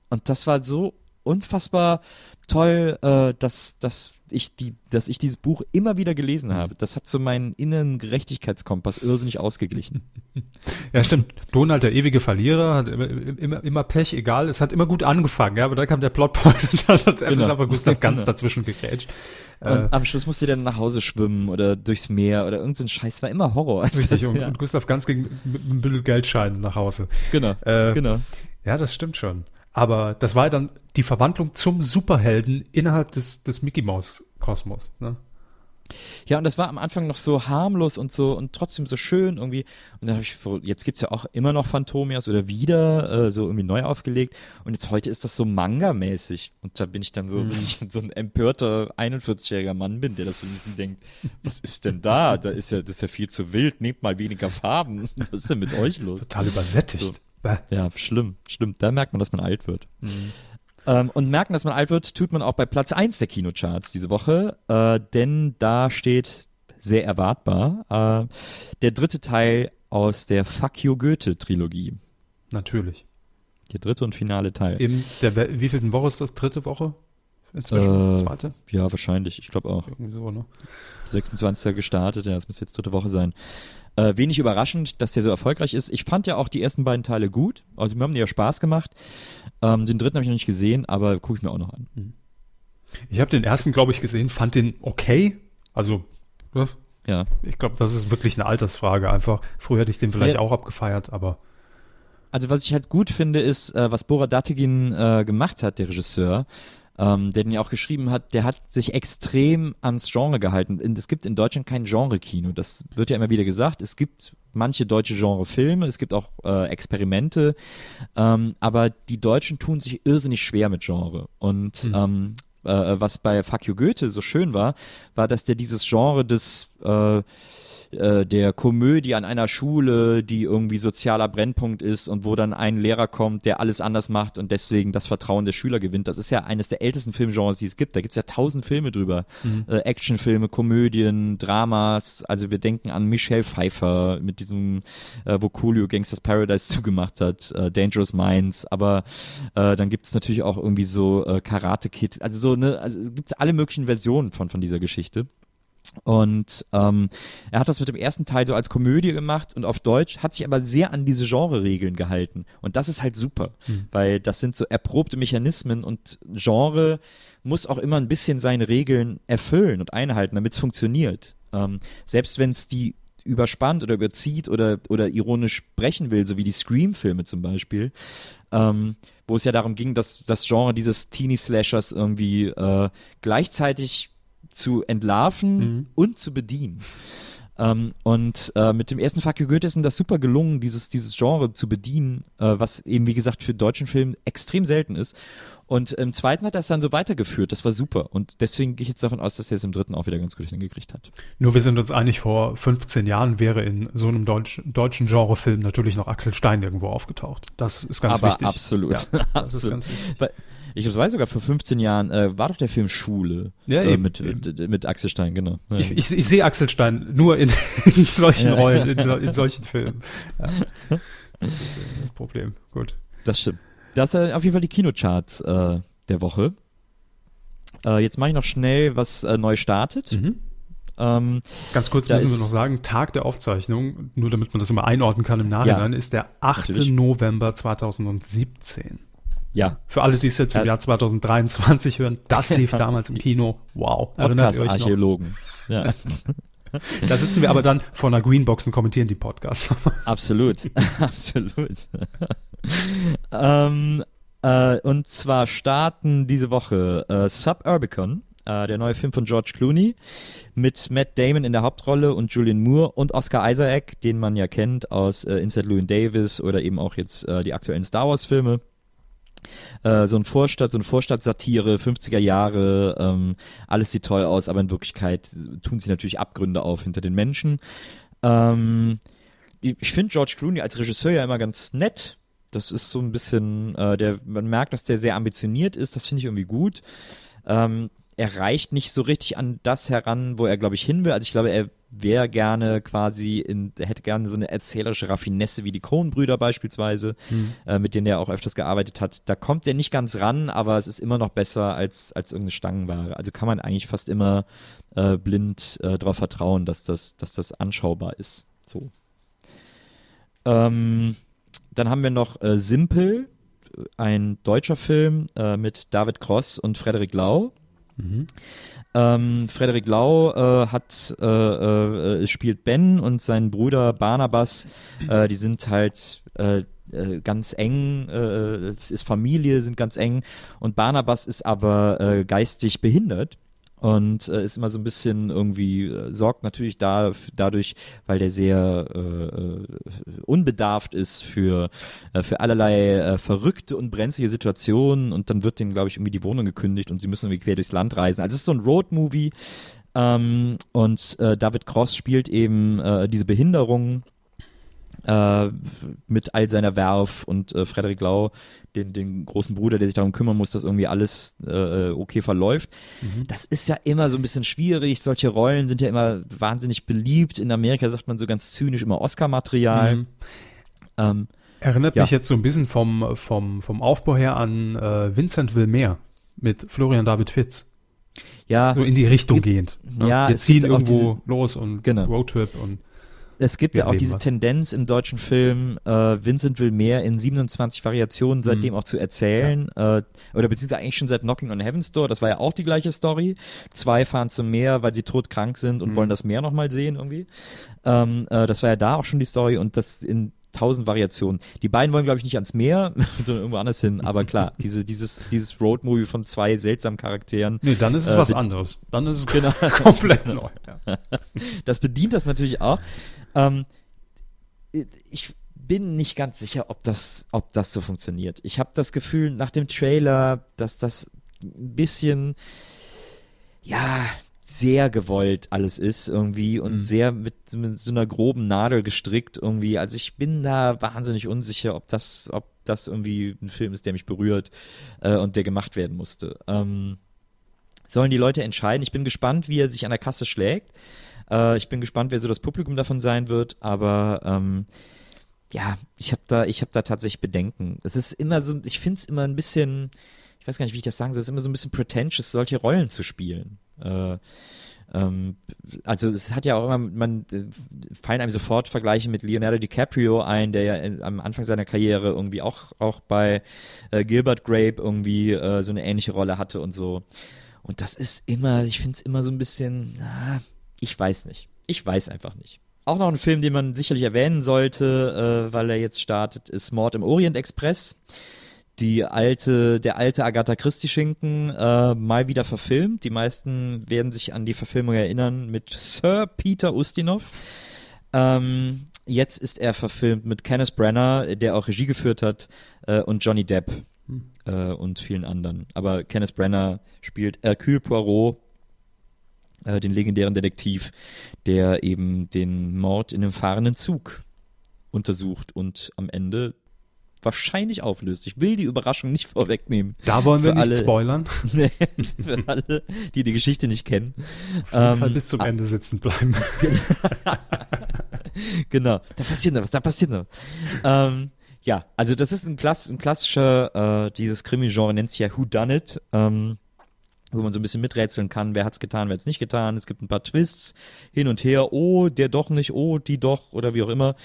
Und das war so unfassbar toll, äh, dass, dass ich die, dass ich dieses Buch immer wieder gelesen habe. Das hat so meinen inneren Gerechtigkeitskompass irrsinnig ausgeglichen. Ja, stimmt. Donald, der ewige Verlierer, hat immer, immer, immer Pech, egal. Es hat immer gut angefangen, ja, aber dann kam der Plotpoint und dann hat genau. einfach Gustav ganz genau. dazwischen gegrätscht. Und äh, am Schluss musste der dann nach Hause schwimmen oder durchs Meer oder irgendein so Scheiß. War immer Horror. Richtig, das, und, ja. und, Gustav ganz ging mit einem bisschen Geldschein nach Hause. Genau, äh, genau. Ja, das stimmt schon. Aber das war dann die Verwandlung zum Superhelden innerhalb des, des Mickey Mouse Kosmos. Ne? Ja, und das war am Anfang noch so harmlos und so und trotzdem so schön irgendwie. Und dann habe ich, jetzt gibt's ja auch immer noch Phantomias oder wieder äh, so irgendwie neu aufgelegt. Und jetzt heute ist das so Manga-mäßig. Und da bin ich dann so, mhm. dass ich so ein empörter 41-jähriger Mann bin, der das so ein bisschen denkt, was ist denn da? Da ist ja, das ist ja viel zu wild, nehmt mal weniger Farben. Was ist denn mit euch los? Total übersättigt. So. Ja, schlimm, schlimm. Da merkt man, dass man alt wird. Mhm. Ähm, und merken, dass man alt wird, tut man auch bei Platz 1 der Kinocharts diese Woche, äh, denn da steht sehr erwartbar äh, der dritte Teil aus der Fuck You Goethe Trilogie. Natürlich. Der dritte und finale Teil. In der, wievielten Woche ist das? Dritte Woche? Inzwischen? Äh, zweite? Ja, wahrscheinlich. Ich glaube auch. Irgendwie so, ne? 26. gestartet, ja, das müsste jetzt dritte Woche sein. Äh, wenig überraschend, dass der so erfolgreich ist. Ich fand ja auch die ersten beiden Teile gut. Also mir haben die ja Spaß gemacht. Ähm, den dritten habe ich noch nicht gesehen, aber gucke ich mir auch noch an. Mhm. Ich habe den ersten, glaube ich, gesehen, fand den okay. Also, ne? ja. Ich glaube, das ist wirklich eine Altersfrage einfach. Früher hätte ich den vielleicht ja. auch abgefeiert, aber. Also was ich halt gut finde, ist, äh, was Bora Dategin äh, gemacht hat, der Regisseur ähm, der den ja auch geschrieben hat, der hat sich extrem ans Genre gehalten. Es gibt in Deutschland kein Genre-Kino. Das wird ja immer wieder gesagt. Es gibt manche deutsche Genre-Filme, es gibt auch äh, Experimente, ähm, aber die Deutschen tun sich irrsinnig schwer mit Genre. Und mhm. ähm, äh, was bei Fuck You Goethe so schön war, war, dass der dieses Genre des äh, äh, der Komödie an einer Schule, die irgendwie sozialer Brennpunkt ist und wo dann ein Lehrer kommt, der alles anders macht und deswegen das Vertrauen der Schüler gewinnt. Das ist ja eines der ältesten Filmgenres, die es gibt. Da gibt es ja tausend Filme drüber. Mhm. Äh, Actionfilme, Komödien, Dramas. Also wir denken an Michelle Pfeiffer mit diesem, äh, wo Coolio Gangsters Paradise zugemacht hat, äh, Dangerous Minds. Aber äh, dann gibt es natürlich auch irgendwie so äh, Karate Kid. Also so, ne, also gibt es alle möglichen Versionen von, von dieser Geschichte. Und ähm, er hat das mit dem ersten Teil so als Komödie gemacht und auf Deutsch, hat sich aber sehr an diese Genre-Regeln gehalten. Und das ist halt super, mhm. weil das sind so erprobte Mechanismen und Genre muss auch immer ein bisschen seine Regeln erfüllen und einhalten, damit es funktioniert. Ähm, selbst wenn es die überspannt oder überzieht oder, oder ironisch brechen will, so wie die Scream-Filme zum Beispiel, ähm, wo es ja darum ging, dass das Genre dieses Teenie-Slashers irgendwie äh, gleichzeitig zu entlarven mhm. und zu bedienen. Ähm, und äh, mit dem ersten Fuck You Goethe ist ihm das super gelungen, dieses, dieses Genre zu bedienen, äh, was eben, wie gesagt, für deutschen Film extrem selten ist. Und im zweiten hat er es dann so weitergeführt. Das war super. Und deswegen gehe ich jetzt davon aus, dass er es im dritten auch wieder ganz gut hingekriegt hat. Nur wir sind uns einig, vor 15 Jahren wäre in so einem Deutsch, deutschen Genrefilm natürlich noch Axel Stein irgendwo aufgetaucht. Das ist ganz Aber wichtig. Absolut. Ja, absolut. Weil, ich weiß sogar, vor 15 Jahren äh, war doch der Film Schule. Ja, äh, eben, mit, mit, mit, Axel Stein, genau. Ja. Ich, ich, ich sehe Axel Stein nur in, in solchen ja. Rollen, in, in, solchen Filmen. Ja. Das ist das Problem. Gut. Das stimmt. Das ist auf jeden Fall die Kinocharts äh, der Woche. Äh, jetzt mache ich noch schnell, was äh, neu startet. Mhm. Ähm, Ganz kurz müssen wir noch sagen, Tag der Aufzeichnung, nur damit man das immer einordnen kann im Nachhinein, ja, ist der 8. Natürlich. November 2017. Ja. Für alle, die es jetzt im Jahr 2023 hören, das lief damals im Kino. Wow. Erinnert ihr euch noch? Archäologen. Ja. Da sitzen wir aber dann vor einer Greenbox und kommentieren die Podcasts. Absolut, absolut. ähm, äh, und zwar starten diese Woche äh, Suburbicon, äh, der neue Film von George Clooney, mit Matt Damon in der Hauptrolle und Julian Moore und Oscar Isaac, den man ja kennt aus äh, Inside Llewyn Davis oder eben auch jetzt äh, die aktuellen Star Wars Filme. Äh, so ein Vorstadt, so eine Vorstadtsatire, 50er Jahre, ähm, alles sieht toll aus, aber in Wirklichkeit tun sie natürlich Abgründe auf hinter den Menschen. Ähm, ich finde George Clooney als Regisseur ja immer ganz nett. Das ist so ein bisschen, äh, der, man merkt, dass der sehr ambitioniert ist, das finde ich irgendwie gut. Ähm, er reicht nicht so richtig an das heran, wo er, glaube ich, hin will. Also ich glaube, er wäre gerne quasi in, hätte gerne so eine erzählerische Raffinesse wie die Coen-Brüder beispielsweise, Hm. äh, mit denen er auch öfters gearbeitet hat. Da kommt er nicht ganz ran, aber es ist immer noch besser als, als irgendeine Stangenware. Also kann man eigentlich fast immer äh, blind äh, darauf vertrauen, dass das, dass das anschaubar ist. So. Ähm, dann haben wir noch äh, Simpel, ein deutscher Film äh, mit David Cross und Frederik Lau. Ähm, Frederik Lau äh, hat äh, äh, spielt Ben und sein Bruder Barnabas. Äh, die sind halt äh, äh, ganz eng, ist Familie, sind ganz eng. Und Barnabas ist aber geistig behindert und äh, ist immer so ein bisschen irgendwie äh, sorgt natürlich da dadurch, weil der sehr äh, äh, unbedarft ist für äh, für allerlei äh, verrückte und brenzlige Situationen. Und dann wird denen glaube ich irgendwie die Wohnung gekündigt und sie müssen irgendwie quer durchs Land reisen. Also es ist so ein Roadmovie. Ähm, und David Cross spielt eben diese Behinderung äh, mit all seiner Werf und äh, Frederik Lau, den, den großen Bruder, der sich darum kümmern muss, dass irgendwie alles äh, okay verläuft. Das ist ja immer so ein bisschen schwierig. Solche Rollen sind ja immer wahnsinnig beliebt. In Amerika sagt man so ganz zynisch immer Oscar-Material. Mhm. Ähm, Erinnert Ja. mich jetzt so ein bisschen vom, vom, vom Aufbau her an äh, Vincent Wilmer mit Florian David Fitz. ja, So in die Richtung gibt, gehend. ne? ja, Wir ziehen irgendwo los und Genau. Roadtrip und Es gibt Wir ja auch diese was. Tendenz im deutschen Film, äh, Vincent will mehr in 27 Variationen seitdem Mhm. auch zu erzählen. Äh, oder beziehungsweise eigentlich schon seit Knocking on Heaven's Door. Das war ja auch die gleiche Story. Zwei fahren zum Meer, weil sie todkrank sind und Mhm. wollen das Meer nochmal sehen irgendwie. Ähm, äh, das war ja da auch schon die Story und das in tausend Variationen. Die beiden wollen, glaube ich, nicht ans Meer, sondern irgendwo anders hin. Aber klar, diese, dieses, dieses Roadmovie von zwei seltsamen Charakteren, Nee, dann ist es Äh, was anderes. Dann ist es Genau. komplett neu. Ja. das bedient das natürlich auch. Ähm, ich bin nicht ganz sicher, ob das, ob das so funktioniert. Ich habe das Gefühl nach dem Trailer, dass das ein bisschen, ja, sehr gewollt alles ist irgendwie und Mhm. sehr mit, mit so einer groben Nadel gestrickt irgendwie. Also ich bin da wahnsinnig unsicher, ob das, ob das irgendwie ein Film ist, der mich berührt äh, und der gemacht werden musste. Ähm, sollen die Leute entscheiden. Ich bin gespannt, wie er sich an der Kasse schlägt. Äh, ich bin gespannt, wer so das Publikum davon sein wird, aber ähm, ja, ich habe da, ich habe da tatsächlich Bedenken. Es ist immer so, ich finde es immer ein bisschen, ich weiß gar nicht, wie ich das sagen soll, es ist immer so ein bisschen pretentious, solche Rollen zu spielen. Äh, ähm, also es hat ja auch immer, man äh, fallen einem sofort Vergleiche mit Leonardo DiCaprio ein, der ja in, am Anfang seiner Karriere irgendwie auch, auch bei äh, Gilbert Grape irgendwie äh, so eine ähnliche Rolle hatte und so. Und das ist immer, ich finde es immer so ein bisschen, na, ich weiß nicht. Ich weiß einfach nicht. Auch noch ein Film, den man sicherlich erwähnen sollte, äh, weil er jetzt startet, ist Mord im Orient Express. Die alte, der alte Agatha Christie Schinken äh, mal wieder verfilmt. Die meisten werden sich an die Verfilmung erinnern mit Sir Peter Ustinov. Ähm, jetzt ist er verfilmt mit Kenneth Branagh, der auch Regie geführt hat, äh, und Johnny Depp äh, und vielen anderen. Aber Kenneth Branagh spielt Hercule Poirot, äh, den legendären Detektiv, der eben den Mord in dem fahrenden Zug untersucht und am Ende wahrscheinlich auflöst. Ich will die Überraschung nicht vorwegnehmen. Da wollen wir Für nicht alle- spoilern. Für alle, die die Geschichte nicht kennen. Auf jeden Ähm, Fall bis zum Ende sitzen bleiben. Genau, da passiert noch was, da passiert noch. ähm, ja, also das ist ein, Klass ein klassischer, äh, dieses Krimi-Genre nennt sich ja Who Done It, ähm, wo man so ein bisschen miträtseln kann, wer hat's getan, wer hat's nicht getan. Es gibt ein paar Twists hin und her, oh, der doch nicht, oh, die doch oder wie auch immer.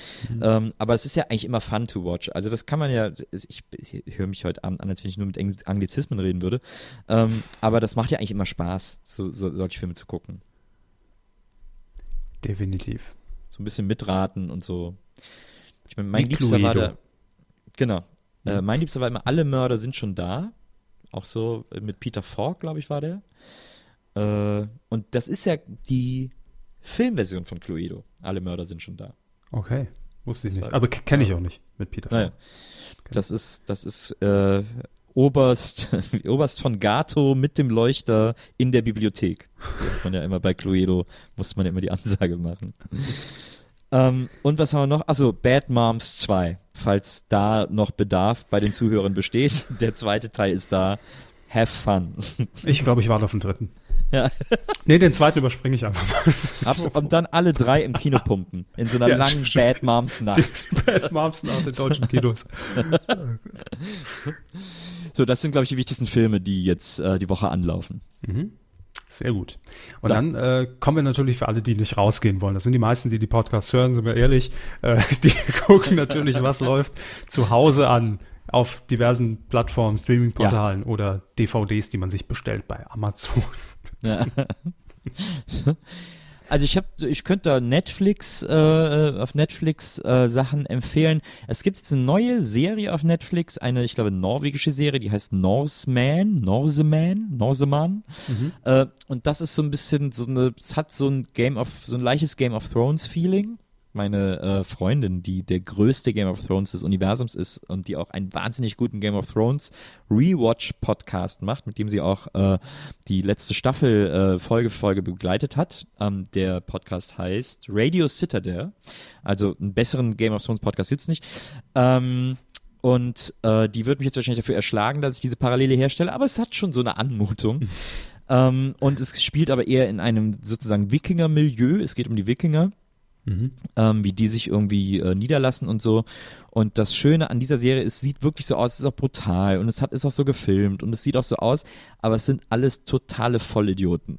Ähm, aber es ist ja eigentlich immer fun to watch. Also das kann man ja, ich, ich höre mich heute Abend an, als wenn ich nur mit Anglizismen reden würde. Ähm, aber das macht ja eigentlich immer Spaß, so, so, solche Filme zu gucken. Definitiv. so ein bisschen mitraten und so. Ich meine, mein Liebster war da. Genau. Ja. Äh, mein Liebster war immer, alle Mörder sind schon da. Auch so äh, mit Peter Falk, glaube ich, war der. Äh, und das ist ja die Filmversion von Cluedo. Alle Mörder sind schon da. Okay. Wusste ich Das nicht. Aber kenne ich auch nicht mit Peter. Naja. Das ist, das ist äh, Oberst, Oberst von Gato mit dem Leuchter in der Bibliothek. Hat man ja immer bei Cluedo, musste man ja immer die Ansage machen. Ähm, und was haben wir noch? Achso, Bad Moms 2. Falls da noch Bedarf bei den Zuhörern besteht. Der zweite Teil ist da. Have fun. Ich glaube, ich warte auf den dritten. Ja. Nee, den zweiten überspringe ich einfach mal. Hab's, und dann alle drei im Kino pumpen. In so einer Ja, langen stimmt. Bad Moms Nacht. Die Bad Moms nach den deutschen Kinos. So, das sind, glaube ich, die wichtigsten Filme, die jetzt äh, die Woche anlaufen. Sehr gut. Und So. dann äh, kommen wir natürlich für alle, die nicht rausgehen wollen. Das sind die meisten, die die Podcasts hören, sind wir ehrlich. Äh, die gucken natürlich, was läuft zu Hause an auf diversen Plattformen, Streaming-Portalen oder DVDs, die man sich bestellt bei Amazon. Ja. Also ich habe, ich könnte da Netflix äh, auf Netflix äh, Sachen empfehlen. Es gibt jetzt eine neue Serie auf Netflix, eine, ich glaube, norwegische Serie, die heißt Norseman, Norseman, Norseman. Äh, und das ist so ein bisschen so eine, es hat so ein Game of, so ein leichtes Game of Thrones Feeling. Meine äh, Freundin, die der größte Game of Thrones des Universums ist und die auch einen wahnsinnig guten Game of Thrones Rewatch Podcast macht, mit dem sie auch äh, die letzte Staffel äh, Folge für Folge begleitet hat. Ähm, der Podcast heißt Radio Citadel. Also einen besseren Game of Thrones Podcast gibt's nicht. Ähm, und äh, die wird mich jetzt wahrscheinlich dafür erschlagen, dass ich diese Parallele herstelle, aber es hat schon so eine Anmutung. ähm, und es spielt aber eher in einem sozusagen Wikinger-Milieu. Es geht um die Wikinger ähm, wie die sich irgendwie äh, niederlassen und so. Und das Schöne an dieser Serie ist, sieht wirklich so aus, es ist auch brutal und es hat ist auch so gefilmt und es sieht auch so aus, aber es sind alles totale Vollidioten.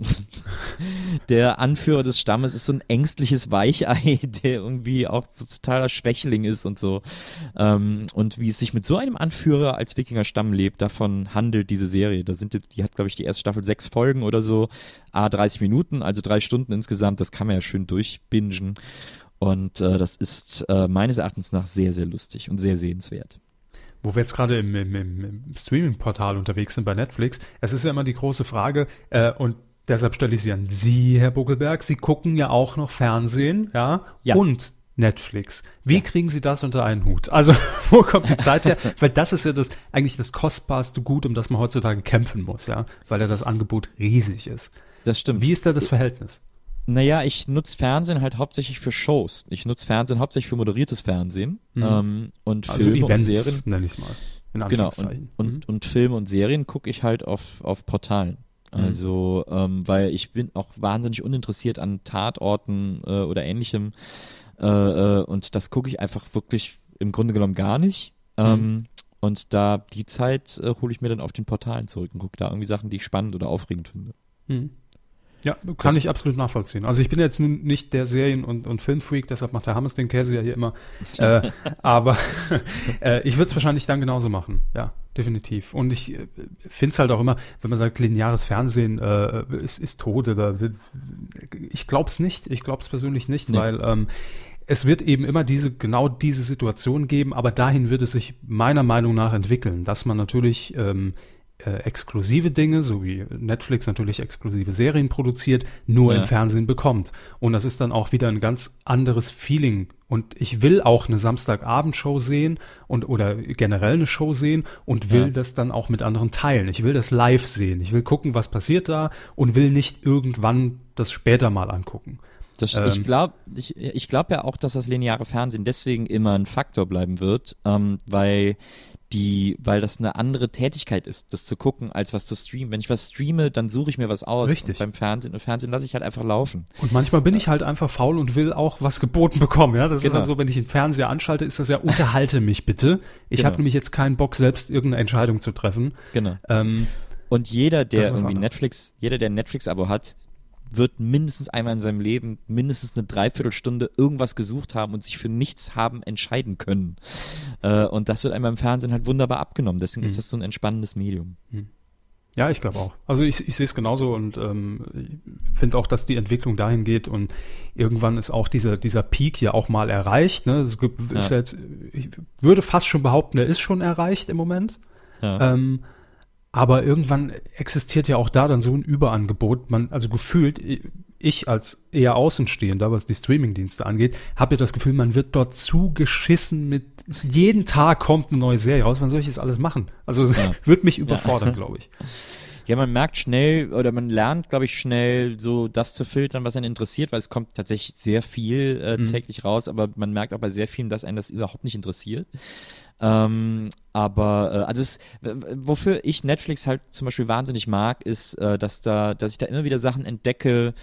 der Anführer des Stammes ist so ein ängstliches Weichei, der irgendwie auch so totaler Schwächling ist und so. Ähm, und wie es sich mit so einem Anführer als Wikinger-Stamm lebt, davon handelt diese Serie. Da sind jetzt, die hat, glaube ich, die erste Staffel sechs Folgen oder so, a 30 Minuten, also drei Stunden insgesamt. Das kann man ja schön durchbingen. Und äh, das ist äh, meines Erachtens nach sehr, sehr lustig und sehr sehenswert. Wo wir jetzt gerade im, im, im, Streaming-Portal unterwegs sind bei Netflix, es ist ja immer die große Frage, äh, und deshalb stelle ich sie an Sie, Herr Buckelberg, Sie gucken ja auch noch Fernsehen, ja, Ja. und Netflix. Wie kriegen Sie das unter einen Hut? Also, wo kommt die Zeit her? Weil das ist ja das, eigentlich das kostbarste Gut, um das man heutzutage kämpfen muss, ja, weil ja das Angebot riesig ist. Das stimmt. Wie ist da das Verhältnis? Naja, ich nutze Fernsehen halt hauptsächlich für Shows. Ich nutze Fernsehen hauptsächlich für moderiertes Fernsehen ähm, und Mhm. Also Filme und Serien. Events, nenne ich es mal. In Genau, und, und, und Filme und Serien gucke ich halt auf, auf Portalen. Mhm. Also, ähm, weil ich bin auch wahnsinnig uninteressiert an Tatorten äh, oder ähnlichem. Äh, äh, und das gucke ich einfach wirklich im Grunde genommen gar nicht. Ähm, Mhm. Und da die Zeit äh, hole ich mir dann auf den Portalen zurück und gucke da irgendwie Sachen, die ich spannend oder aufregend finde. Mhm. Ja, kann ich absolut nachvollziehen. Also ich bin jetzt nun nicht der Serien- und, und Filmfreak, deshalb macht der Hammes den Käse ja hier immer. äh, aber äh, ich würde es wahrscheinlich dann genauso machen. Ja, definitiv. Und ich äh, finde es halt auch immer, wenn man sagt, lineares Fernsehen äh, ist, ist tot oder ich glaube es nicht. Ich glaube es persönlich nicht, Nee. weil ähm, es wird eben immer diese, genau diese Situation geben, aber dahin wird es sich meiner Meinung nach entwickeln, dass man natürlich ähm, äh, exklusive Dinge, so wie Netflix natürlich exklusive Serien produziert, nur Ja. im Fernsehen bekommt. Und das ist dann auch wieder ein ganz anderes Feeling. Und ich will auch eine Samstagabendshow sehen und oder generell eine Show sehen und will Ja. das dann auch mit anderen teilen. Ich will das live sehen. Ich will gucken, was passiert da und will nicht irgendwann das später mal angucken. Das, Ähm. ich glaube ich, ich glaub ja auch, dass das lineare Fernsehen deswegen immer ein Faktor bleiben wird, ähm, weil die, weil das eine andere Tätigkeit ist, das zu gucken, als was zu streamen. Wenn ich was streame, dann suche ich mir was aus. Richtig. Und beim Fernsehen, und Fernsehen lasse ich halt einfach laufen. Und manchmal bin ich halt einfach faul und will auch was geboten bekommen. Ja, das ist Genau. dann so, wenn ich den Fernseher anschalte, ist das ja, unterhalte mich bitte. Ich Genau. habe nämlich jetzt keinen Bock, selbst irgendeine Entscheidung zu treffen. Genau. Ähm, Und jeder, der ist irgendwie anderes. Netflix, jeder, der ein Netflix-Abo hat, wird mindestens einmal in seinem Leben mindestens eine Dreiviertelstunde irgendwas gesucht haben und sich für nichts haben entscheiden können. Äh, und das wird einem im Fernsehen halt wunderbar abgenommen. Deswegen Mhm. ist das so ein entspannendes Medium. Ja, ich glaube auch. Also ich, ich sehe es genauso und ähm, finde auch, dass die Entwicklung dahin geht und irgendwann ist auch dieser, dieser Peak ja auch mal erreicht. Ne? Es gibt, ist Ja. jetzt, ich würde fast schon behaupten, er ist schon erreicht im Moment. Ja. Ähm, aber irgendwann existiert ja auch da dann so ein Überangebot. Man, also gefühlt, ich als eher Außenstehender, was die Streamingdienste angeht, habe ja das Gefühl, man wird dort zugeschissen mit jeden Tag kommt eine neue Serie raus. Wann soll ich das alles machen? Also Ja. wird mich überfordern, glaube ich. Ja, man merkt schnell oder man lernt, glaube ich, schnell so das zu filtern, was einen interessiert, weil es kommt tatsächlich sehr viel äh, Mhm. täglich raus, aber man merkt auch bei sehr vielen, dass einen das überhaupt nicht interessiert. Ähm, aber äh, also es, wofür ich Netflix halt zum Beispiel wahnsinnig mag, ist, äh, dass da, dass ich da immer wieder Sachen entdecke.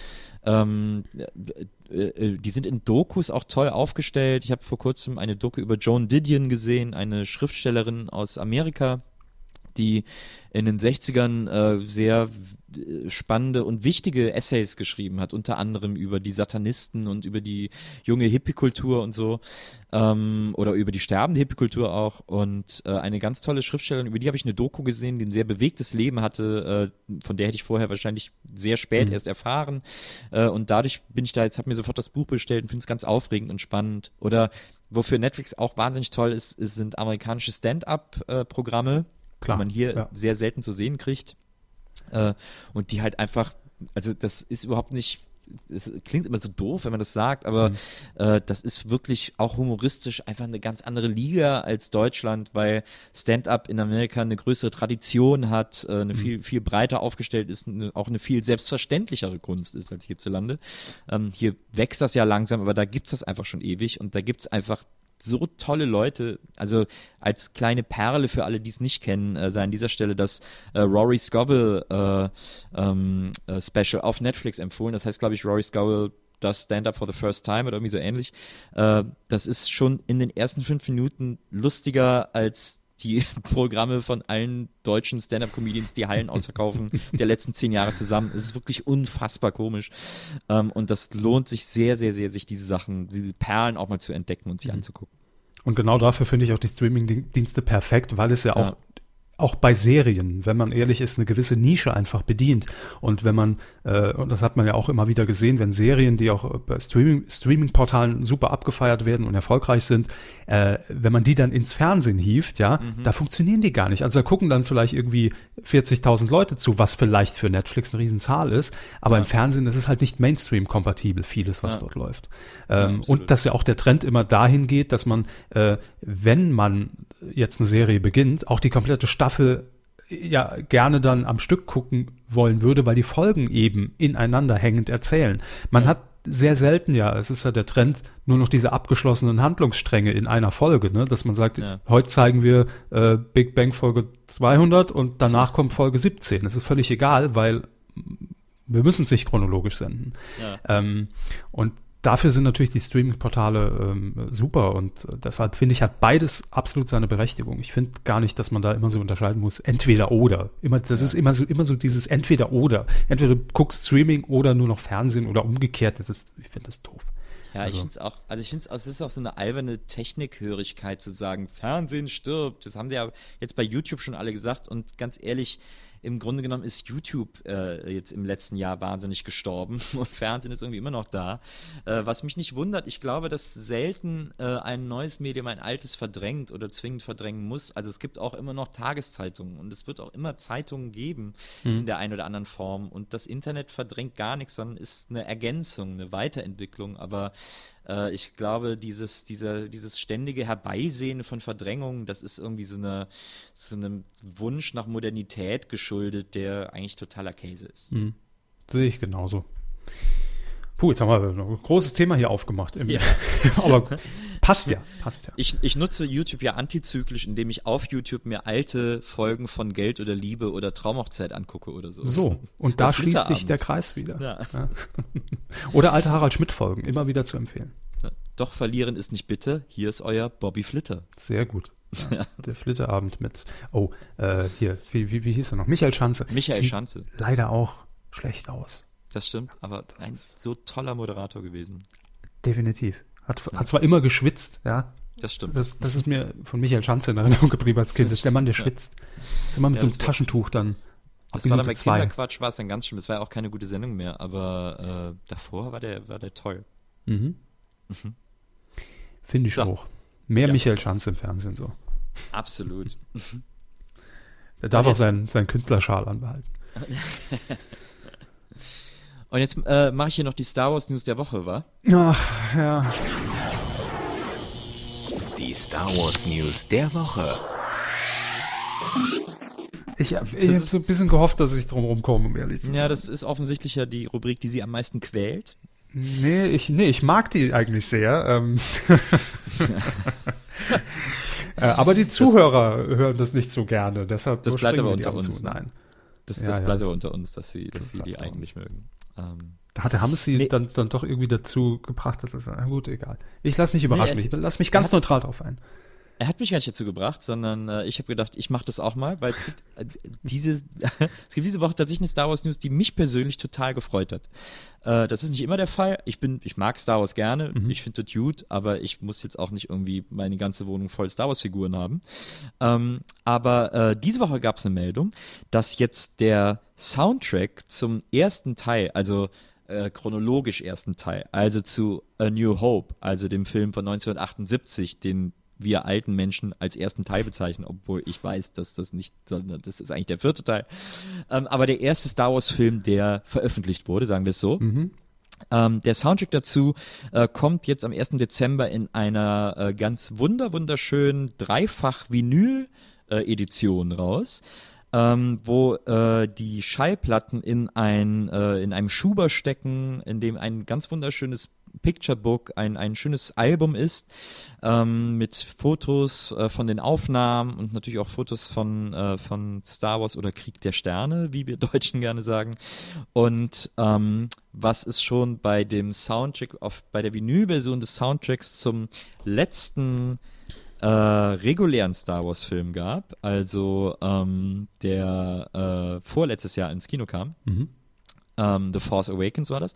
Ähm, äh, äh, die sind in Dokus auch toll aufgestellt. Ich habe vor kurzem eine Doku über Joan Didion gesehen, eine Schriftstellerin aus Amerika, die in den 60ern äh, sehr spannende und wichtige Essays geschrieben hat, unter anderem über die Satanisten und über die junge Hippie-Kultur und so, ähm, oder über die sterbende Hippie-Kultur auch. Und äh, eine ganz tolle Schriftstellerin, über die habe ich eine Doku gesehen, die ein sehr bewegtes Leben hatte, äh, von der hätte ich vorher wahrscheinlich sehr spät mhm. erst erfahren. Äh, und dadurch bin ich da jetzt, habe mir sofort das Buch bestellt und finde es ganz aufregend und spannend. Oder wofür Netflix auch wahnsinnig toll ist, ist sind amerikanische Stand-up-Programme Klar, die man hier ja. sehr selten zu sehen kriegt. Äh, und die halt einfach, also das ist überhaupt nicht es klingt immer so doof, wenn man das sagt, aber mhm. äh, das ist wirklich auch humoristisch einfach eine ganz andere Liga als Deutschland, weil Stand-up in Amerika eine größere Tradition hat, äh, eine mhm. viel, viel breiter aufgestellt ist, eine, auch eine viel selbstverständlichere Kunst ist als hierzulande. Ähm, hier wächst das ja langsam, aber da gibt es das einfach schon ewig und da gibt es einfach so tolle Leute. Also als kleine Perle für alle, die es nicht kennen, äh, sei an dieser Stelle das äh, Rory Scovel äh, ähm, äh, Special auf Netflix empfohlen. Das heißt, glaube ich, Rory Scovel das Stand-Up for the First Time oder irgendwie so ähnlich. Äh, das ist schon in den ersten fünf Minuten lustiger als die Programme von allen deutschen Stand-Up-Comedians, die Hallen ausverkaufen, der letzten zehn Jahre zusammen. Es ist wirklich unfassbar komisch. Ähm, und das lohnt sich sehr, sehr, sehr, sich diese Sachen, diese Perlen auch mal zu entdecken und sich mhm. anzugucken. Und genau dafür finde ich auch die Streaming-Dienste perfekt, weil es ja auch ja auch bei Serien, wenn man ehrlich ist, eine gewisse Nische einfach bedient. Und wenn man, äh, und das hat man ja auch immer wieder gesehen, wenn Serien, die auch bei Streaming, Streaming-Portalen super abgefeiert werden und erfolgreich sind, äh, wenn man die dann ins Fernsehen hieft, ja, mhm. da funktionieren die gar nicht. Also da gucken dann vielleicht irgendwie 40.000 Leute zu, was vielleicht für Netflix eine Riesenzahl ist, aber ja. im Fernsehen ist es halt nicht Mainstream-kompatibel, vieles, was ja. dort läuft. Ähm, ja, und dass ja auch der Trend immer dahin geht, dass man, äh, wenn man jetzt eine Serie beginnt, auch die komplette Staffel ja gerne dann am Stück gucken wollen würde, weil die Folgen eben ineinander hängend erzählen. Man ja. hat sehr selten ja, es ist ja der Trend, nur noch diese abgeschlossenen Handlungsstränge in einer Folge, ne? dass man sagt, ja. heute zeigen wir äh, Big Bang Folge 200 und danach kommt Folge 17. Das ist völlig egal, weil wir müssen es nicht chronologisch senden. Ja. Ähm, und dafür sind natürlich die Streaming-Portale ähm, super und deshalb finde ich, hat beides absolut seine Berechtigung. Ich finde gar nicht, dass man da immer so unterscheiden muss, entweder oder. Immer, das ja. ist immer so, immer so dieses entweder oder. Entweder du guckst Streaming oder nur noch Fernsehen oder umgekehrt. Das ist, ich finde das doof. Ja, also. ich finde es auch, also ich finde es ist auch so eine alberne Technikhörigkeit zu sagen, Fernsehen stirbt. Das haben sie ja jetzt bei YouTube schon alle gesagt und ganz ehrlich, im Grunde genommen ist YouTube äh, jetzt im letzten Jahr wahnsinnig gestorben und Fernsehen ist irgendwie immer noch da. Äh, was mich nicht wundert, ich glaube, dass selten äh, ein neues Medium ein altes verdrängt oder zwingend verdrängen muss. Also es gibt auch immer noch Tageszeitungen und es wird auch immer Zeitungen geben mhm. in der einen oder anderen Form. Und das Internet verdrängt gar nichts, sondern ist eine Ergänzung, eine Weiterentwicklung. Aber äh, ich glaube, dieses, dieser, dieses ständige Herbeisehen von Verdrängungen, das ist irgendwie so, eine, so einem Wunsch nach Modernität geschuldet, der eigentlich totaler Käse ist. Mhm. Sehe ich genauso. Puh, jetzt haben wir ein großes Thema hier aufgemacht. Ja. Aber passt ja, passt ja. Ich, ich nutze YouTube ja antizyklisch, indem ich auf YouTube mir alte Folgen von Geld oder Liebe oder Traumhochzeit angucke oder so. So, und da schließt sich der Kreis wieder. Ja. Ja. Oder alte Harald Schmidt-Folgen, immer wieder zu empfehlen. Doch verlieren ist nicht bitte, hier ist euer Bobby Flitter. Sehr gut. Ja, der Flitterabend mit, oh, äh, hier, wie, wie, wie hieß er noch? Michael Schanze. Michael Sieht Schanze. Leider auch schlecht aus. Das stimmt, aber ein so toller Moderator gewesen. Definitiv. Hat, ja. hat zwar immer geschwitzt, ja. Das stimmt. Das, das ist mir von Michael Schanze in Erinnerung geblieben als Kind. Das ist der Mann, der schwitzt. Ist immer mit ja, so einem Taschentuch dann. Das war dann bei zwei. Kinderquatsch, war es dann ganz schlimm. Das war ja auch keine gute Sendung mehr, aber äh, davor war der, war der toll. Mhm. Mhm. Finde ich so. auch. Mehr ja. Michael Schanze im Fernsehen so. Absolut. er darf auch seinen, seinen Künstlerschal anbehalten. Und jetzt äh, mache ich hier noch die Star Wars News der Woche, wa? Ach, ja. Die Star Wars News der Woche. Ich habe hab so ein bisschen gehofft, dass ich drum rumkomme, um ehrlich zu sein. Ja, das ist offensichtlich ja die Rubrik, die sie am meisten quält. Nee, ich, nee, ich mag die eigentlich sehr. Ähm Äh, aber die Zuhörer das, hören das nicht so gerne, deshalb das bleibt aber unter uns. Zu. Nein. Das, das ja, bleibt ja. aber unter uns, dass sie, dass sie die eigentlich uns. mögen. Ähm, da hatte Hammes sie nee. dann, dann doch irgendwie dazu gebracht, dass er sagt, na gut, egal. Ich lasse mich überraschen. Nee, ich lass mich ganz neutral drauf ein. Er hat mich gar nicht dazu gebracht, sondern äh, ich habe gedacht, ich mache das auch mal, weil es gibt, äh, diese, es gibt diese Woche tatsächlich eine Star Wars News, die mich persönlich total gefreut hat. Äh, das ist nicht immer der Fall. Ich bin, ich mag Star Wars gerne, mhm. ich finde das gut, aber ich muss jetzt auch nicht irgendwie meine ganze Wohnung voll Star Wars Figuren haben. Ähm, aber äh, diese Woche gab es eine Meldung, dass jetzt der Soundtrack zum ersten Teil, also äh, chronologisch ersten Teil, also zu A New Hope, also dem Film von 1978, den wir alten Menschen als ersten Teil bezeichnen, obwohl ich weiß, dass das nicht, sondern das ist eigentlich der vierte Teil. Ähm, aber der erste Star Wars-Film, der veröffentlicht wurde, sagen wir es so. Mhm. Ähm, der Soundtrack dazu äh, kommt jetzt am 1. Dezember in einer äh, ganz wunder wunderschönen Dreifach-Vinyl-Edition äh, raus. Ähm, wo äh, die Schallplatten in ein äh, in einem Schuber stecken, in dem ein ganz wunderschönes Picture Book ein, ein schönes Album ist, ähm, mit Fotos äh, von den Aufnahmen und natürlich auch Fotos von, äh, von Star Wars oder Krieg der Sterne, wie wir Deutschen gerne sagen. Und ähm, was es schon bei dem Soundtrack, auf, bei der Vinylversion des Soundtracks zum letzten äh, regulären Star Wars-Film gab, also ähm, der äh, vorletztes Jahr ins Kino kam. Mhm. Ähm, The Force Awakens war das.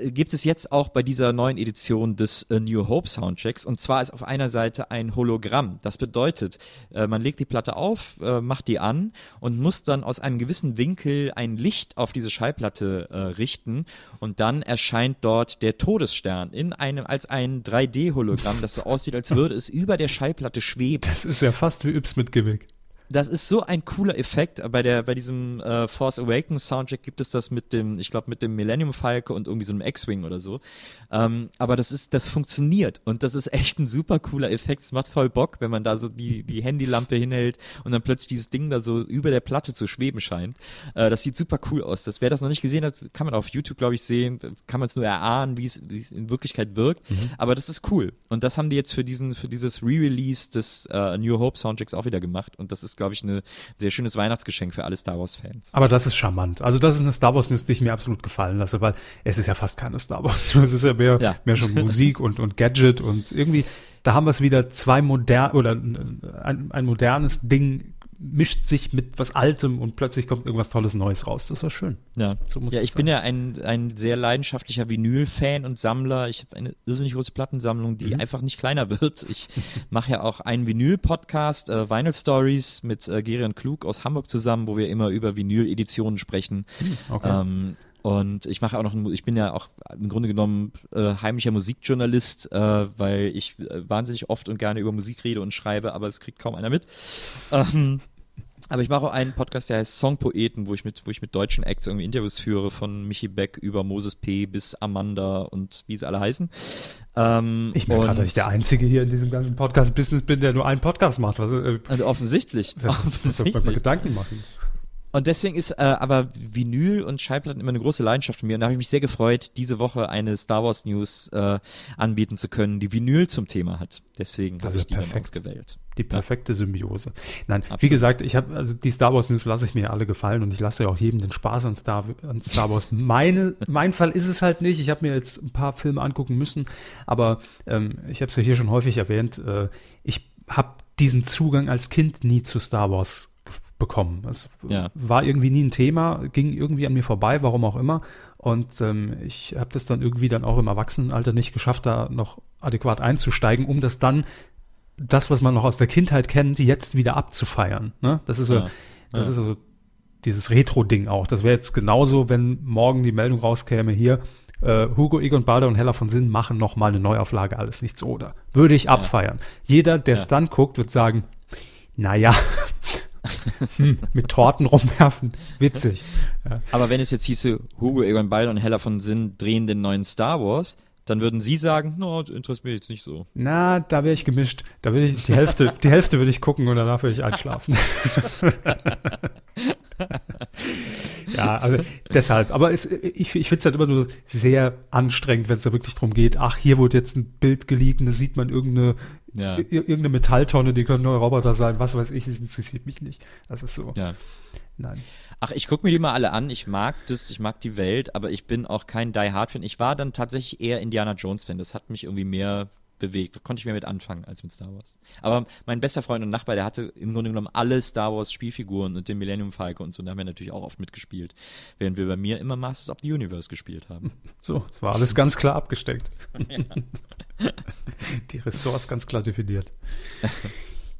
Gibt es jetzt auch bei dieser neuen Edition des A New Hope Soundtracks. Und zwar ist auf einer Seite ein Hologramm. Das bedeutet, äh, man legt die Platte auf, äh, macht die an und muss dann aus einem gewissen Winkel ein Licht auf diese Schallplatte äh, richten. Und dann erscheint dort der Todesstern in einem, als ein 3D-Hologramm, das so aussieht, als würde es über der Schallplatte schweben. Das ist ja fast wie Yps mit Gewick das ist so ein cooler Effekt. Bei der, bei diesem äh, Force Awakens Soundtrack gibt es das mit dem, ich glaube, mit dem Millennium Falke und irgendwie so einem X-Wing oder so. Ähm, aber das ist, das funktioniert und das ist echt ein super cooler Effekt. Es macht voll Bock, wenn man da so die, die Handylampe hinhält und dann plötzlich dieses Ding da so über der Platte zu schweben scheint. Äh, das sieht super cool aus. Das, wer das noch nicht gesehen hat, kann man auf YouTube, glaube ich, sehen. Kann man es nur erahnen, wie es, wie es in Wirklichkeit wirkt. Mhm. Aber das ist cool. Und das haben die jetzt für diesen, für dieses Re-Release des äh, New Hope Soundtracks auch wieder gemacht. Und das ist, glaube ich, ein sehr schönes Weihnachtsgeschenk für alle Star Wars-Fans. Aber das ist charmant. Also das ist eine Star Wars-News, die ich mir absolut gefallen lasse, weil es ist ja fast keine Star Wars-News. Es ist ja mehr, ja. mehr schon Musik und, und Gadget und irgendwie, da haben wir es wieder zwei modern oder ein, ein modernes Ding mischt sich mit was Altem und plötzlich kommt irgendwas Tolles Neues raus. Das war schön. Ja, so muss ja ich sein. bin ja ein, ein sehr leidenschaftlicher Vinyl-Fan und Sammler. Ich habe eine irrsinnig große Plattensammlung, die mhm. einfach nicht kleiner wird. Ich mache ja auch einen Vinyl-Podcast, äh, Vinyl Stories, mit äh, Gerion Klug aus Hamburg zusammen, wo wir immer über Vinyl-Editionen sprechen. Mhm, okay. Ähm, und ich mache auch noch, ich bin ja auch im Grunde genommen äh, heimlicher Musikjournalist, äh, weil ich äh, wahnsinnig oft und gerne über Musik rede und schreibe, aber es kriegt kaum einer mit. Ähm, aber ich mache auch einen Podcast, der heißt Songpoeten, wo ich mit, wo ich mit deutschen Acts irgendwie Interviews führe, von Michi Beck über Moses P. bis Amanda und wie sie alle heißen. Ähm, ich merke gerade, dass ich der Einzige hier in diesem ganzen Podcast-Business bin, der nur einen Podcast macht. Was, äh, also offensichtlich. Das, offensichtlich. Das, das Gedanken machen. Und deswegen ist äh, aber Vinyl und Schallplatten immer eine große Leidenschaft von mir. Und da habe ich mich sehr gefreut, diese Woche eine Star Wars News äh, anbieten zu können, die Vinyl zum Thema hat. Deswegen habe ich die perfekt. dann ausgewählt. Die perfekte ja. Symbiose. Nein, Absolut. wie gesagt, ich habe also die Star Wars News lasse ich mir alle gefallen und ich lasse ja auch jedem den Spaß an Star, an Star Wars. Meine, mein Fall ist es halt nicht. Ich habe mir jetzt ein paar Filme angucken müssen, aber ähm, ich habe es ja hier schon häufig erwähnt. Äh, ich habe diesen Zugang als Kind nie zu Star Wars bekommen. Es ja. war irgendwie nie ein Thema, ging irgendwie an mir vorbei, warum auch immer. Und ähm, ich habe das dann irgendwie dann auch im Erwachsenenalter nicht geschafft, da noch adäquat einzusteigen, um das dann, das, was man noch aus der Kindheit kennt, jetzt wieder abzufeiern. Ne? Das ist so, ja. das ja. ist also dieses Retro-Ding auch. Das wäre jetzt genauso, wenn morgen die Meldung rauskäme, hier, äh, Hugo, Egon Balder und Hella von Sinn machen noch mal eine Neuauflage, alles nichts oder. Würde ich abfeiern. Jeder, der es dann guckt, wird sagen, naja, hm, mit Torten rumwerfen. Witzig. Ja. Aber wenn es jetzt hieße, Hugo Egon Balder und Hella von Sinn drehen den neuen Star Wars, dann würden Sie sagen, no, das interessiert mich jetzt nicht so. Na, da wäre ich gemischt. Da würde ich die Hälfte, die Hälfte würde ich gucken und danach würde ich einschlafen. ja, also deshalb. Aber es, ich, ich finde es halt immer nur sehr anstrengend, wenn es da wirklich darum geht, ach, hier wurde jetzt ein Bild geleakt, da sieht man irgendeine Ja. Ir irgendeine Metalltonne, die können neue Roboter sein, was weiß ich, das interessiert mich nicht. Das ist so. Ja. Nein. Ach, ich gucke mir die mal alle an. Ich mag das, ich mag die Welt, aber ich bin auch kein Die Hard Fan. Ich war dann tatsächlich eher Indiana Jones Fan. Das hat mich irgendwie mehr bewegt. Da konnte ich mehr mit anfangen als mit Star Wars. Aber mein bester Freund und Nachbar, der hatte im Grunde genommen alle Star Wars Spielfiguren und den Millennium Falcon und so. Da haben wir natürlich auch oft mitgespielt, während wir bei mir immer Masters of the Universe gespielt haben. So, es war alles ganz klar abgesteckt. Die Ressorts ganz klar definiert.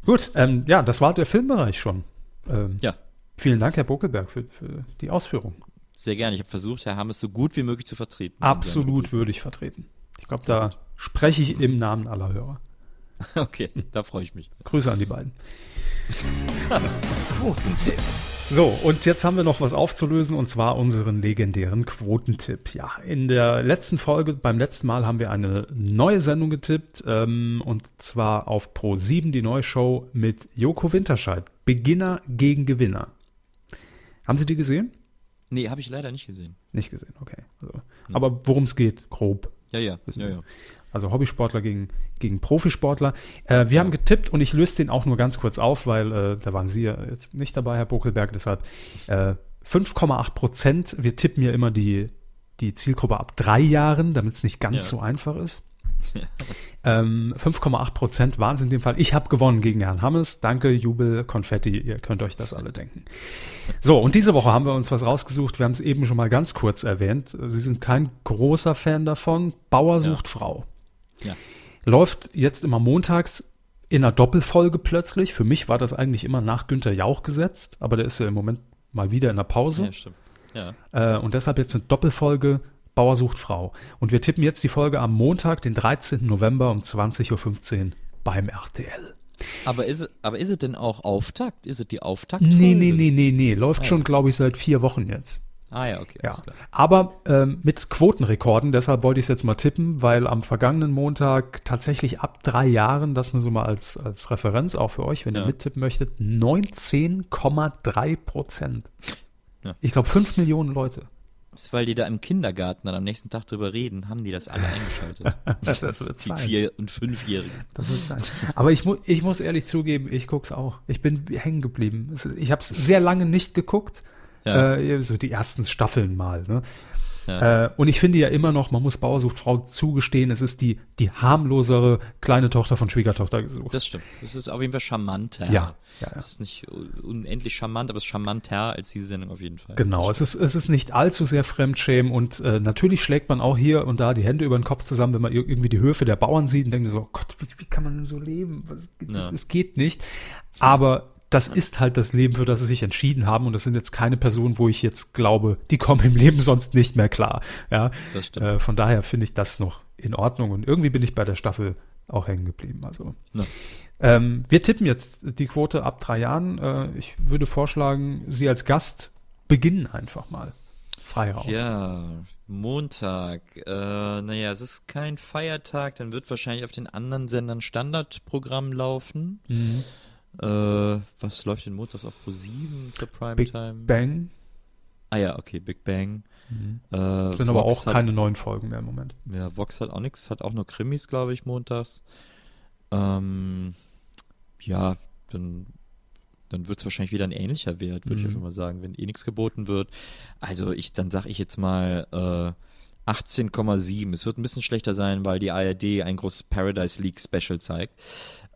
Gut, ähm, ja, das war der Filmbereich schon. Ähm, Ja. Vielen Dank, Herr Buckelberg, für, für die Ausführung. Sehr gerne. Ich habe versucht, Herr Hammes so gut wie möglich zu vertreten. Absolut würdig vertreten. Ich glaube, da spreche ich im Namen aller Hörer. Okay, da freue ich mich. Grüße an die beiden. Quotentipp. So, und jetzt haben wir noch was aufzulösen und zwar unseren legendären Quotentipp. Ja, in der letzten Folge, beim letzten Mal haben wir eine neue Sendung getippt ähm, und zwar auf Pro 7 die neue Show mit Joko Winterscheid. Beginner gegen Gewinner. Haben Sie die gesehen? Nee, habe ich leider nicht gesehen. Nicht gesehen, okay. Also, Aber worum es geht, grob. Ja, ja. Ja, ja. Also Hobbysportler gegen, gegen Profisportler. Äh, wir haben getippt und ich löse den auch nur ganz kurz auf, weil äh, da waren Sie ja jetzt nicht dabei, Herr Bokelberg. Deshalb äh, 5,8 Prozent. Wir tippen ja immer die, die Zielgruppe ab drei Jahren, damit es nicht ganz Ja. so einfach ist. Ähm, 5,8 Prozent waren es in dem Fall. Ich habe gewonnen gegen Herrn Hammes. Danke, Jubel, Konfetti, ihr könnt euch das alle denken. So, und diese Woche haben wir uns was rausgesucht. Wir haben es eben schon mal ganz kurz erwähnt. Sie sind kein großer Fan davon. Bauer sucht Frau. Ja. Läuft jetzt immer montags in einer Doppelfolge plötzlich. Für mich war das eigentlich immer nach Günther Jauch gesetzt, aber der ist ja im Moment mal wieder in der Pause. ja, stimmt. Ja. Äh, und deshalb jetzt eine Doppelfolge Bauer sucht Frau. Und wir tippen jetzt die Folge am Montag, den 13. November um 20.15 Uhr beim RTL. Aber ist, es- aber ist es denn auch Auftakt? Ist es die Auftakt? Nee, nee, nee, nee, nee. Läuft Ah, schon, glaube ich, seit vier Wochen jetzt. Ah ja, okay, Ja. Aber ähm, mit Quotenrekorden, deshalb wollte ich es jetzt mal tippen, weil am vergangenen Montag tatsächlich ab drei Jahren, das nur so mal als, als Referenz auch für euch, wenn ihr Ja. mittippen möchtet, 19,3 Prozent. Ja. Ich glaube, 5 Millionen Leute. Das ist, weil die da im Kindergarten dann am nächsten Tag drüber reden, haben die das alle eingeschaltet. Das wird die Vier- und Fünfjährigen. Das wird sein. Aber ich, mu ich muss ehrlich zugeben, ich guck's auch. Ich bin hängen geblieben. Es Ich habe es sehr lange nicht geguckt. Ja. Äh, so die ersten Staffeln mal. Ne? Ja. Äh, und ich finde ja immer noch, man muss Bauer sucht Frau zugestehen, es ist die, die harmlosere kleine Tochter von Schwiegertochter gesucht. Das stimmt. Das ist auf jeden Fall charmanter. Ja, ja, ja. Das ist nicht unendlich charmant, aber es ist charmanter als diese Sendung auf jeden Fall. Genau, es ist, es ist nicht allzu sehr Fremdschämen und äh, natürlich schlägt man auch hier und da die Hände über den Kopf zusammen, wenn man ir- irgendwie die Höfe der Bauern sieht und denkt so, oh Gott, wie, wie kann man denn so leben? Was, Ja. Es geht nicht. Aber das ist halt das Leben, für das sie sich entschieden haben und das sind jetzt keine Personen, wo ich jetzt glaube, die kommen im Leben sonst nicht mehr klar. Ja, äh, von daher finde ich das noch in Ordnung und irgendwie bin ich bei der Staffel auch hängen geblieben. Also Ja. ähm, wir tippen jetzt die Quote ab drei Jahren. Äh, ich würde vorschlagen, Sie als Gast beginnen einfach mal. Frei raus. Ja, Montag. Äh, naja, es ist kein Feiertag, dann wird wahrscheinlich auf den anderen Sendern Standardprogramm laufen. Mhm. Äh, was läuft denn montags auf Pro 7 zur Big Primetime? Bang. ah ja, okay, Big Bang. Äh, Mhm. Sind aber Vox auch hat, keine neuen Folgen mehr im Moment. Ja, Vox hat auch nichts, hat auch nur Krimis, glaube ich, montags. Ähm, ja, dann, dann wird es wahrscheinlich wieder ein ähnlicher Wert, würde ich Mhm. einfach mal sagen, wenn eh nichts geboten wird. Also ich, dann sage ich jetzt mal äh, 18,7. Es wird ein bisschen schlechter sein, weil die ARD ein großes Paradise League Special zeigt.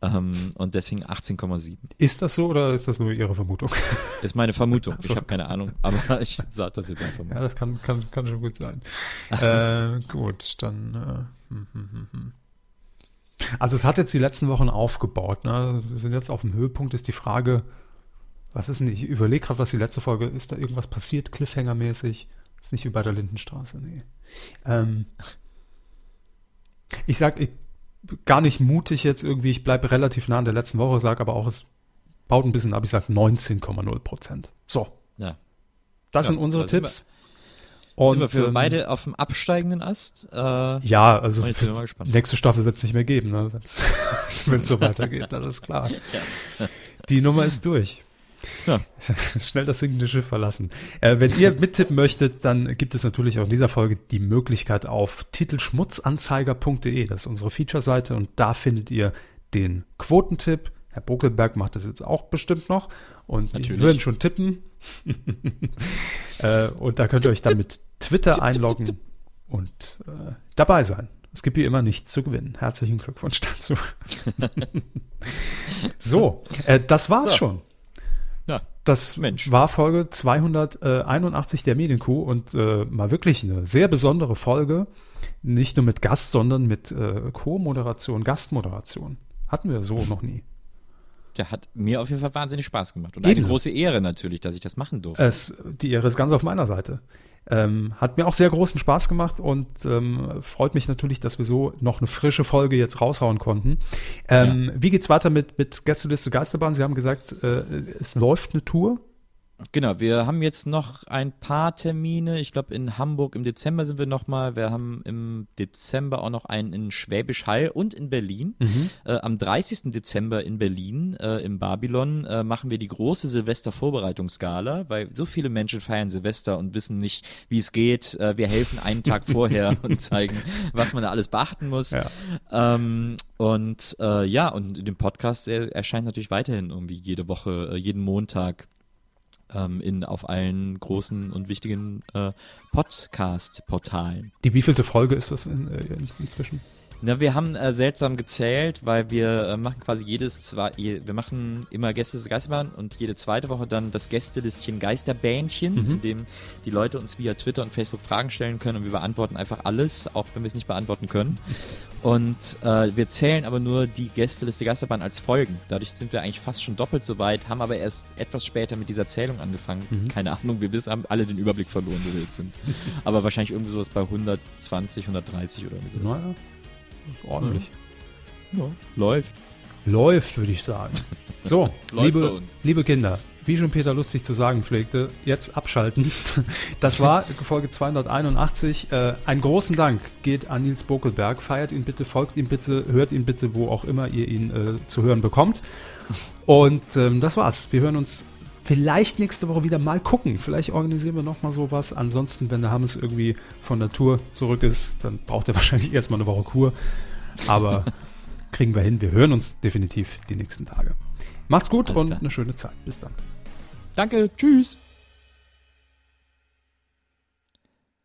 Ähm, und deswegen 18,7. Ist das so oder ist das nur Ihre Vermutung? Ist meine Vermutung. So. Ich habe keine Ahnung, aber ich sage das jetzt einfach ja, mal. das kann, kann, kann schon gut sein. äh, gut, dann. Äh, hm, hm, hm, hm. Also es hat jetzt die letzten Wochen aufgebaut. Ne? Wir sind jetzt auf dem Höhepunkt. Ist die Frage, was ist denn? Ich überlege gerade, was die letzte Folge ist. Da irgendwas passiert, Cliffhanger-mäßig? Ist nicht wie bei der Lindenstraße, nee. Ähm, ich sag, ich gar nicht mutig jetzt irgendwie. Ich bleibe relativ nah an der letzten Woche, sag aber auch, es baut ein bisschen ab. Ich sag 19,0 Prozent. So, Ja. das Ja, sind unsere sind wir- Tipps. Und sind wir für ähm, beide auf dem absteigenden Ast? Äh, Ja, also nächste Staffel wird es nicht mehr geben, ne? wenn es so weitergeht, das ist klar. Die Nummer ist durch. Ja. Schnell das sinkende Schiff verlassen. Äh, wenn ihr mittippen möchtet, dann gibt es natürlich auch in dieser Folge die Möglichkeit auf titelschmutzanzeiger.de. Das ist unsere Feature-Seite und da findet ihr den Quotentipp. Herr Bokelberg macht das jetzt auch bestimmt noch. Und wir würden schon tippen. äh, und da könnt ihr euch dann mit Twitter einloggen und äh, dabei sein. Es gibt wie immer nichts zu gewinnen. Herzlichen Glückwunsch dazu. so, äh, das war's So. schon. Ja, Das Mensch. war Folge 281 der Medienkuh und äh, mal wirklich eine sehr besondere Folge. Nicht nur mit Gast, sondern mit äh, Co-Moderation, Gastmoderation. Hatten wir so noch nie. der hat mir auf jeden Fall wahnsinnig Spaß gemacht. Und eine Ebenso. große Ehre natürlich, dass ich das machen durfte. Es, die Ehre ist ganz auf meiner Seite. Ähm, hat mir auch sehr großen Spaß gemacht und ähm, freut mich natürlich, dass wir so noch eine frische Folge jetzt raushauen konnten. Ähm, Wie geht's weiter mit, mit Gästeliste Geisterbahn? Sie haben gesagt, äh, es läuft eine Tour. Genau, wir haben jetzt noch ein paar Termine. Ich glaube, in Hamburg im Dezember sind wir nochmal. Wir haben im Dezember auch noch einen in Schwäbisch Hall und in Berlin. Äh, am 30. Dezember in Berlin äh, im Babylon äh, machen wir die große Silvester-Vorbereitungsgala, weil so viele Menschen feiern Silvester und wissen nicht, wie es geht. Äh, wir helfen einen Tag vorher und zeigen, was man da alles beachten muss. Ja. Ähm, und äh, ja, und den Podcast der erscheint natürlich weiterhin irgendwie jede Woche, äh, jeden Montag ähm, in, auf allen großen und wichtigen äh, Podcast-Portalen. Die wievielte Folge ist das in, äh, in, inzwischen? Na, wir haben äh, seltsam gezählt, weil wir äh, machen quasi jedes zwei, je, wir machen immer Gäste des Geisterbahn und jede zweite Woche dann das Gästelistchen Geisterbähnchen, in dem die Leute uns via Twitter und Facebook Fragen stellen können und wir beantworten einfach alles, auch wenn wir es nicht beantworten können. Und äh, wir zählen aber nur die Gästeliste Geisterbahn als Folgen. Dadurch sind wir eigentlich fast schon doppelt so weit, haben aber erst etwas später mit dieser Zählung angefangen. Keine Ahnung, wir wissen, haben alle den Überblick verloren, wo wir jetzt sind. aber wahrscheinlich irgendwie sowas bei 120, 130 oder so. Naja, ordentlich. Ja, läuft. Läuft, würde ich sagen. So, liebe, liebe Kinder, wie schon Peter lustig zu sagen pflegte, jetzt abschalten. Das war Folge 281. Äh, einen großen Dank geht an Nils Bokelberg. Feiert ihn bitte, folgt ihm bitte, hört ihn bitte, wo auch immer ihr ihn äh, zu hören bekommt. Und ähm, das war's. Wir hören uns vielleicht nächste Woche wieder mal gucken. Vielleicht organisieren wir noch mal sowas. Ansonsten, wenn der Hammes irgendwie von der Tour zurück ist, dann braucht er wahrscheinlich erstmal eine Woche Kur. Aber kriegen wir hin. Wir hören uns definitiv die nächsten Tage. Macht's gut Alles und klar. eine schöne Zeit. Bis dann. Danke, tschüss.